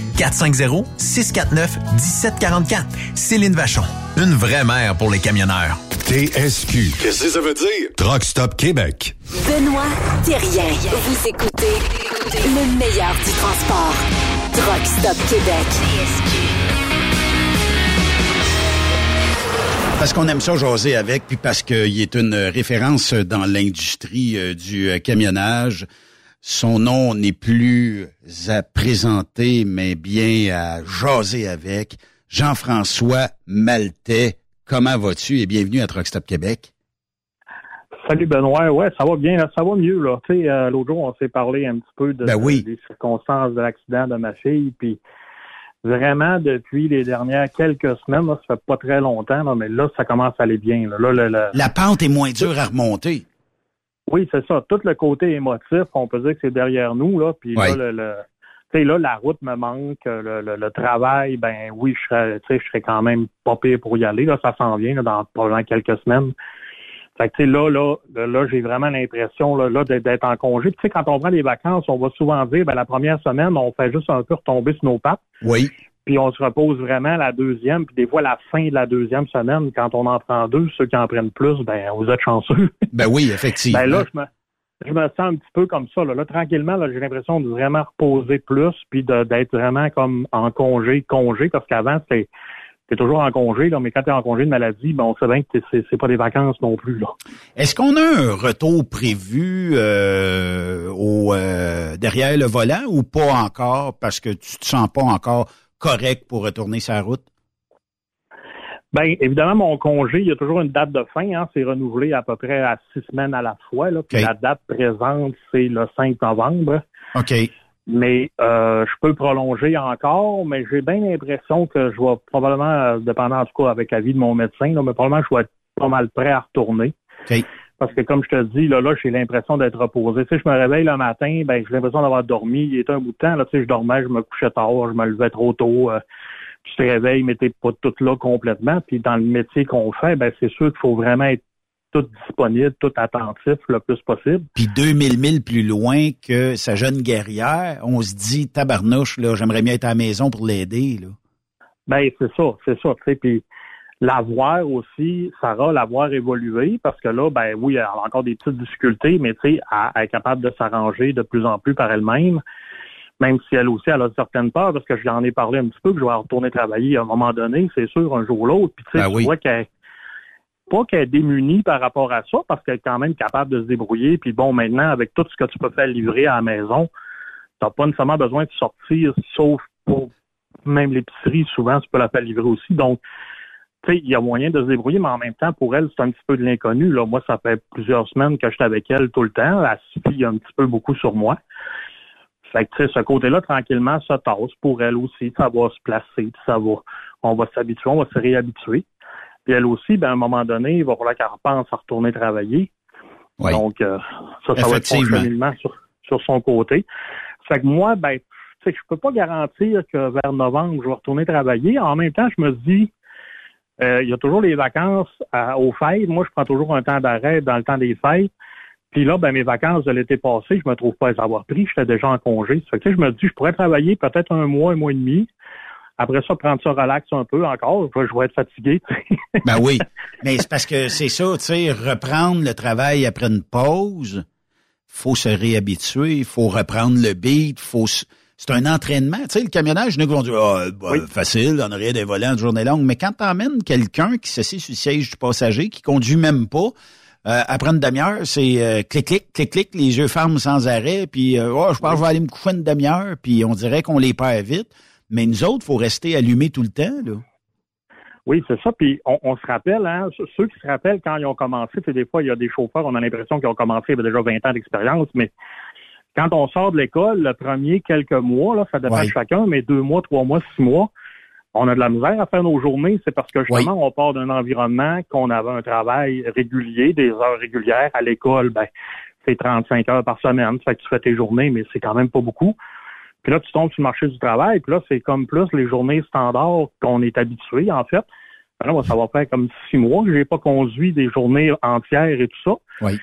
450-649-1744. Céline Vachon, une vraie mère pour les camionneurs. TSQ. Qu'est-ce que ça veut dire? Truck Stop Québec. Benoît Thérien. Vous écoutez le meilleur du transport. Truck Stop Québec. Parce qu'on aime ça jaser avec, puis parce qu'il est une référence dans l'industrie euh, du euh, camionnage. Son nom n'est plus à présenter, mais bien à jaser avec. Jean-François Maltais, comment vas-tu et bienvenue à Truck Stop Québec. Salut Benoît, ouais, ça va bien, là, ça va mieux là. Tu sais, euh, l'autre jour on s'est parlé un petit peu de, Ben oui. des circonstances de l'accident de ma fille, puis vraiment depuis les dernières quelques semaines, là, ça fait pas très longtemps, là, mais là ça commence à aller bien. Là, Là, le- La pente est moins dure à remonter. Oui, c'est ça. Tout le côté émotif, on peut dire que c'est derrière nous là. Puis Ouais. là, le, le- tu là, la route me manque, le, le- le travail, ben oui, je serais, tu sais, je serais quand même pas pire pour y aller. Là, ça s'en vient là, dans probablement quelques semaines. Fait que tu sais, là, là, là, j'ai vraiment l'impression là, là, d'être d'être en congé. Tu sais, quand on prend des vacances, on va souvent dire, ben la première semaine, on fait juste un peu retomber sur nos pattes. Oui. Puis on se repose vraiment la deuxième, puis des fois la fin de la deuxième semaine, quand on en prend deux, ceux qui en prennent plus, ben vous êtes chanceux. Ben oui, effectivement. Ben là, je me, je me sens un petit peu comme ça. Là, Là, tranquillement, là, j'ai l'impression de vraiment reposer plus, puis d'être vraiment comme en congé, congé, parce qu'avant, c'était t'es toujours en congé, là, mais quand t'es en congé de maladie, ben on sait bien que c'est pas des vacances non plus. Là. Est-ce qu'on a un retour prévu euh, au euh, derrière le volant ou pas encore parce que tu te sens pas encore correct pour retourner sa route? Ben, évidemment, mon congé, il y a toujours une date de fin. Hein, c'est renouvelé à peu près à six semaines à la fois. Là, puis OK. La date présente, c'est le 5 novembre. OK. Mais euh, je peux prolonger encore, mais j'ai bien l'impression que je vais probablement, euh, dépendant en tout cas avec l'avis de mon médecin, là, mais probablement je vais être pas mal prêt à retourner. Parce que comme je te dis, là, là, j'ai l'impression d'être reposé. Tu sais, je me réveille le matin, ben j'ai l'impression d'avoir dormi. Il était un bout de temps, là, tu sais, je dormais, je me couchais tard, je me levais trop tôt. euh, je te réveille, mais t'es pas tout là complètement. Puis dans le métier qu'on fait, ben c'est sûr qu'il faut vraiment être tout disponible, tout attentif le plus possible. Puis 2000 milles plus loin que sa jeune guerrière, on se dit tabarnouche là, j'aimerais mieux être à la maison pour l'aider là. Ben, c'est ça, c'est ça. tu sais. Puis l'avoir aussi, Sarah, l'avoir évolué, parce que là, ben oui, elle a encore des petites difficultés, mais tu sais, elle, elle est capable de s'arranger de plus en plus par elle-même, même si elle aussi, elle a certaines peurs, parce que j'en ai parlé un petit peu, que je vais retourner travailler à un moment donné, c'est sûr, un jour ou l'autre. Puis tu sais, Ben tu oui. vois qu'elle pas qu'elle est démunie par rapport à ça, parce qu'elle est quand même capable de se débrouiller. Puis bon, maintenant, avec tout ce que tu peux faire livrer à la maison, t'as pas nécessairement besoin de sortir, sauf pour même l'épicerie, souvent, tu peux la faire livrer aussi. Donc, il y a moyen de se débrouiller, mais en même temps, pour elle, c'est un petit peu de l'inconnu. Là, moi, ça fait plusieurs semaines que je suis avec elle tout le temps. Elle fie un petit peu beaucoup sur moi. Fait que, ce côté-là, tranquillement, ça tasse pour elle aussi. Ça va se placer, ça va, on va s'habituer, on va se réhabituer. Puis elle aussi, ben, à un moment donné, il va falloir qu'elle repense à retourner travailler. Oui. Donc, euh, ça, ça va être son cheminement sur, sur son côté. Fait que moi, ben, je peux pas garantir que vers novembre, je vais retourner travailler. En même temps, je me dis, il y a toujours les vacances à- aux fêtes. Moi, je prends toujours un temps d'arrêt dans le temps des fêtes. Puis là, ben, mes vacances de l'été passé, je me trouve pas les avoir pris. J'étais déjà en congé. Fait que, tu sais, je me dis, je pourrais travailler peut-être un mois, un mois et demi. Après ça, prendre ça relax un peu encore. Je vais- je vais être fatigué. Ben oui. Mais c'est parce que c'est ça, tu sais, reprendre le travail après une pause, faut se réhabituer, il faut reprendre le beat, faut s- c'est un entraînement. Tu sais, le camionnage, nous vont dire bah, facile, on aurait des volants de journée longue. Mais quand t'emmènes quelqu'un qui s'assied sur le siège du passager, qui conduit même pas, euh, après une demi-heure, c'est euh, clic, clic, clic, clic, les yeux ferment sans arrêt, puis euh, oh, je pense que je vais aller me coucher une demi-heure, puis on dirait qu'on les perd vite. Mais nous autres, faut rester allumés tout le temps, là. Oui, c'est ça. Puis on, on se rappelle, hein, ceux- qui se rappellent quand ils ont commencé, c'est des fois, il y a des chauffeurs, on a l'impression qu'ils ont commencé, il y avait déjà 20 ans d'expérience, mais quand on sort de l'école, le premier quelques mois, là, ça dépend Ouais. de chacun, mais deux mois, trois mois, six mois, on a de la misère à faire nos journées, c'est parce que justement, on part d'un environnement qu'on avait un travail régulier, des heures régulières. À l'école, ben, c'est 35 heures par semaine. Ça fait que tu fais tes journées, mais c'est quand même pas beaucoup. Puis là, tu tombes sur le marché du travail, puis là, c'est comme plus les journées standards qu'on est habitué, en fait. Ben là, ça va faire comme six mois que j'ai pas conduit des journées entières et tout ça. Oui.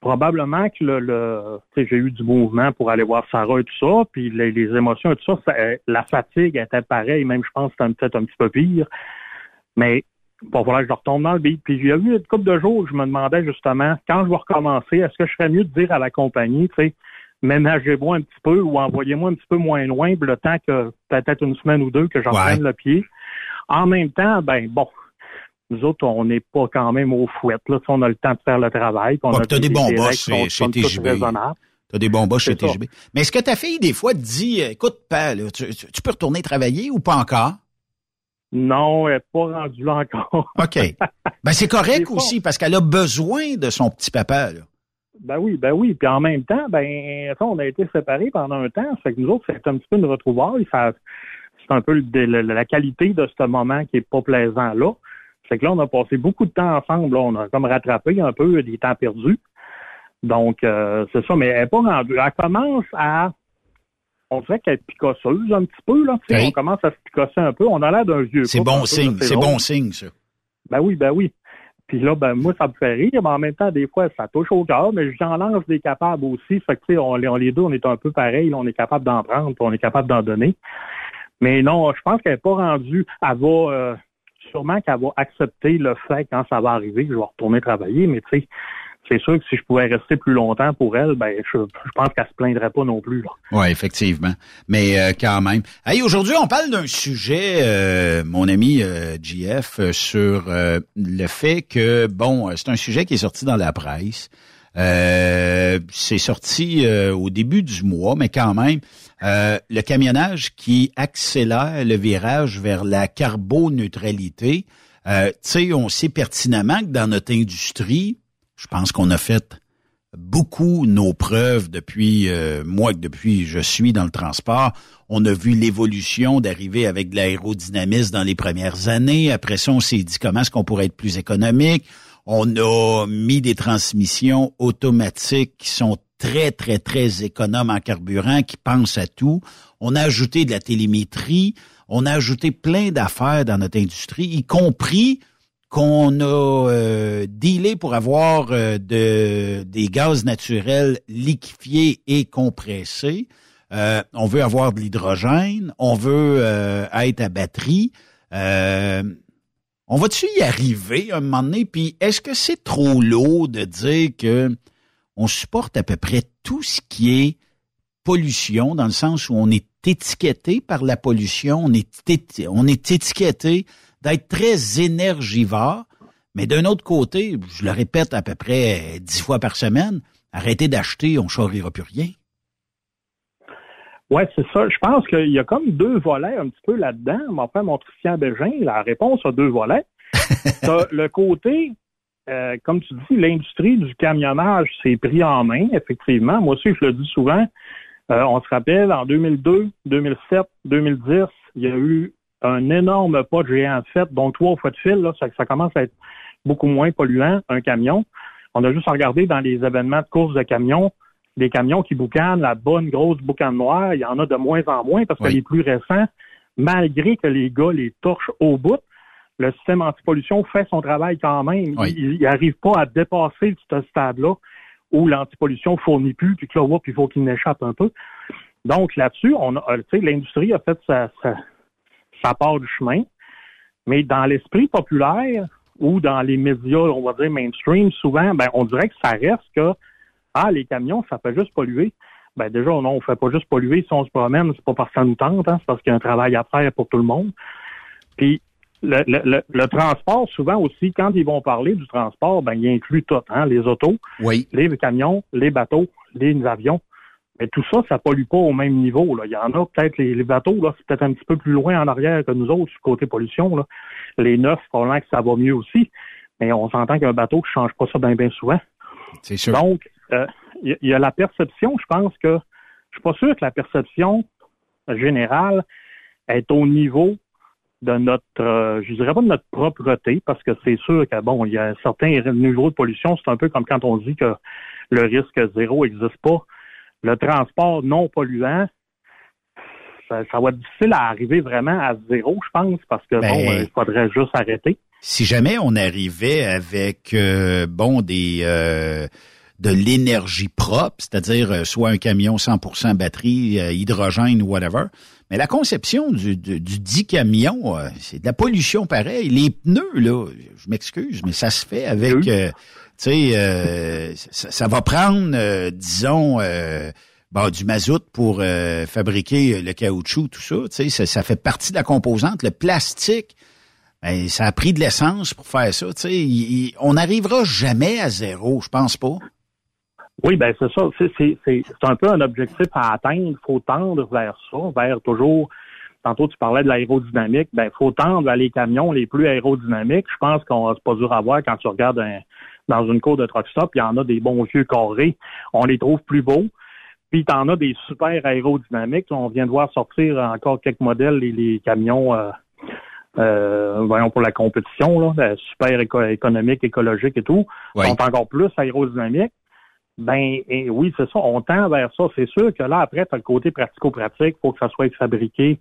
Probablement que le, le tu sais, j'ai eu du mouvement pour aller voir Sarah et tout ça, puis les, les émotions et tout ça, ça, euh, la fatigue était pareille, même je pense que c'était peut-être un petit peu pire. Mais bon, voilà, je retombe dans le beat. Puis il y a eu une couple de jours où je me demandais justement, quand je vais recommencer, est-ce que je serais mieux de dire à la compagnie, tu sais, ménagez-moi un petit peu ou envoyez-moi un petit peu moins loin, le temps que peut-être une semaine ou deux que j'en Ouais. prenne le pied. En même temps, ben bon, nous autres, on n'est pas quand même aux fouettes. Là, sais, on a le temps de faire le travail. On Ouais, a puis t'as des, bons boss chez- raisonnables. Tu as des bons boss chez ça. TGB. Mais est-ce que ta fille, des fois, te dit, euh, écoute, là, tu, peux retourner travailler ou pas encore? Non, elle n'est pas rendue là encore. OK. Ben, c'est correct aussi parce qu'elle a besoin de son petit papa, là. Ben oui, ben oui. Puis en même temps, ben on a été séparés pendant un temps. Ça fait que nous autres, c'est un petit peu une retrouvaille. Ça, c'est un peu le- le- la qualité de ce moment qui est pas plaisant là. C'est que là, on a passé beaucoup de temps ensemble. Là. On a comme rattrapé un peu des temps perdus. Donc, euh, c'est ça. Mais elle n'est pas rendue. Elle commence à... On dirait qu'elle est picosseuse un petit peu. Là. Oui. On commence à se picosser un peu. On a l'air d'un vieux C'est bon signe. C'est bon signe, ça. Ben oui, ben oui. Puis là, ben moi, ça me fait rire, mais en même temps, des fois, ça touche au cœur, mais j'en lance des capables aussi. Fait que, tu sais, on, les- on les deux, on est un peu pareil, là, on est capable d'en prendre, puis on est capable d'en donner. Mais non, je pense qu'elle n'est pas rendue. Elle va euh, sûrement qu'elle va accepter le fait quand ça va arriver que je vais retourner travailler, mais tu sais, c'est sûr que si je pouvais rester plus longtemps pour elle, ben je, pense qu'elle se plaindrait pas non plus. Oui, effectivement. Mais euh, quand même. Hey, aujourd'hui, on parle d'un sujet, euh, mon ami euh, JF, euh, sur euh, le fait que, bon, c'est un sujet qui est sorti dans la presse. C'est sorti au début du mois, mais quand même, euh, le camionnage qui accélère le virage vers la carboneutralité. Euh, tu sais, on sait pertinemment que dans notre industrie, je pense qu'on a fait beaucoup nos preuves depuis euh, moi que depuis je suis dans le transport. On a vu l'évolution d'arriver avec de l'aérodynamisme dans les premières années. Après ça, on s'est dit comment est-ce qu'on pourrait être plus économique. On a mis des transmissions automatiques qui sont très, très, très économes en carburant, qui pensent à tout. On a ajouté de la télémétrie. On a ajouté plein d'affaires dans notre industrie, y compris qu'on a euh, dealé pour avoir euh, de, des gaz naturels liquéfiés et compressés. Euh, on veut avoir de l'hydrogène, on veut euh, être à batterie. On va-tu y arriver un moment donné? Puis est-ce que c'est trop lourd de dire que on supporte à peu près tout ce qui est pollution, dans le sens où on est étiqueté par la pollution, on est, on est étiqueté d'être très énergivore, mais d'un autre côté, je le répète à peu près dix fois par semaine, arrêtez d'acheter, on ne charriera plus rien. Ouais, c'est ça. Je pense qu'il y a comme deux volets un petit peu là-dedans. Mais enfin, mon Christian Bégin, la réponse a deux volets. Le côté, euh, comme tu dis, l'industrie du camionnage s'est pris en main, effectivement. Moi aussi, je le dis souvent. Euh, on se rappelle, en 2002, 2007, 2010, il y a eu un énorme pas de géant fait, donc trois fois de fil, là, ça, ça commence à être beaucoup moins polluant, un camion. On a juste regardé dans les événements de course de camions, des camions qui boucanent, la bonne grosse boucane noire, il y en a de moins en moins parce que Oui. les plus récents, malgré que les gars les torchent au bout, le système antipollution fait son travail quand même. Oui. Il n'arrive pas à dépasser ce stade-là où l'antipollution fournit plus, puis que là, whoop, il faut qu'il n'échappe un peu. Donc là-dessus, on a, euh, tu sais, l'industrie a fait sa, sa, sa part du chemin, mais dans l'esprit populaire ou dans les médias, on va dire mainstream, souvent, ben, on dirait que ça reste que ah, les camions, ça fait juste polluer. Ben déjà, non, on fait pas juste polluer. Si on se promène, c'est pas parce que ça nous tente, hein, c'est parce qu'il y a un travail à faire pour tout le monde. Puis le, le, le, le transport, souvent aussi, quand ils vont parler du transport, ben ils incluent tout, hein, les autos, Oui. les camions, les bateaux, les avions. Mais tout ça, ça pollue pas au même niveau. Là. Il y en a peut-être les, les bateaux, là, c'est peut-être un petit peu plus loin en arrière que nous autres, côté pollution. Là. Les neufs, probablement que ça va mieux aussi. Mais on s'entend qu'un bateau ne change pas ça bien bien souvent. C'est sûr. Donc, euh, il y, il y a la perception, je pense que je suis pas sûr que la perception générale est au niveau de notre, euh, je dirais pas de notre propreté, parce que c'est sûr que bon, il y a un certain niveau de pollution. C'est un peu comme quand on dit que le risque zéro n'existe pas. Le transport non polluant, ça, ça va être difficile à arriver vraiment à zéro, je pense, parce que Ben, bon, euh, il faudrait juste arrêter. Si jamais on arrivait avec euh, bon des euh, de l'énergie propre, c'est-à-dire euh, soit un camion 100% batterie, euh, hydrogène ou whatever, mais la conception du, du, du dit camion, euh, c'est de la pollution pareil. Les pneus, là, je m'excuse, mais ça se fait avec, euh, tu sais, euh, ça, ça va prendre, euh, disons, euh, bon, du mazout pour euh, fabriquer le caoutchouc, tout ça, tu sais, ça, ça fait partie de la composante. Le plastique, ben, ça a pris de l'essence pour faire ça. Tu sais, il- il- on n'arrivera jamais à zéro, je pense pas. Oui, ben c'est ça. C'est, c'est, c'est, c'est un peu un objectif à atteindre. Il faut tendre vers ça, vers toujours. Tantôt, tu parlais de l'aérodynamique. Ben, faut tendre vers les camions les plus aérodynamiques. Je pense qu'on c'est pas dur à voir quand tu regardes un- dans une cour de truck stop. Il y en a des bons vieux carrés. On les trouve plus beaux. Puis tu en as des super aérodynamiques. On vient de voir sortir encore quelques modèles, les, les camions euh, euh, voyons pour la compétition, là, super éco- économique, écologique et tout, Oui. sont encore plus aérodynamiques. Ben oui, c'est ça, on tend vers ça. C'est sûr que là, après, tu as le côté pratico-pratique, faut que ça soit fabriqué,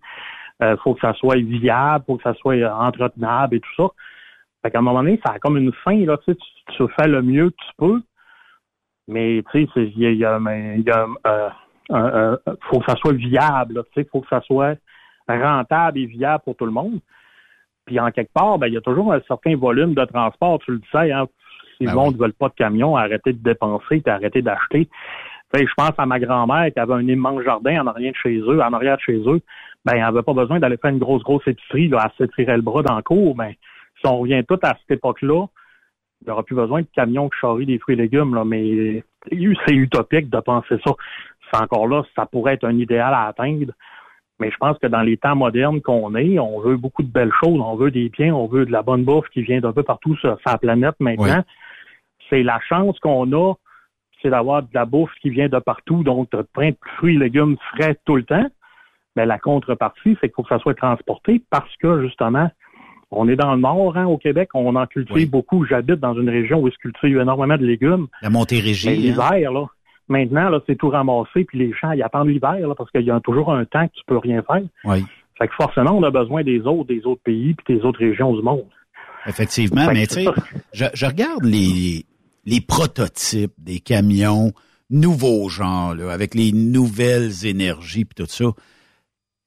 euh, faut que ça soit viable, faut que ça soit euh, entretenable et tout ça. Fait qu'à un moment donné, ça a comme une fin, là, tu tu, fais le mieux que tu peux, mais tu sais, il y a, y a, y a, euh, un- faut que ça soit viable, tu sais, faut que ça soit rentable et viable pour tout le monde. Puis en quelque part, ben, il y a toujours un certain volume de transport, tu le sais, hein. Si Ben le monde ne veut pas de camion, arrêter de dépenser, puis arrêter d'acheter. Je pense à ma grand-mère qui avait un immense jardin en arrière de chez eux, en arrière de chez eux. Ben, elle n'avait pas besoin d'aller faire une grosse, grosse épicerie, là, elle s'étirait le bras dans le cours. Ben, si on revient tout à cette époque-là, il n'y aura plus besoin de camions qui charrient des fruits et légumes, là, mais c'est utopique de penser ça. C'est encore là, ça pourrait être un idéal à atteindre. Mais je pense que dans les temps modernes qu'on est, on veut beaucoup de belles choses, on veut des biens, on veut de la bonne bouffe qui vient d'un peu partout sur, sur la planète maintenant. C'est la chance qu'on a, c'est d'avoir de la bouffe qui vient de partout, donc de plein de fruits et légumes frais tout le temps. Mais la contrepartie, c'est qu'il faut que ça soit transporté parce que justement, on est dans le nord, hein, au Québec, on en cultive beaucoup. J'habite dans une région où il se cultive énormément de légumes. La Montérégie. Mais hein. l'hiver, là, maintenant, là, c'est tout ramassé, puis les champs, ils attendent l'hiver, là, parce qu'il y a toujours un temps que tu peux rien faire. Oui. Fait que forcément, on a besoin des autres, des autres pays, puis des autres régions du monde. Effectivement, mais tu sais, je, je regarde les, les prototypes des camions nouveaux genres, là, avec les nouvelles énergies puis tout ça.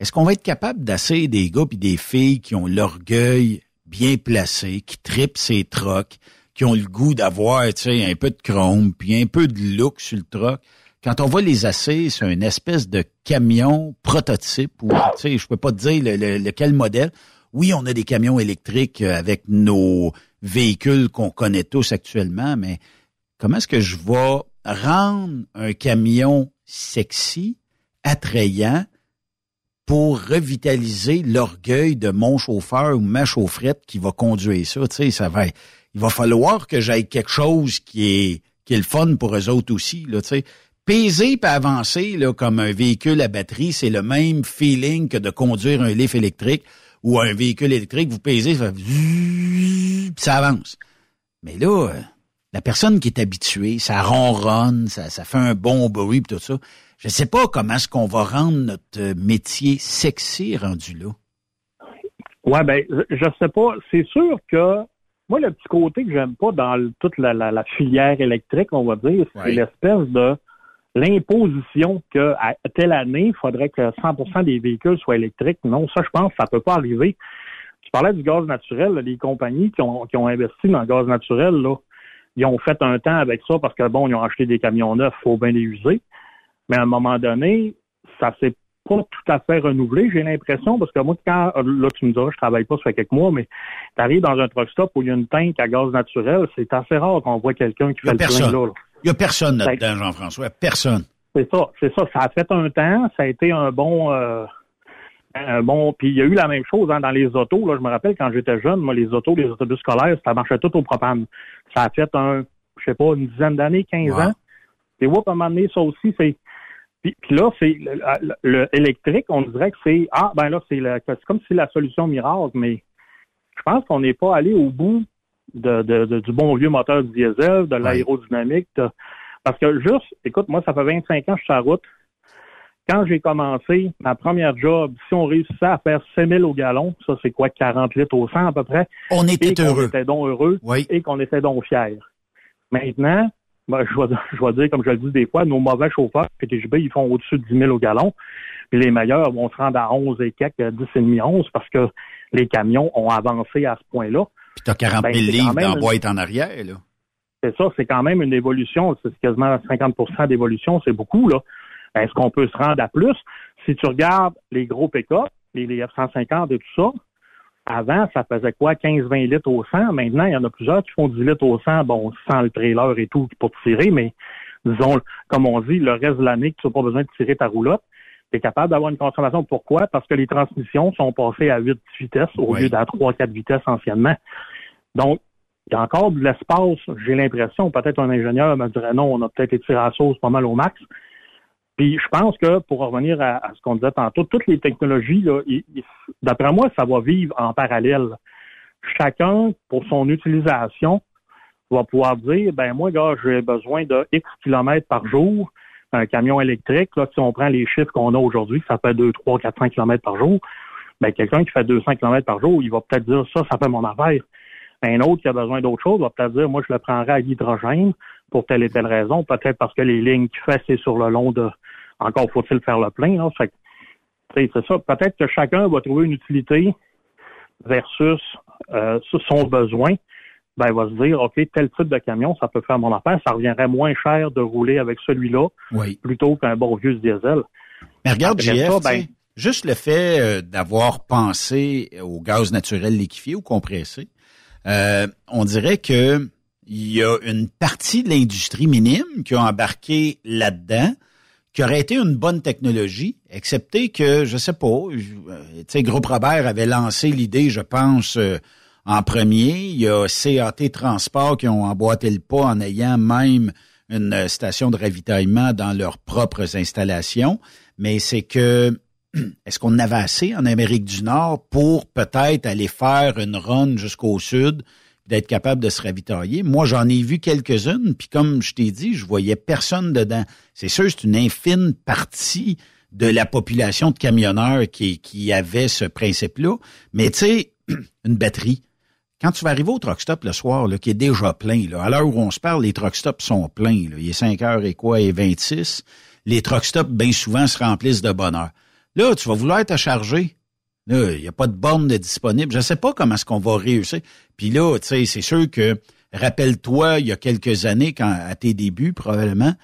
Est-ce qu'on va être capable d'asseoir des gars puis des filles qui ont l'orgueil bien placé, qui tripent ces trocs, qui ont le goût d'avoir, un peu de chrome puis un peu de look sur le troc? Quand on va les asseoir sur une espèce de camion prototype, ou, tu sais, je peux pas te dire le, le- lequel modèle, oui, on a des camions électriques euh, avec nos véhicules qu'on connaît tous actuellement, mais comment est-ce que je vais rendre un camion sexy, attrayant, pour revitaliser l'orgueil de mon chauffeur ou ma chaufferette qui va conduire ça? Tu sais, ça va, il va falloir que j'aille quelque chose qui est, qui est le fun pour eux autres aussi, là, tu sais. Peser et avancer là, comme un véhicule à batterie, c'est le même feeling que de conduire un lift électrique ou un véhicule électrique, vous pesez, ça fait ça avance. Mais là, euh, la personne qui est habituée, ça ronronne, ça, ça fait un bon bruit tout ça. Je sais pas comment est-ce qu'on va rendre notre euh, métier sexy rendu là. Ouais, ben, je, je sais pas. C'est sûr que moi, le petit côté que j'aime pas dans le- toute la, la- la filière électrique, on va dire, c'est Ouais. l'espèce de l'imposition que à telle année, il faudrait que 100% des véhicules soient électriques. Non, ça, je pense, ça peut pas arriver. Tu parlais du gaz naturel, là, les compagnies qui ont, qui ont investi dans le gaz naturel, là, ils ont fait un temps avec ça parce que bon, ils ont acheté des camions neufs, faut bien les user. Mais à un moment donné, ça s'est pas tout à fait renouvelé, j'ai l'impression, parce que moi, quand, là, tu me diras, je travaille pas, ça fait quelques mois, mais tu arrives dans un truck stop où il y a une tank à gaz naturel, c'est assez rare qu'on voit quelqu'un qui fait le plein là. là. Il y a personne là-dedans, Jean-François. Personne. C'est ça, c'est ça. Ça a fait un temps, ça a été un bon, euh, un bon. Puis il y a eu la même chose hein, dans les autos. Là, je me rappelle quand j'étais jeune, moi les autos, les autobus scolaires, ça marchait tout au propane. Ça a fait un, je sais pas, une dizaine d'années, 15 Ouais. ans. Et ouais, à un moment donné, ça aussi, c'est Puis, puis là, c'est le, le- le électrique, on dirait que c'est ah ben là, c'est comme si la solution miracle, mais je pense qu'on n'est pas allé au bout de, de- de- du bon vieux moteur diesel, de l'aérodynamique. de- parce que juste, écoute, moi, ça fait 25 ans que je suis sur la route. Quand j'ai commencé ma première job, si on réussissait à faire 5 000 au gallon, ça c'est quoi, 40 litres au 100 à peu près? On était et heureux. était donc heureux et qu'on était donc fiers. Maintenant, ben, je, vais, je vais dire, comme je le dis des fois, nos mauvais chauffeurs PTGB, ils font au-dessus de 10 000 au gallon. Puis les meilleurs vont se rendre à 11 et quelques, 10 et demi, 11 parce que les camions ont avancé à ce point-là. Puis t'as 40 000 Ben, livres dans une- boîte en arrière, là. C'est ça, c'est quand même une évolution. C'est quasiment 50% d'évolution, c'est beaucoup, là. Est-ce qu'on peut se rendre à plus? Si tu regardes les gros pick-up, les, les F-150 et tout ça, avant, ça faisait quoi? 15-20 litres au 100. Maintenant, il y en a plusieurs qui font 10 litres au 100, bon, sans le trailer et tout pour tirer, mais disons, comme on dit, le reste de l'année, tu n'as pas besoin de tirer ta roulotte. Tu es capable d'avoir une consommation. Pourquoi? Parce que les transmissions sont passées à 8 vitesses au Oui. lieu d'à 3-4 vitesses anciennement. Donc, il y a encore de l'espace, j'ai l'impression. Peut-être un ingénieur me dirait non, on a peut-être été tiré à la sauce pas mal au max. Puis je pense que pour revenir à, à ce qu'on disait tantôt, toutes les technologies, d'après moi, ça va vivre en parallèle. Chacun, pour son utilisation, va pouvoir dire, ben moi, gars, j'ai besoin de X kilomètres par jour. Un camion électrique, là, si on prend les chiffres qu'on a aujourd'hui, ça fait 2, 3, 400 kilomètres par jour. Ben, quelqu'un qui fait 200 kilomètres par jour, il va peut-être dire ça, ça fait mon affaire. Un autre qui a besoin d'autre chose va peut-être dire, moi, je le prendrai à l'hydrogène pour telle et telle raison. Peut-être parce que les lignes qu'il fait, c'est sur le long de, encore faut-il faire le plein, là. Fait tu sais, c'est ça. Peut-être que chacun va trouver une utilité versus euh, son besoin. Ben, il va se dire, OK, tel type de camion, ça peut faire mon affaire. Ça reviendrait moins cher de rouler avec celui-là Oui. plutôt qu'un bon vieux diesel. Mais regarde, JF, ça, ben- juste le fait euh, d'avoir pensé au gaz naturel liquéfié ou compressé, euh, on dirait que il y a une partie de l'industrie minime qui a embarqué là-dedans, qui aurait été une bonne technologie, excepté que, je sais pas, euh, tu sais, Groupe Robert avait lancé l'idée, je pense, euh, en premier. Il y a CAT Transport qui ont emboîté le pas en ayant même une euh, station de ravitaillement dans leurs propres installations. Mais c'est que est-ce qu'on avait assez en Amérique du Nord pour peut-être aller faire une run jusqu'au sud, d'être capable de se ravitailler? Moi, j'en ai vu quelques-unes, puis comme je t'ai dit, je voyais personne dedans. C'est sûr, c'est une infime partie de la population de camionneurs qui, qui avait ce principe-là. Mais tu sais, une batterie, quand tu vas arriver au truck stop le soir, là, qui est déjà plein, là, à l'heure où on se parle, les truck stops sont pleins. Là. Il est 5 heures et quoi, et 26. Les truck stops, bien souvent, se remplissent de bonne heure. Là, tu vas vouloir te charger. Là, il n'y a pas de borne disponible. Je ne sais pas comment est-ce qu'on va réussir. Puis là, tu sais, c'est sûr que, rappelle-toi, il y a quelques années, quand à tes débuts, probablement,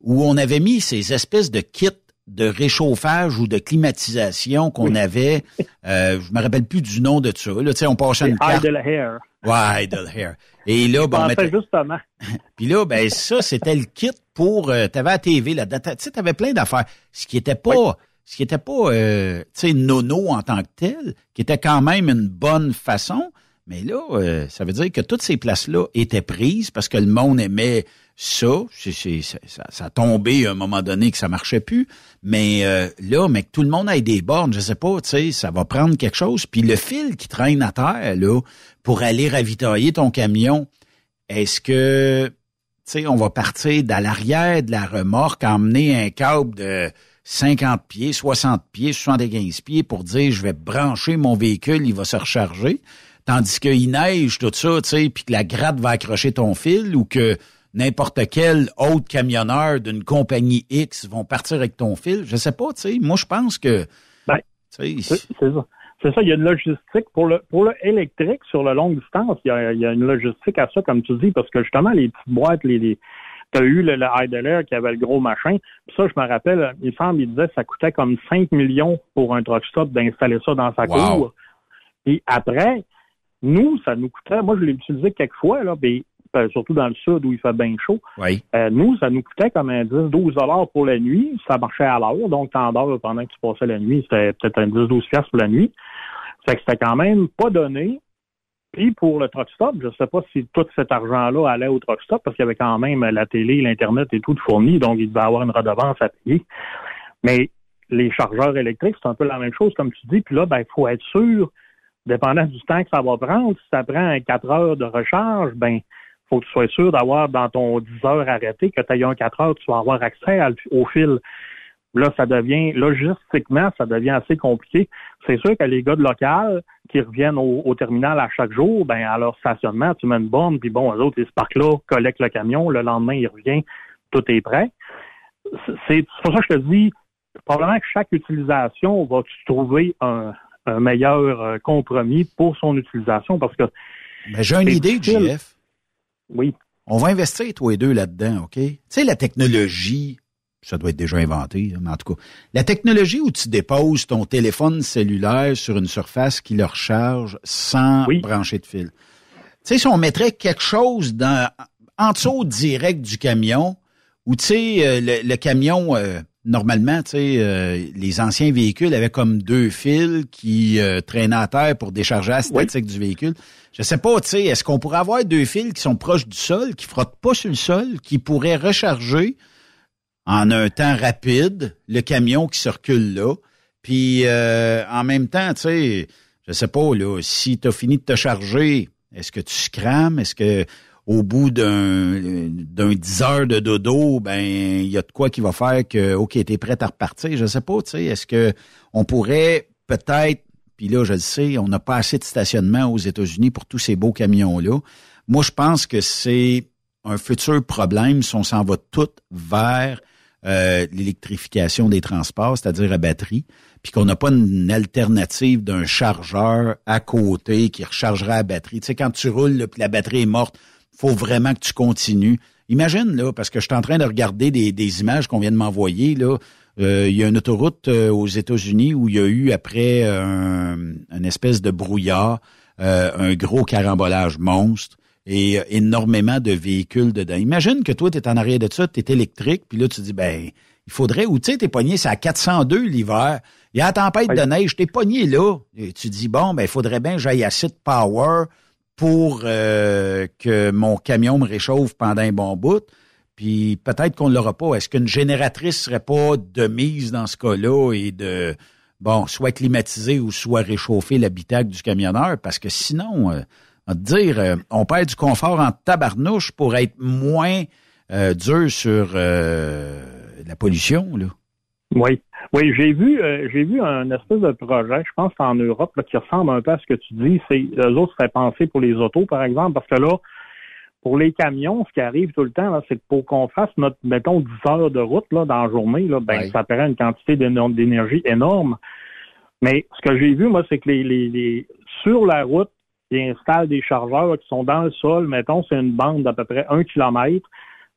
où on avait mis ces espèces de kits de réchauffage ou de climatisation qu'on avait, euh, je me rappelle plus du nom de ça. Là, tu sais, on passait une carte. Idle hair. Ouais, idle hair. Et là, bon, pensais mettre- justement. puis là, ben ça, c'était le kit pour. Euh, t'avais la TV là-dedans. T'as- Tu sais, t'avais plein d'affaires. Ce qui était pas. Ce qui était pas, euh, tu sais, nono en tant que tel, qui était quand même une bonne façon. Mais là, euh, ça veut dire que toutes ces places-là étaient prises parce que le monde aimait ça. Ça, ça, a tombé à un moment donné que ça marchait plus. Mais euh, là, mais que tout le monde ait des bornes, je sais pas, tu sais, ça va prendre quelque chose. Puis le fil qui traîne à terre, là, pour aller ravitailler ton camion, est-ce que, tu sais, on va partir dans l'arrière de la remorque, emmener un câble de 50 pieds, 60 pieds, 75 pieds pour dire je vais brancher mon véhicule, il va se recharger? Tandis qu'il neige, tout ça, tu sais, puis que la gratte va accrocher ton fil ou que n'importe quel autre camionneur d'une compagnie X vont partir avec ton fil. Je sais pas, tu sais. Moi, je pense que. Ben, C'est ça. C'est ça, il y a une logistique. Pour le pour le électrique, sur le longue distance, il y a, il y a une logistique à ça, comme tu dis, parce que justement, les petites boîtes, les, les tu as eu le, le idler qui avait le gros machin. Puis ça, je me rappelle, il me semble, il disait que ça coûtait comme 5 millions pour un truck stop d'installer ça dans sa Wow. cour. Et après, nous, ça nous coûtait, moi je l'ai utilisé quelques fois, là, mais, euh, surtout dans le sud où il fait bien chaud. Oui. Euh, nous, ça nous coûtait comme un 10-12 dollars pour la nuit. Ça marchait à l'heure, donc t'en dors pendant que tu passais la nuit. C'était peut-être un 10-12 piastres pour la nuit. Fait que c'était quand même pas donné. Puis pour le truck stop, je ne sais pas si tout cet argent-là allait au truck stop parce qu'il y avait quand même la télé, l'Internet et tout de fourni, donc il devait avoir une redevance à payer. Mais les chargeurs électriques, c'est un peu la même chose, comme tu dis. Puis là, ben, il faut être sûr, dépendant du temps que ça va prendre, si ça prend 4 heures de recharge, ben faut que tu sois sûr d'avoir dans ton 10 heures arrêté, que tu aies un 4 heures, tu vas avoir accès au fil. Là, ça devient, logistiquement, ça devient assez compliqué. C'est sûr que les gars de local qui reviennent au, terminal à chaque jour, ben à leur stationnement, tu mets une borne, puis bon, eux autres, ils se parquent là, collectent le camion, le lendemain, il revient, tout est prêt. C'est c'est pour ça que je te dis, probablement que chaque utilisation va trouver un, un meilleur euh, compromis pour son utilisation parce que. J'ai une idée. JF. Oui. On va investir, toi et deux, là-dedans, OK? Tu sais, la technologie, ça doit être déjà inventé, hein, mais en tout cas, la technologie où tu déposes ton téléphone cellulaire sur une surface qui le recharge sans brancher de fil. Tu sais, si on mettrait quelque chose dans, en dessous direct du camion, où, tu sais, euh, le, le camion, euh, normalement, tu sais, euh, les anciens véhicules avaient comme deux fils qui euh, traînaient à terre pour décharger la statique du véhicule. Je sais pas, tu sais, est-ce qu'on pourrait avoir deux fils qui sont proches du sol, qui frottent pas sur le sol, qui pourraient recharger en un temps rapide le camion qui circule là, puis euh, en même temps, tu sais, je sais pas, là, si tu as fini de te charger, est-ce que tu scrames? Est-ce que au bout d'un d'un 10 heures de dodo, ben il y a de quoi qui va faire que OK, t'es prêt à repartir, je sais pas, tu sais, est-ce que on pourrait peut-être puis là je le sais, on n'a pas assez de stationnement aux États-Unis pour tous ces beaux camions là. Moi je pense que c'est un futur problème si on s'en va tout vers euh, l'électrification des transports, c'est-à-dire à batterie, puis qu'on n'a pas une alternative d'un chargeur à côté qui rechargera la batterie. Tu sais, quand tu roules, là, puis la batterie est morte, faut vraiment que tu continues. Imagine, là, parce que je suis en train de regarder des, des images qu'on vient de m'envoyer, là. Euh, il y a une autoroute euh, aux États-Unis où il y a eu, après un, une espèce de brouillard, euh, un gros carambolage monstre et euh, énormément de véhicules dedans. Imagine que toi, tu es en arrière de ça, tu es électrique, puis là, tu dis, ben, il faudrait, ou tu sais, t'es pogné, c'est à 402 l'hiver, il y a la tempête de neige, t'es pogné là. Et tu dis, bon, ben, il faudrait bien que j'aille de power pour euh, que mon camion me réchauffe pendant un bon bout. Puis peut-être qu'on ne l'aura pas. Est-ce qu'une génératrice serait pas de mise dans ce cas-là et de, bon, soit climatiser ou soit réchauffer l'habitacle du camionneur? Parce que sinon, euh, on va te dire, euh, on perd du confort en tabarnouche pour être moins euh, dur sur la pollution, là. Oui. Oui, j'ai vu euh, j'ai vu un espèce de projet, je pense en Europe, là, qui ressemble un peu à ce que tu dis. C'est eux autres seraient pensés pour les autos, par exemple, parce que là, pour les camions, ce qui arrive tout le temps, là, c'est que pour qu'on fasse notre, mettons, 10 heures de route là, dans la journée, là, ben, ça prend une quantité d'énergie énorme. Mais ce que j'ai vu, moi, c'est que les, les, les sur la route, ils installent des chargeurs qui sont dans le sol, mettons, c'est une bande d'à peu près un kilomètre,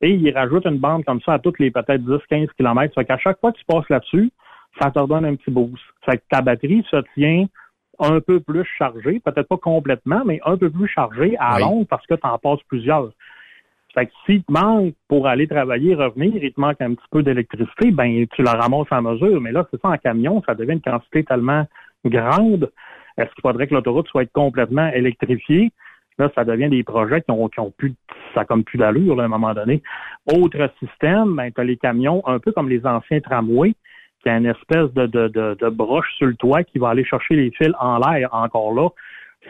et ils rajoutent une bande comme ça à toutes les peut-être 10-15 kilomètres. Ça fait qu'à chaque fois que tu passes là-dessus, ça te redonne un petit boost. Fait que ta batterie se tient un peu plus chargée, peut-être pas complètement, mais un peu plus chargée à Oui. longue parce que tu en passes plusieurs. Fait que s'il te manque pour aller travailler, revenir, il te manque un petit peu d'électricité, ben tu la ramasses à mesure. Mais là, c'est ça en camion, ça devient une quantité tellement grande. Est-ce qu'il faudrait que l'autoroute soit complètement électrifiée? Là, ça devient des projets qui ont, qui ont plus, ça a comme plus d'allure là, à un moment donné. Autre système, ben, tu as les camions, un peu comme les anciens tramways, qui a une espèce de, de, de, de broche sur le toit qui va aller chercher les fils en l'air. Encore là,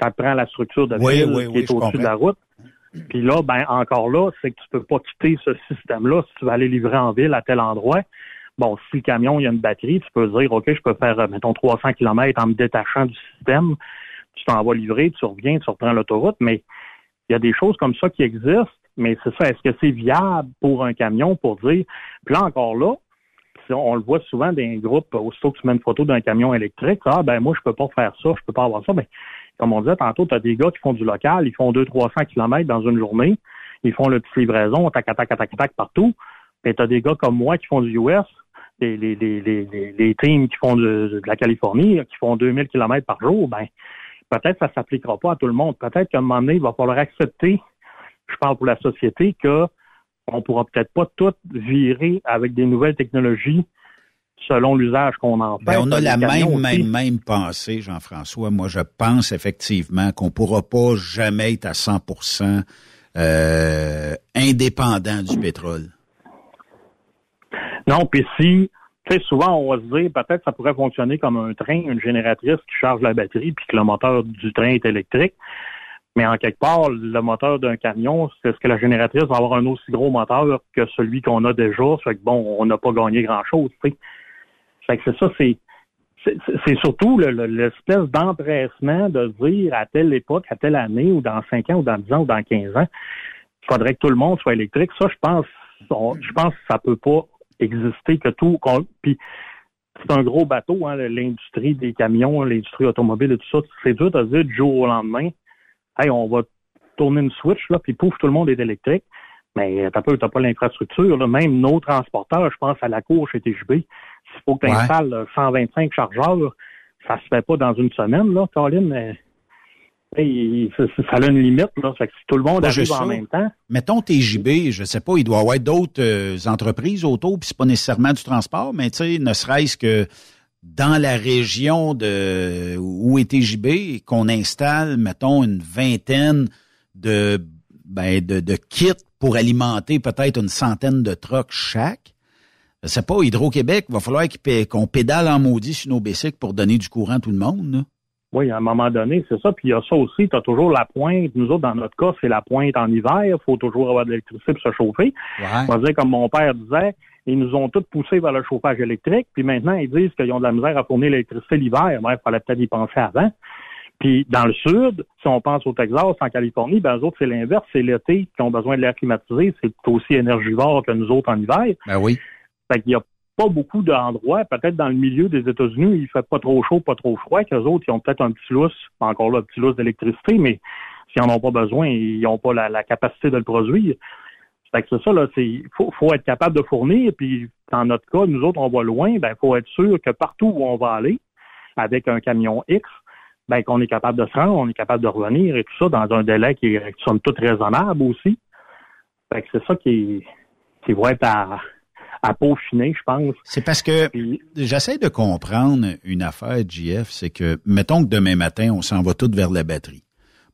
ça prend la structure de Oui, fil oui, qui oui, est au-dessus de la route. Puis là, ben encore là, c'est que tu peux pas quitter ce système-là si tu veux aller livrer en ville à tel endroit. Bon, si le camion il y a une batterie, tu peux dire, OK, je peux faire, euh, mettons, 300 km en me détachant du système. Tu t'en vas livrer, tu reviens, tu reprends l'autoroute, mais il y a des choses comme ça qui existent, mais c'est ça, est-ce que c'est viable pour un camion pour dire, puis là encore là, on, le voit souvent dans les groupes, aussitôt que tu mets une photo d'un camion électrique, ah ben moi je peux pas faire ça, je peux pas avoir ça, mais comme on disait tantôt, tu as des gars qui font du local, ils font 200-300 km dans une journée, ils font le petit livraison, tac, tac, tac, tac, partout, mais tu as des gars comme moi qui font du US, les, les, les, les, teams qui font de, de la Californie, qui font 2000 km par jour, ben peut-être que ça s'appliquera pas à tout le monde. Peut-être qu'à un moment donné, il va falloir accepter, je parle pour la société, que on pourra peut-être pas tout virer avec des nouvelles technologies selon l'usage qu'on en fait. Ben, on a la même, même, même pensée, Jean-François. Moi, je pense effectivement qu'on pourra pas jamais être à 100% euh, indépendant du pétrole. Non, puis si, tu sais, souvent on va se dire peut-être ça pourrait fonctionner comme un train, une génératrice qui charge la batterie puis que le moteur du train est électrique. Mais en quelque part, le moteur d'un camion, c'est ce que la génératrice va avoir un aussi gros moteur que celui qu'on a déjà? Ça fait que bon, on n'a pas gagné grand-chose, tu sais. Fait que c'est ça, c'est c'est- surtout le- le- l'espèce d'empressement de dire à telle époque, à telle année, ou dans 5 ans, ou dans 10 ans, ou dans 15 ans, il faudrait que tout le monde soit électrique. Ça, je pense, je pense que ça peut pas exister que tout. Puis c'est un gros bateau, hein, l'industrie des camions, l'industrie automobile et tout ça. C'est dur de dire du jour au lendemain, hey, on va tourner une switch là, puis pouf, tout le monde est électrique. Mais t'as pas, t'as pas l'infrastructure. Même nos transporteurs, je pense à la cour chez TGB, s'il faut que tu installes 125 chargeurs, ça se fait pas dans une semaine, là, Colin. Ça, ça a une limite, là. Fait que si tout le monde arrive juste en même temps, Mettons TJB, je sais pas, il doit y avoir d'autres euh, entreprises autour, puis c'est pas nécessairement du transport, mais tu sais, ne serait-ce que dans la région de où est TJB, qu'on installe, mettons, une vingtaine de ben, de, de kits pour alimenter peut-être une centaine de trucks chaque. Je sais pas, Hydro-Québec, va falloir qu'on pédale en maudit sur nos bicycles pour donner du courant à tout le monde. là. Oui, à un moment donné, c'est ça. Puis il y a ça aussi, tu as toujours la pointe. Nous autres, dans notre cas, c'est la pointe en hiver. Il faut toujours avoir de l'électricité pour se chauffer. On va dire, comme mon père disait, ils nous ont tous poussés vers le chauffage électrique. Puis maintenant, ils disent qu'ils ont de la misère à fournir l'électricité l'hiver. Ben, il fallait peut-être y penser avant. Puis dans le sud, si on pense au Texas, en Californie, ben eux autres, c'est l'inverse. C'est l'été qui ont besoin de l'air climatisé. C'est aussi énergivore que nous autres en hiver. Ben oui. Fait qu'il y a pas beaucoup d'endroits, peut-être dans le milieu des États-Unis, il fait pas trop chaud, pas trop froid, qu'eux autres, ils ont peut-être un petit lousse, encore là, un petit lousse d'électricité, mais s'ils en ont pas besoin, ils n'ont pas la, capacité de le produire. Que c'est ça, là, c'est, faut, faut être capable de fournir, puis dans notre cas, nous autres, on va loin, ben, faut être sûr que partout où on va aller, avec un camion X, ben, qu'on est capable de se rendre, on est capable de revenir et tout ça dans un délai qui est, somme toute, raisonnable aussi. Fait que c'est ça qui, qui va être à, à peaufiner, je pense. C'est parce que j'essaie de comprendre une affaire, JF, c'est que, mettons que demain matin, on s'en va tout vers la batterie.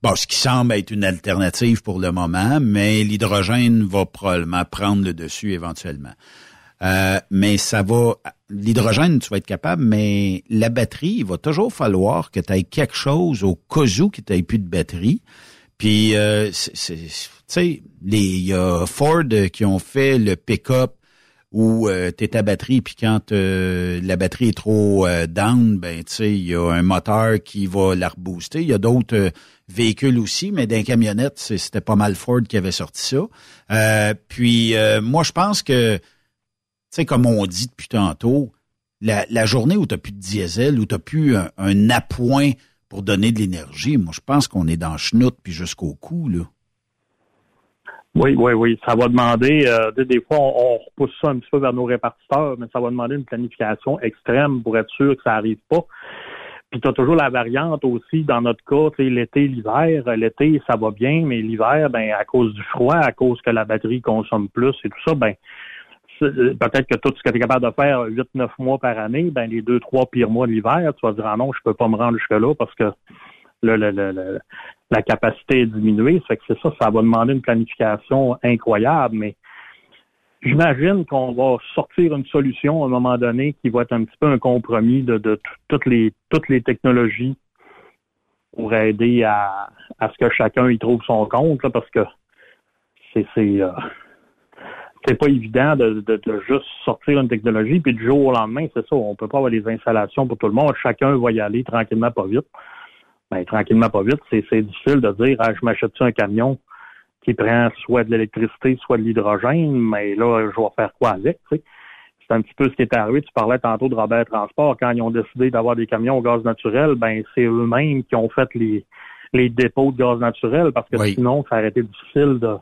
Bon, ce qui semble être une alternative pour le moment, mais l'hydrogène va probablement prendre le dessus éventuellement. Euh, mais ça va, l'hydrogène, tu vas être capable, mais la batterie, il va toujours falloir que tu aies quelque chose au cas où que tu plus de batterie. Puis, euh, tu sais, les- il y a Ford qui ont fait le pick-up où euh, tu es ta batterie, puis quand euh, la batterie est trop euh, down, ben tu sais, il y a un moteur qui va la rebooster. Il y a d'autres euh, véhicules aussi, mais d'un camionnette, c'était pas mal Ford qui avait sorti ça. Euh, puis moi, je pense que, tu sais, comme on dit depuis tantôt, la, la journée où tu plus de diesel, où tu plus un, un appoint pour donner de l'énergie, moi, je pense qu'on est dans chenoute puis jusqu'au cou, là. Oui, oui, oui. Ça va demander, euh, des- fois, on, on repousse ça un petit peu vers nos répartiteurs, mais ça va demander une planification extrême pour être sûr que ça arrive pas. Puis tu as toujours la variante aussi, dans notre cas, l'été, l'hiver. L'été, ça va bien, mais l'hiver, ben, à cause du froid, à cause que la batterie consomme plus et tout ça, ben, euh, peut-être que tout ce que tu es capable de faire 8-9 mois par année, ben, les deux, trois pires mois de l'hiver, tu vas dire, ah non, je peux pas me rendre jusque-là parce que la capacité est diminuée. Ça fait que c'est ça, ça va demander une planification incroyable, mais j'imagine qu'on va sortir une solution à un moment donné qui va être un petit peu un compromis de, de toutes les toutes les technologies pour aider à, à ce que chacun y trouve son compte, là, parce que c'est euh, c'est pas évident de, de, de juste sortir une technologie, puis du jour au lendemain, c'est ça, on peut pas avoir des installations pour tout le monde. Chacun va y aller tranquillement, pas vite. Ben, tranquillement, pas vite, c'est c'est difficile de dire ah, je m'achète un camion qui prend soit de l'électricité, soit de l'hydrogène, mais là, je vais faire quoi avec? C'est un petit peu ce qui est arrivé. Tu parlais tantôt de Robert Transport. Quand ils ont décidé d'avoir des camions au gaz naturel, ben c'est eux-mêmes qui ont fait les, les dépôts de gaz naturel parce que sinon, ça aurait été difficile de.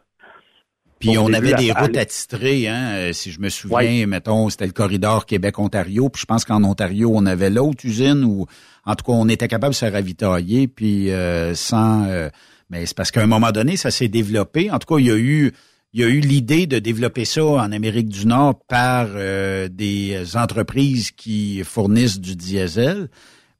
Puis on avait des routes attitrées, hein, euh, si je me souviens, mettons, c'était le corridor Québec-Ontario, puis je pense qu'en Ontario, on avait l'autre usine où, en tout cas, on était capable de se ravitailler, puis euh, sans... euh, mais c'est parce qu'à un moment donné, ça s'est développé. En tout cas, il y a eu il y a eu l'idée de développer ça en Amérique du Nord par euh, des entreprises qui fournissent du diesel.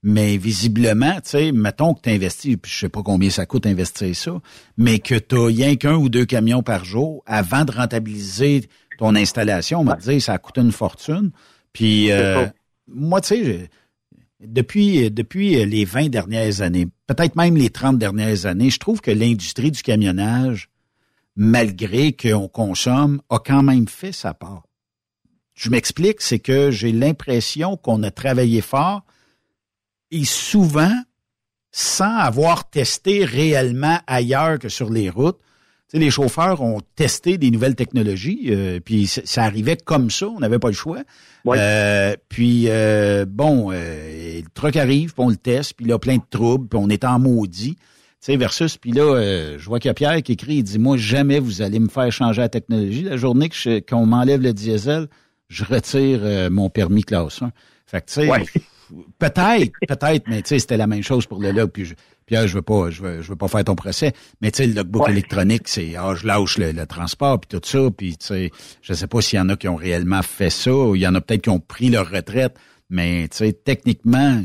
Mais visiblement, tu sais, mettons que tu investis, puis je sais pas combien ça coûte investir ça, mais que tu as rien qu'un ou deux camions par jour avant de rentabiliser ton installation, on va te dire ça coûte une fortune. Puis euh, moi, tu sais, depuis, depuis les 20 dernières années, peut-être même les 30 dernières années, je trouve que l'industrie du camionnage, malgré qu'on consomme, a quand même fait sa part. Je m'explique, c'est que j'ai l'impression qu'on a travaillé fort et souvent sans avoir testé réellement ailleurs que sur les routes. Tu sais, les chauffeurs ont testé des nouvelles technologies, euh, puis ça arrivait comme ça, on n'avait pas le choix. Euh, puis euh, bon, le truc arrive, puis on le teste, puis il a plein de troubles, puis on est en maudit. Tu sais, versus, puis là, je vois qu'il y a Pierre qui écrit, il dit, moi, jamais vous allez me faire changer la technologie. La journée qu'on m'enlève le diesel, je retire mon permis classe 1. Fait que, tu sais, peut-être, peut-être, mais tu sais, c'était la même chose pour le log. Puis je, Pierre, je veux pas, je veux, je veux pas faire ton procès, mais tu sais, le logbook électronique, c'est ah, je lâche le, transport puis tout ça, puis tu sais, je sais pas s'il y en a qui ont réellement fait ça, ou il y en a peut-être qui ont pris leur retraite, mais tu sais, techniquement,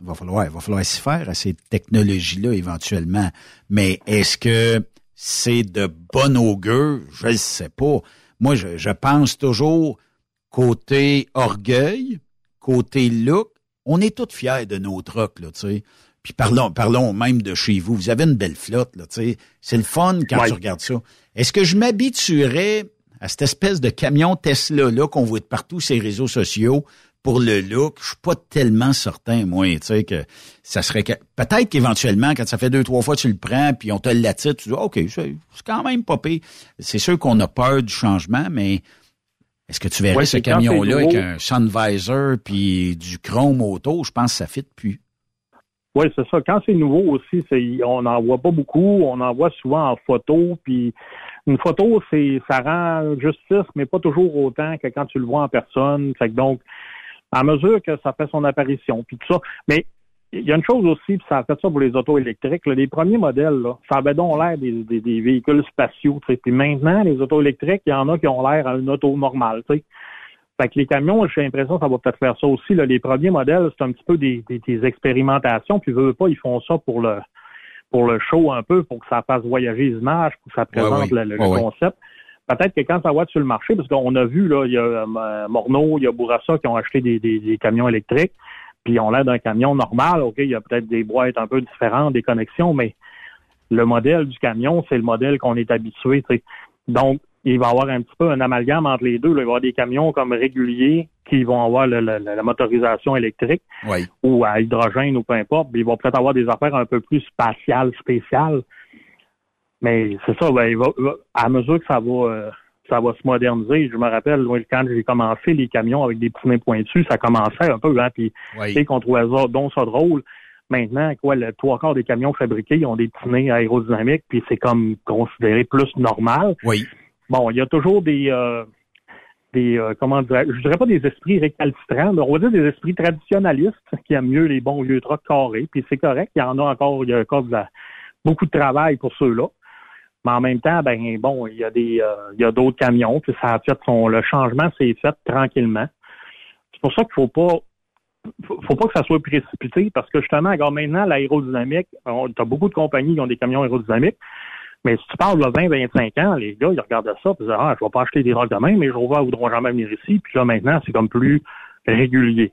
il va falloir, il va falloir s'y faire à ces technologies-là éventuellement. Mais est-ce que c'est de bon augure? Je ne sais pas. Moi, je, je pense toujours côté orgueil, côté look, on est tous fiers de nos trucks, là, tu sais. Puis parlons, parlons même de chez vous. Vous avez une belle flotte, là, tu sais. C'est le fun quand tu regardes ça. Est-ce que je m'habituerais à cette espèce de camion Tesla-là qu'on voit de partout les réseaux sociaux pour le look? Je suis pas tellement certain, moi, tu sais, que ça serait... Que... Peut-être qu'éventuellement, quand ça fait deux, trois fois tu le prends, puis on te l'attire, tu dis, OK, c'est quand même pas pire. C'est sûr qu'on a peur du changement, mais est-ce que tu verrais ce camion-là avec un sun visor puis du chrome auto? Je pense que ça fit plus. Oui, c'est ça. Quand c'est nouveau aussi, on n'en voit pas beaucoup. On en voit souvent en photo. Puis une photo, c'est ça rend justice, mais pas toujours autant que quand tu le vois en personne. Fait que donc, à mesure que ça fait son apparition, puis tout ça. Mais il y a une chose aussi, puis ça a fait ça pour les autos électriques. les premiers modèles, là, ça avait donc l'air des, des, véhicules spatiaux. Puis maintenant, les autos électriques, il y en a qui ont l'air à une auto normale. Fait que les camions, j'ai l'impression que ça va peut-être faire ça aussi. Là. Les premiers modèles, c'est un petit peu des, des, expérimentations. Puis, veulent pas, ils font ça pour le pour le show un peu, pour que ça fasse voyager les images, pour que ça présente le, concept. Peut-être que quand ça va être sur le marché, parce qu'on a vu, là, il y a euh, Morneau, il y a Bourassa qui ont acheté des, des camions électriques puis ils ont l'air d'un camion normal. OK, il y a peut-être des boîtes un peu différentes, des connexions, mais le modèle du camion, c'est le modèle qu'on est habitué. Donc, il va y avoir un petit peu un amalgame entre les deux. Il va y avoir des camions comme réguliers qui vont avoir la motorisation électrique ou à hydrogène ou peu importe. Ils vont peut-être avoir des affaires un peu plus spatiales, spéciales. Mais c'est ça, ben, à mesure que ça va euh, ça va se moderniser. Je me rappelle, quand j'ai commencé les camions avec des pneus pointus, ça commençait un peu, hein, puis oui. qu'on trouvait ça, donc ça drôle. Maintenant, quoi, le trois quarts des camions fabriqués, ils ont des pneus aérodynamiques, puis c'est comme considéré plus normal. Oui. Bon, il y a toujours des euh, des euh, comment dire, je dirais pas des esprits récalcitrants, mais on va dire des esprits traditionnalistes qui aiment mieux les bons vieux trucks carrés, puis c'est correct. Il y en a encore, il y a encore beaucoup de travail pour ceux-là. Mais en même temps, ben bon, il y a des euh, il y a d'autres camions, puis ça a fait son le changement s'est fait tranquillement. C'est pour ça qu'il faut pas faut pas que ça soit précipité parce que justement, regarde maintenant l'aérodynamique, tu as beaucoup de compagnies qui ont des camions aérodynamiques, mais si tu parles de 20-25 ans, les gars, ils regardent ça, ils disent Ah, je vais pas acheter des drogues de même, mais je ne voudront jamais venir ici, puis là maintenant, c'est comme plus régulier.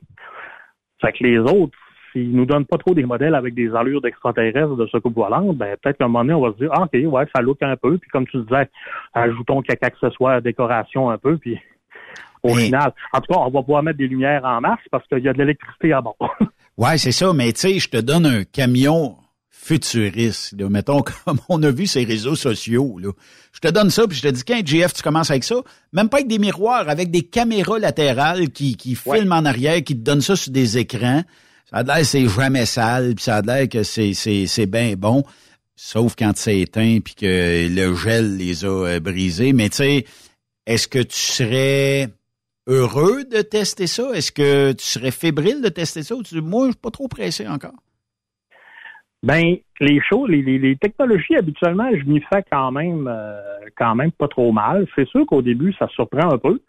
Fait que les autres, s'ils nous donnent pas trop des modèles avec des allures d'extraterrestres de coupe volante, ben peut-être qu'à un moment donné, on va se dire, ah, OK, ouais, ça look un peu. Puis comme tu disais, ajoutons quelques accessoires, décoration un peu, puis au final, en tout cas, on va pouvoir mettre des lumières en masse parce qu'il y a de l'électricité à bord. ouais, c'est ça, mais tu sais, je te donne un camion futuriste, mettons comme on a vu ces réseaux sociaux. Là. Je te donne ça, puis je te dis, quand GF, tu commences avec ça, même pas avec des miroirs, avec des caméras latérales qui, qui filment en arrière, qui te donnent ça sur des écrans. Ça a l'air c'est jamais sale, puis ça a l'air que c'est, c'est, c'est bien bon, sauf quand c'est éteint, puis que le gel les a euh, brisés. Mais tu sais, est-ce que tu serais heureux de tester ça? Est-ce que tu serais fébrile de tester ça? Ou tu dis, moi, je suis pas trop pressé encore? Ben, les choses, les, les- les technologies, habituellement, je m'y fais quand même, euh, quand même pas trop mal. C'est sûr qu'au début, ça surprend un peu.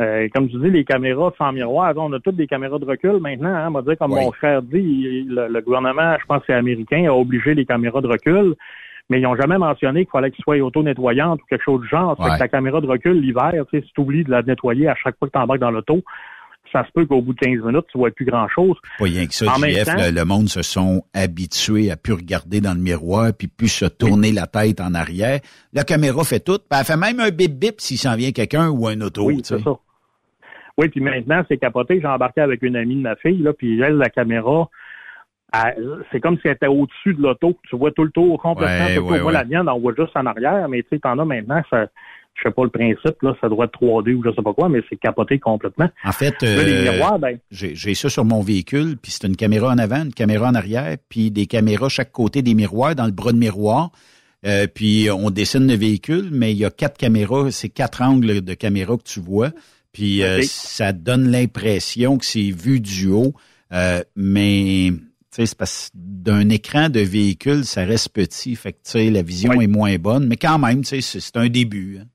Euh, comme tu dis, les caméras sans miroir, on a toutes des caméras de recul maintenant. Hein, on va dire, comme mon frère dit, le, le gouvernement, je pense que c'est américain, a obligé les caméras de recul, mais ils n'ont jamais mentionné qu'il fallait qu'ils soient auto-nettoyantes ou quelque chose du genre. Ça fait Ouais. que la caméra de recul, l'hiver, tu sais, si tu oublies de la nettoyer à chaque fois que tu embarques dans l'auto, ça se peut qu'au bout de 15 minutes, tu vois plus grand-chose. Pas rien que ça, En JF, temps- le, le monde se sont habitués à plus regarder dans le miroir, puis plus se tourner la tête en arrière. La caméra fait tout, puis elle fait même un bip-bip s'il s'en vient quelqu'un ou un auto. Oui, c'est ça. Oui, puis maintenant, c'est capoté. J'ai embarqué avec une amie de ma fille, là, puis elle, la caméra, c'est comme si elle était au-dessus de l'auto. Tu vois tout le tour complètement. Ouais, ouais, Moi, la mienne, on voit juste en arrière, mais tu sais, t'en as maintenant, ça, je sais pas le principe, là, ça doit être 3D ou je sais pas quoi, mais c'est capoté complètement. En fait, les euh, miroirs, ben, j'ai ça sur mon véhicule, puis c'est une caméra en avant, une caméra en arrière, puis des caméras chaque côté des miroirs, dans le bras de miroir. Euh, puis on dessine le véhicule, mais il y a quatre caméras, c'est quatre angles de caméra que tu vois. Puis euh, ça donne l'impression que c'est vu du haut, mais tu sais, c'est parce d'un écran de véhicule, ça reste petit, fait que tu sais, la vision est moins bonne, mais quand même, tu sais, c'est c'est un début. hein.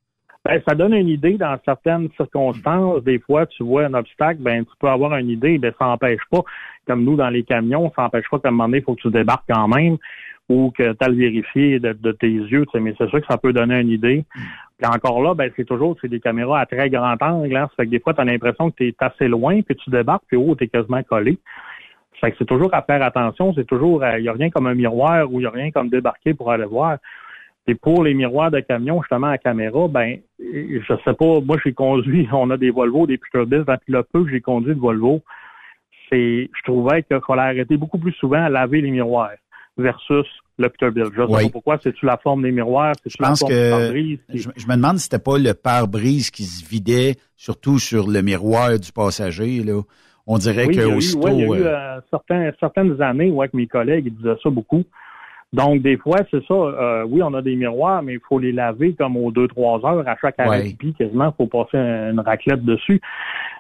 Ben, ça donne une idée dans certaines circonstances. Des fois, tu vois un obstacle, ben, tu peux avoir une idée, ben, ça n'empêche pas, comme nous dans les camions, ça n'empêche pas qu'à un moment donné, il faut que tu débarques quand même ou que tu as le vérifier de, tes yeux, mais c'est sûr que ça peut donner une idée. Puis encore là, ben, c'est toujours c'est des caméras à très grand angle. Hein. Ça fait que des fois, tu as l'impression que tu es assez loin, puis tu débarques, puis oh, tu es quasiment collé. Ça fait que c'est toujours à faire attention. C'est toujours, il n'y a rien comme un miroir ou il n'y a rien comme débarquer pour aller voir. Et pour les miroirs de camion, justement, à caméra, ben, je sais pas, moi, j'ai conduit, on a des Volvo, des Peterbilt, puis le peu que j'ai conduit de Volvo, c'est, je trouvais qu'il fallait arrêter beaucoup plus souvent à laver les miroirs versus le Peterbilt. Je sais Oui. pas pourquoi, c'est-tu la forme des miroirs, c'est-tu Je la forme du que pare-brise qui- je, je me demande si c'était pas le pare-brise qui se vidait, surtout sur le miroir du passager. Là. On dirait Oui, il y a que eu, aussitôt, ouais, il y a eu euh, euh, certains- certaines années où avec mes collègues, ils disaient ça beaucoup. Donc, des fois, c'est ça. euh, oui, on a des miroirs, mais il faut les laver comme aux deux, trois heures. À chaque arrêt Ouais. pipi, quasiment, il faut passer une raclette dessus.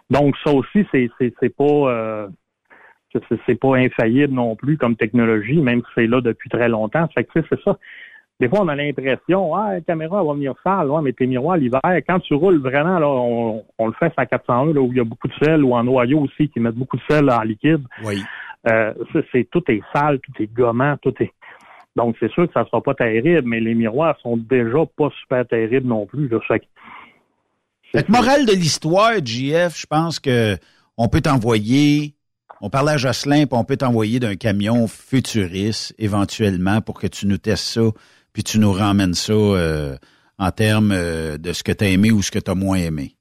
Donc, ça aussi, c'est c'est c'est pas euh, c'est- pas infaillible non plus comme technologie, même si c'est là depuis très longtemps. Fait que, c'est ça. Des fois, on a l'impression, ah, la caméra elle va venir sale, ouais, mais tes miroirs l'hiver, quand tu roules vraiment, là, on, on le fait à 401, là, où il y a beaucoup de sel, ou en Ohio aussi, qui mettent beaucoup de sel en liquide. Oui. Euh, c'est, c'est- tout est sale, tout est gommant, tout est. Donc, c'est sûr que ça sera pas terrible, mais les miroirs sont déjà pas super terribles non plus. Là. Fait que- Fait morale de l'histoire, JF, je pense que on peut t'envoyer, on parlait à Jocelyn, puis on peut t'envoyer d'un camion futuriste éventuellement pour que tu nous testes ça, puis tu nous ramènes ça euh, en termes euh, de ce que tu as aimé ou ce que tu as moins aimé.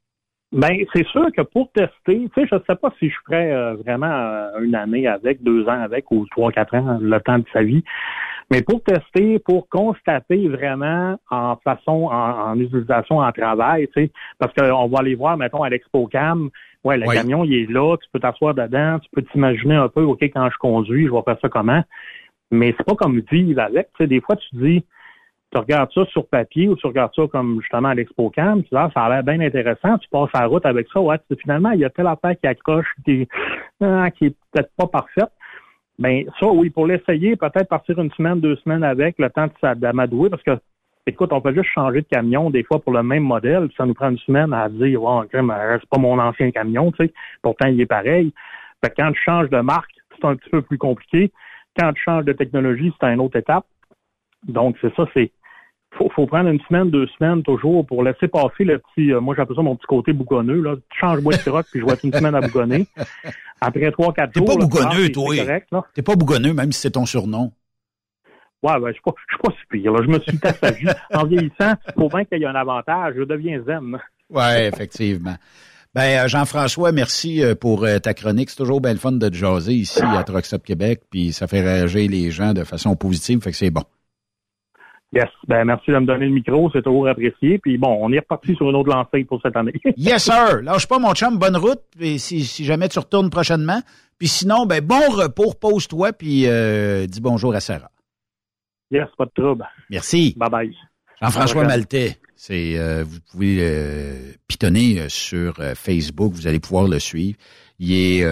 Ben, c'est sûr que pour tester, tu sais, je sais pas si je ferais euh, vraiment une année avec, deux ans avec, ou trois, quatre ans, le temps de sa vie. Mais pour tester, pour constater vraiment en façon, en, en utilisation, en travail, tu sais, parce qu'on va aller voir, mettons, à l'ExpoCam, ouais, le Oui. camion, il est là, tu peux t'asseoir dedans, tu peux t'imaginer un peu, OK, quand je conduis, je vais faire ça comment. Mais c'est pas comme vivre avec. Tu sais, des fois, tu dis, tu regardes ça sur papier ou tu regardes ça comme justement à l'ExpoCam, tu dis, ah, ça a l'air bien intéressant, tu passes la route avec ça, ouais, tu dis, finalement, il y a telle affaire qui accroche, qui, qui est peut-être pas parfaite. Ben, ça, oui, pour l'essayer, peut-être partir une semaine, deux semaines avec, le temps de s'a- d'amadouer, parce que, écoute, on peut juste changer de camion, des fois, pour le même modèle, ça nous prend une semaine à dire, ouais, mais c'est pas mon ancien camion, tu sais, pourtant, il est pareil. Fait que quand tu changes de marque, c'est un petit peu plus compliqué. Quand tu changes de technologie, c'est une autre étape. Donc, c'est ça, c'est, faut, faut prendre une semaine, deux semaines toujours pour laisser passer le petit, euh, moi j'appelle ça mon petit côté bougonneux, là. Change-moi de troc, puis je vais être une semaine à bougonner. Après trois, quatre T'es jours. pas là, tu bougonneux, toi. T'es pas bougonneux, même si c'est ton surnom. Ouais, ben, je suis pas, je suis pas si pire, là. Je me suis tassagi. en vieillissant, faut bien qu'il y ait un avantage. Je deviens zen. Ouais, effectivement. Ben, euh, Jean-François, merci euh, pour euh, ta chronique. C'est toujours bien le fun de te jaser ici à Stop Québec, puis ça fait réagir les gens de façon positive, fait que c'est bon. Yes. Ben, merci de me donner le micro. C'est toujours apprécié. Puis bon, on est reparti sur une autre lancée pour cette année. Yes, sir! Lâche pas, mon chum, bonne route, puis si, si jamais tu retournes prochainement. Puis sinon, ben, bon repos, repose-toi, puis euh, dis bonjour à Sarah. yes, pas de trouble. Merci. Bye bye. Jean-François. Maltais. C'est, euh, vous pouvez euh, pitonner euh, sur euh, Facebook, vous allez pouvoir le suivre. Il est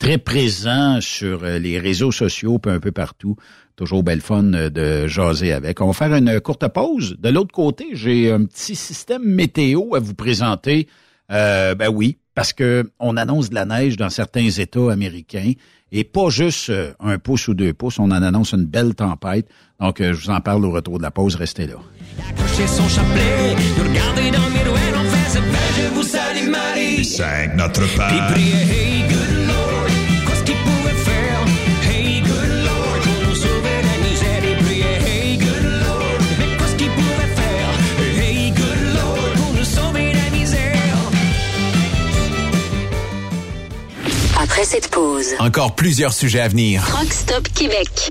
très présent sur les réseaux sociaux, un peu partout. Toujours belle fun de jaser avec. On va faire une courte pause. De l'autre côté, j'ai un petit système météo à vous présenter. Euh, ben oui, parce que on annonce de la neige dans certains États américains et pas juste un pouce ou deux pouces, on en annonce une belle tempête. Donc, je vous en parle au retour de la pause. Restez là. Chez son chapelet, nous regarder dans le miroir, on fait cette belle, je vous salue Marie. Cinq, notre Puis Père. prier, hey good Lord, qu'est-ce qu'il pouvait faire? Hey good Lord, pour nous sauver la misère. Et prier, hey good Lord, mais qu'est-ce qu'il pouvait faire? Hey good Lord, pour nous sauver la misère. Après cette pause, Encore plusieurs sujets à venir. Truck Stop Québec.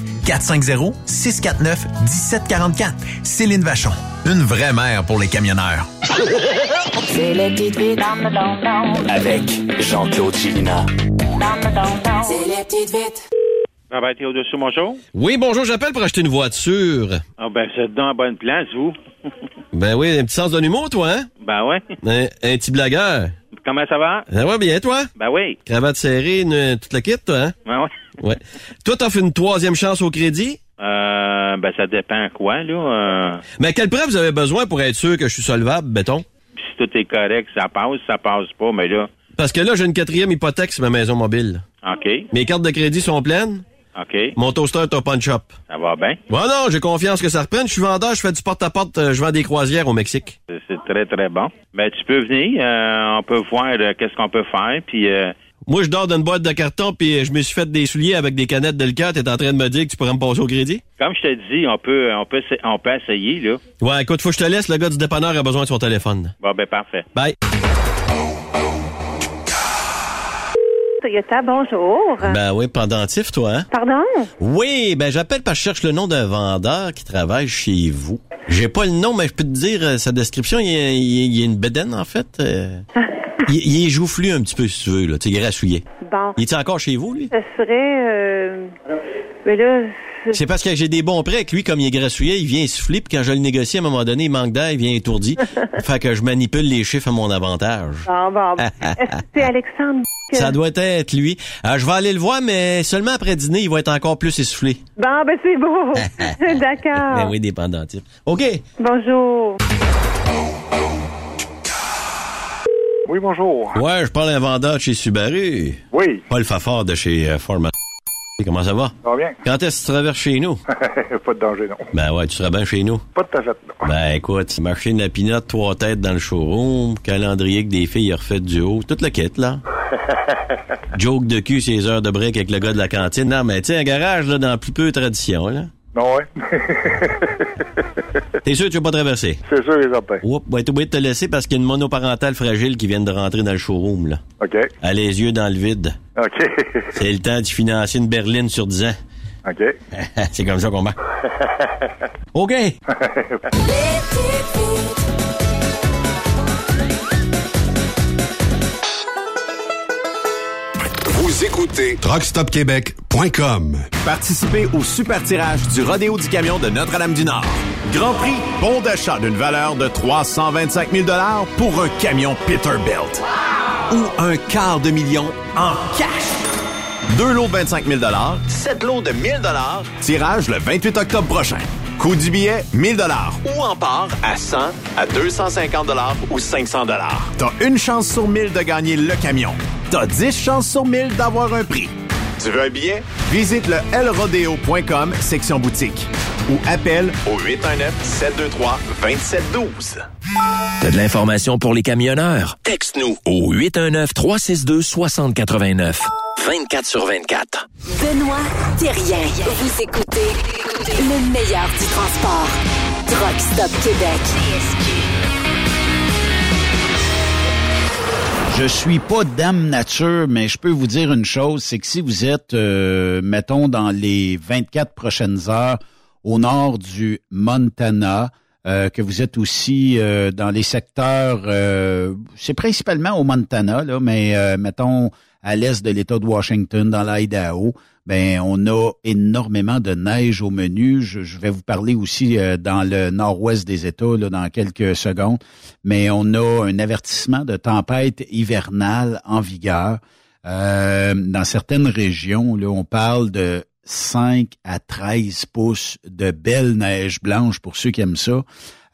450-649-1744. Céline Vachon. Une vraie mère pour les camionneurs. C'est les petites vites dans le don Avec Jean-Claude Chilina. C'est les petites vites. Ça va être au-dessus, bonjour. Oui, bonjour, j'appelle pour acheter une voiture. Ah, ben, vous êtes dans la bonne place, vous. Ben oui, un petit sens de l'humour, toi, hein? Ben, ouais. Un, un petit blagueur. Comment ça va? Ça va bien, toi? Ben, oui. Cravate serrée, une, toute la kit, toi, hein? Ben, ouais. Ouais. Toi, t'offres une troisième chance au crédit? Euh, ben, ça dépend quoi, là. Euh, Mais à quelle preuve vous avez besoin pour être sûr que je suis solvable, béton? si tout est correct, ça passe, ça passe pas, mais là, Parce que là, j'ai une quatrième hypothèque sur ma maison mobile. OK, Mes cartes de crédit sont pleines. OK, Mon toaster est au punch up. ça va bien? Bon, non, j'ai confiance que ça reprenne. Je suis vendeur, je fais du porte-à-porte, euh, je vends des croisières au Mexique. C'est- très, très bon. Ben, tu peux venir, euh, on peut voir euh, qu'est-ce qu'on peut faire, puis... Euh, Moi, je dors dans une boîte de carton, puis je me suis fait des souliers avec des canettes de liqueur. T'es en train de me dire que tu pourrais me passer au crédit? comme je te dis, on peut, on peut, on peut essayer, là. Ouais, écoute, faut que je te laisse. Le gars du dépanneur a besoin de son téléphone. Bon, ben, parfait. Bye. Toyota, bonjour. Ben oui, pendentif, toi, hein? Pardon? Oui, ben j'appelle parce que je cherche le nom d'un vendeur qui travaille chez vous. J'ai pas le nom, mais je peux te dire euh, sa description. Il y a, il y a une bedaine, en fait. euh. il, il est joufflu un petit peu, si tu veux, là. Tu il est rassouillé. Bon. Il est encore chez vous, lui? Ce serait... Euh... Mais là, C'est parce que j'ai des bons prêts que lui, comme il est grassouillet, il vient souffler, puis quand je le négocie, à un moment donné, il manque d'air, il vient étourdi. fait que je manipule les chiffres à mon avantage. Bon, bon. Est-ce que c'est Alexandre? Ça doit être lui. Euh, je vais aller le voir, mais seulement après dîner, il va être encore plus essoufflé. Bon, ben c'est beau. D'accord. Ben oui, dépendant type. OK. Bonjour. Oui, bonjour. Ouais, je parle à un vendeur de chez Subaru. Oui. Paul Fafard de chez euh, Ford Motor. Comment ça va? Ça va bien? Quand est-ce que tu traverses chez nous? pas de danger, non. Ben ouais, tu seras bien chez nous. Pas de fait, non. Ben écoute, machine à pinotte, trois têtes dans le showroom, calendrier que des filles refait du haut, toute le kit, là. Joke de cul, ces heures de break avec le gars de la cantine. Non, mais tu sais, un garage, là, dans plus peu de tradition, là. Non, ouais. T'es sûr que tu vas pas traverser? C'est sûr et certain. Oups, va être obligé de te laisser parce qu'il y a une monoparentale fragile qui vient de rentrer dans le showroom, là. OK. Elle a les yeux dans le vide. OK. C'est le temps de financer une berline sur 10 ans. OK. C'est comme ça qu'on va. OK. Écoutez TruckStopQuébec.com. Participez au super tirage du Rodéo du Camion de Notre-Dame-du-Nord. Grand prix, bon d'achat d'une valeur de 325 000 pour un camion Peterbilt. Ou un quart de million en cash. Deux lots de 25 000 sept lots de 1000 tirage le 28 octobre prochain. Coût du billet, 1000 Ou en part à 100, à 250 ou 500 T'as une chance sur 1000 de gagner le camion. T'as 10 chances sur 1000 d'avoir un prix. Tu veux un billet? Visite le lrodeo.com, section boutique. Ou appelle au 819-723-2712. T'as de l'information pour les camionneurs? Texte-nous au 819-362-6089. 24 sur 24. Benoît Thérien. Vous écoutez le meilleur du transport. Truck Stop Québec. Je suis pas dame nature, mais je peux vous dire une chose, c'est que si vous êtes, euh, mettons, dans les 24 prochaines heures au nord du Montana, euh, que vous êtes aussi euh, dans les secteurs, c'est principalement au Montana, là, mais mettons à l'est de l'État de Washington, dans l'Idaho, ben on a énormément de neige au menu. Je, je vais vous parler aussi euh, dans le nord-ouest des États là, dans quelques secondes, mais on a un avertissement de tempête hivernale en vigueur. Euh, dans certaines régions, là, on parle de 5 à 13 pouces de belle neige blanche pour ceux qui aiment ça.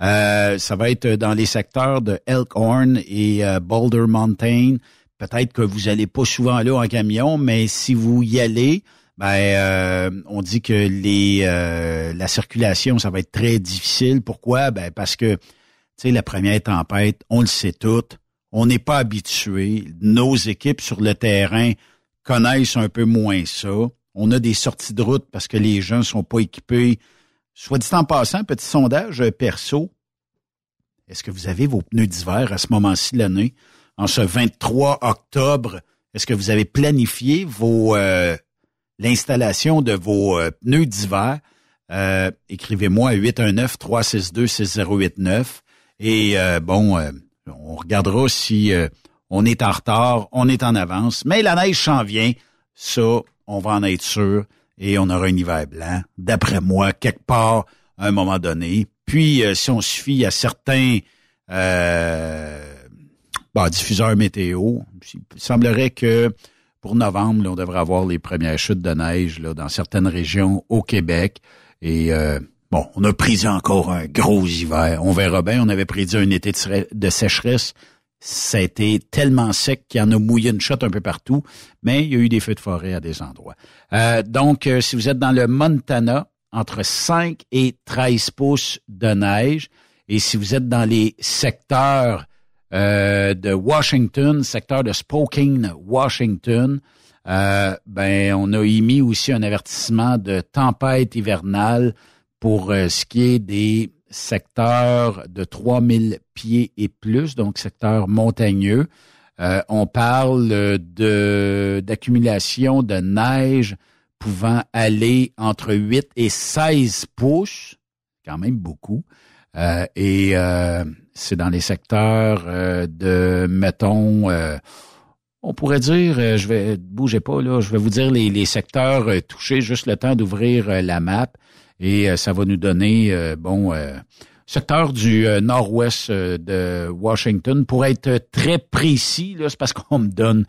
Euh, ça va être dans les secteurs de Elkhorn et euh, Boulder Mountain. Peut-être que vous allez pas souvent là en camion, mais si vous y allez, ben euh, on dit que les euh, la circulation ça va être très difficile. Pourquoi? Ben parce que tu sais la première tempête, on le sait toutes, on n'est pas habitué. Nos équipes sur le terrain connaissent un peu moins ça. On a des sorties de route parce que les gens sont pas équipés. Soit dit en passant, petit sondage perso. Est-ce que vous avez vos pneus d'hiver à ce moment-ci de l'année? En ce 23 octobre, est-ce que vous avez planifié vos euh, l'installation de vos euh, pneus d'hiver? Euh, Écrivez-moi à 819-362-6089. Et bon, on regardera si on est en retard, on est en avance. Mais la neige s'en vient. Ça, on va en être sûr. Et on aura un hiver blanc, d'après moi, quelque part, à un moment donné. Puis, si on se fie à certains bon, diffuseurs météo, il semblerait que pour novembre, on devrait avoir les premières chutes de neige là, dans certaines régions au Québec. Et euh, bon, on a prédit encore un gros hiver. On verra bien. On avait prédit un été de sécheresse. Ça a été tellement sec qu'il y en a mouillé une shot un peu partout, mais il y a eu des feux de forêt à des endroits. Euh, donc, euh, si vous êtes dans le Montana, entre 5 et 13 pouces de neige. Et si vous êtes dans les secteurs euh, de Washington, secteur de Spokane, Washington, euh, ben on a émis aussi un avertissement de tempête hivernale pour euh, ce qui est des secteurs de 3000 pieds et plus, donc secteur montagneux. Euh, on parle de d'accumulation de neige pouvant aller entre 8 et 16 pouces, quand même beaucoup. Euh, et euh, c'est dans les secteurs euh, de, mettons, on pourrait dire, je vais, bougez pas là, je vais vous dire les, les secteurs touchés, juste le temps d'ouvrir la map et ça va nous donner, bon, secteur du nord-ouest de Washington. Pour être très précis, là, c'est parce qu'on me donne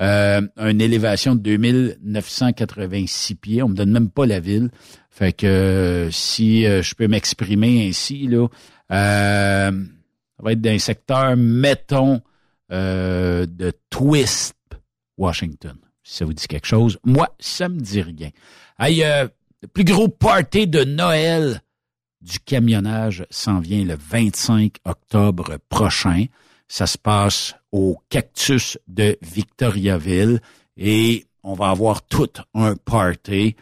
euh, une élévation de 2986 pieds. On me donne même pas la ville. Fait que euh, si euh, je peux m'exprimer ainsi, là, euh, ça va être d'un secteur, mettons, de Twist, Washington. Si ça vous dit quelque chose. Moi, ça me dit rien. Euh, le plus gros party de Noël du camionnage s'en vient le 25 octobre prochain. Ça se passe au Cactus de Victoriaville et on va avoir tout un party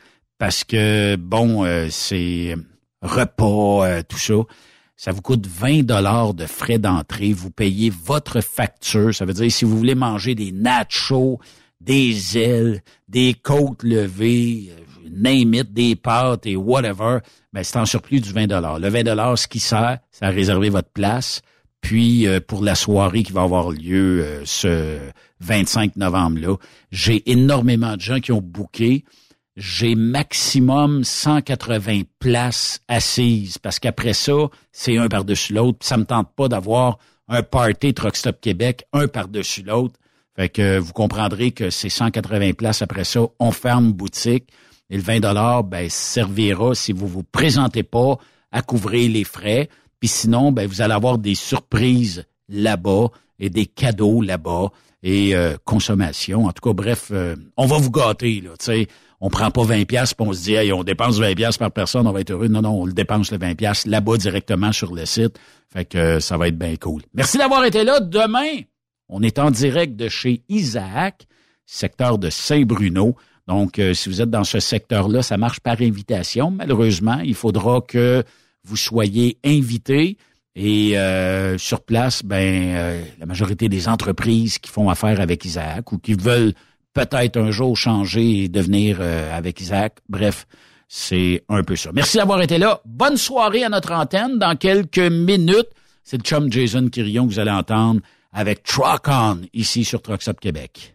parce que, bon, euh, c'est repas, euh, tout ça. Ça vous coûte 20 dollars de frais d'entrée. Vous payez votre facture. Ça veut dire si vous voulez manger des nachos, des ailes, des côtes levées, euh, name it, des pâtes et whatever, ben c'est en surplus du 20 dollars. Le 20 dollars, ce qui sert, c'est à réserver votre place. Puis euh, pour la soirée qui va avoir lieu euh, ce 25 novembre-là, j'ai énormément de gens qui ont booké. J'ai maximum 180 places assises parce qu'après ça, c'est un par-dessus l'autre. Ça me tente pas d'avoir un party Truck Stop Québec, un par-dessus l'autre. Fait que vous comprendrez que c'est 180 places après ça, on ferme boutique et le 20 dollars ben servira si vous vous présentez pas à couvrir les frais. Puis sinon, ben vous allez avoir des surprises là-bas et des cadeaux là-bas et euh, consommation. En tout cas, bref, euh, on va vous gâter là. Sais, on prend pas 20 pièces on se dit, hey, on dépense 20 pièces par personne, on va être heureux. Non, non, on le dépense le 20 pièces là-bas directement sur le site. Fait que euh, ça va être bien cool. Merci d'avoir été là. Demain, on est en direct de chez Isaac, secteur de Saint-Bruno. Donc, euh, si vous êtes dans ce secteur-là, ça marche par invitation. Malheureusement, il faudra que vous soyez invité. Et euh, sur place, ben la majorité des entreprises qui font affaire avec Isaac ou qui veulent peut-être un jour changer et devenir euh, avec Isaac, bref, c'est un peu ça. Merci d'avoir été là. Bonne soirée à notre antenne. Dans quelques minutes, c'est le chum Jason Quirion que vous allez entendre avec Truck On ici sur Truck Stop Québec.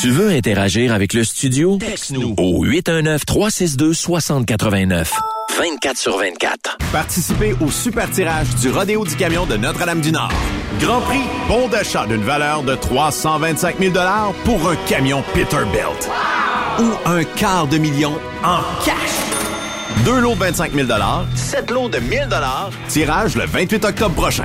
Tu veux interagir avec le studio? Texte-nous au 819-362-6089. 24 sur 24. Participez au super tirage du Rodéo du Camion de Notre-Dame-du-Nord. Grand prix, bon d'achat d'une valeur de 325 000 pour un camion Peterbilt. Ou un quart de million en cash. Deux lots de 25 000 sept lots de 1000 Tirage le 28 octobre prochain.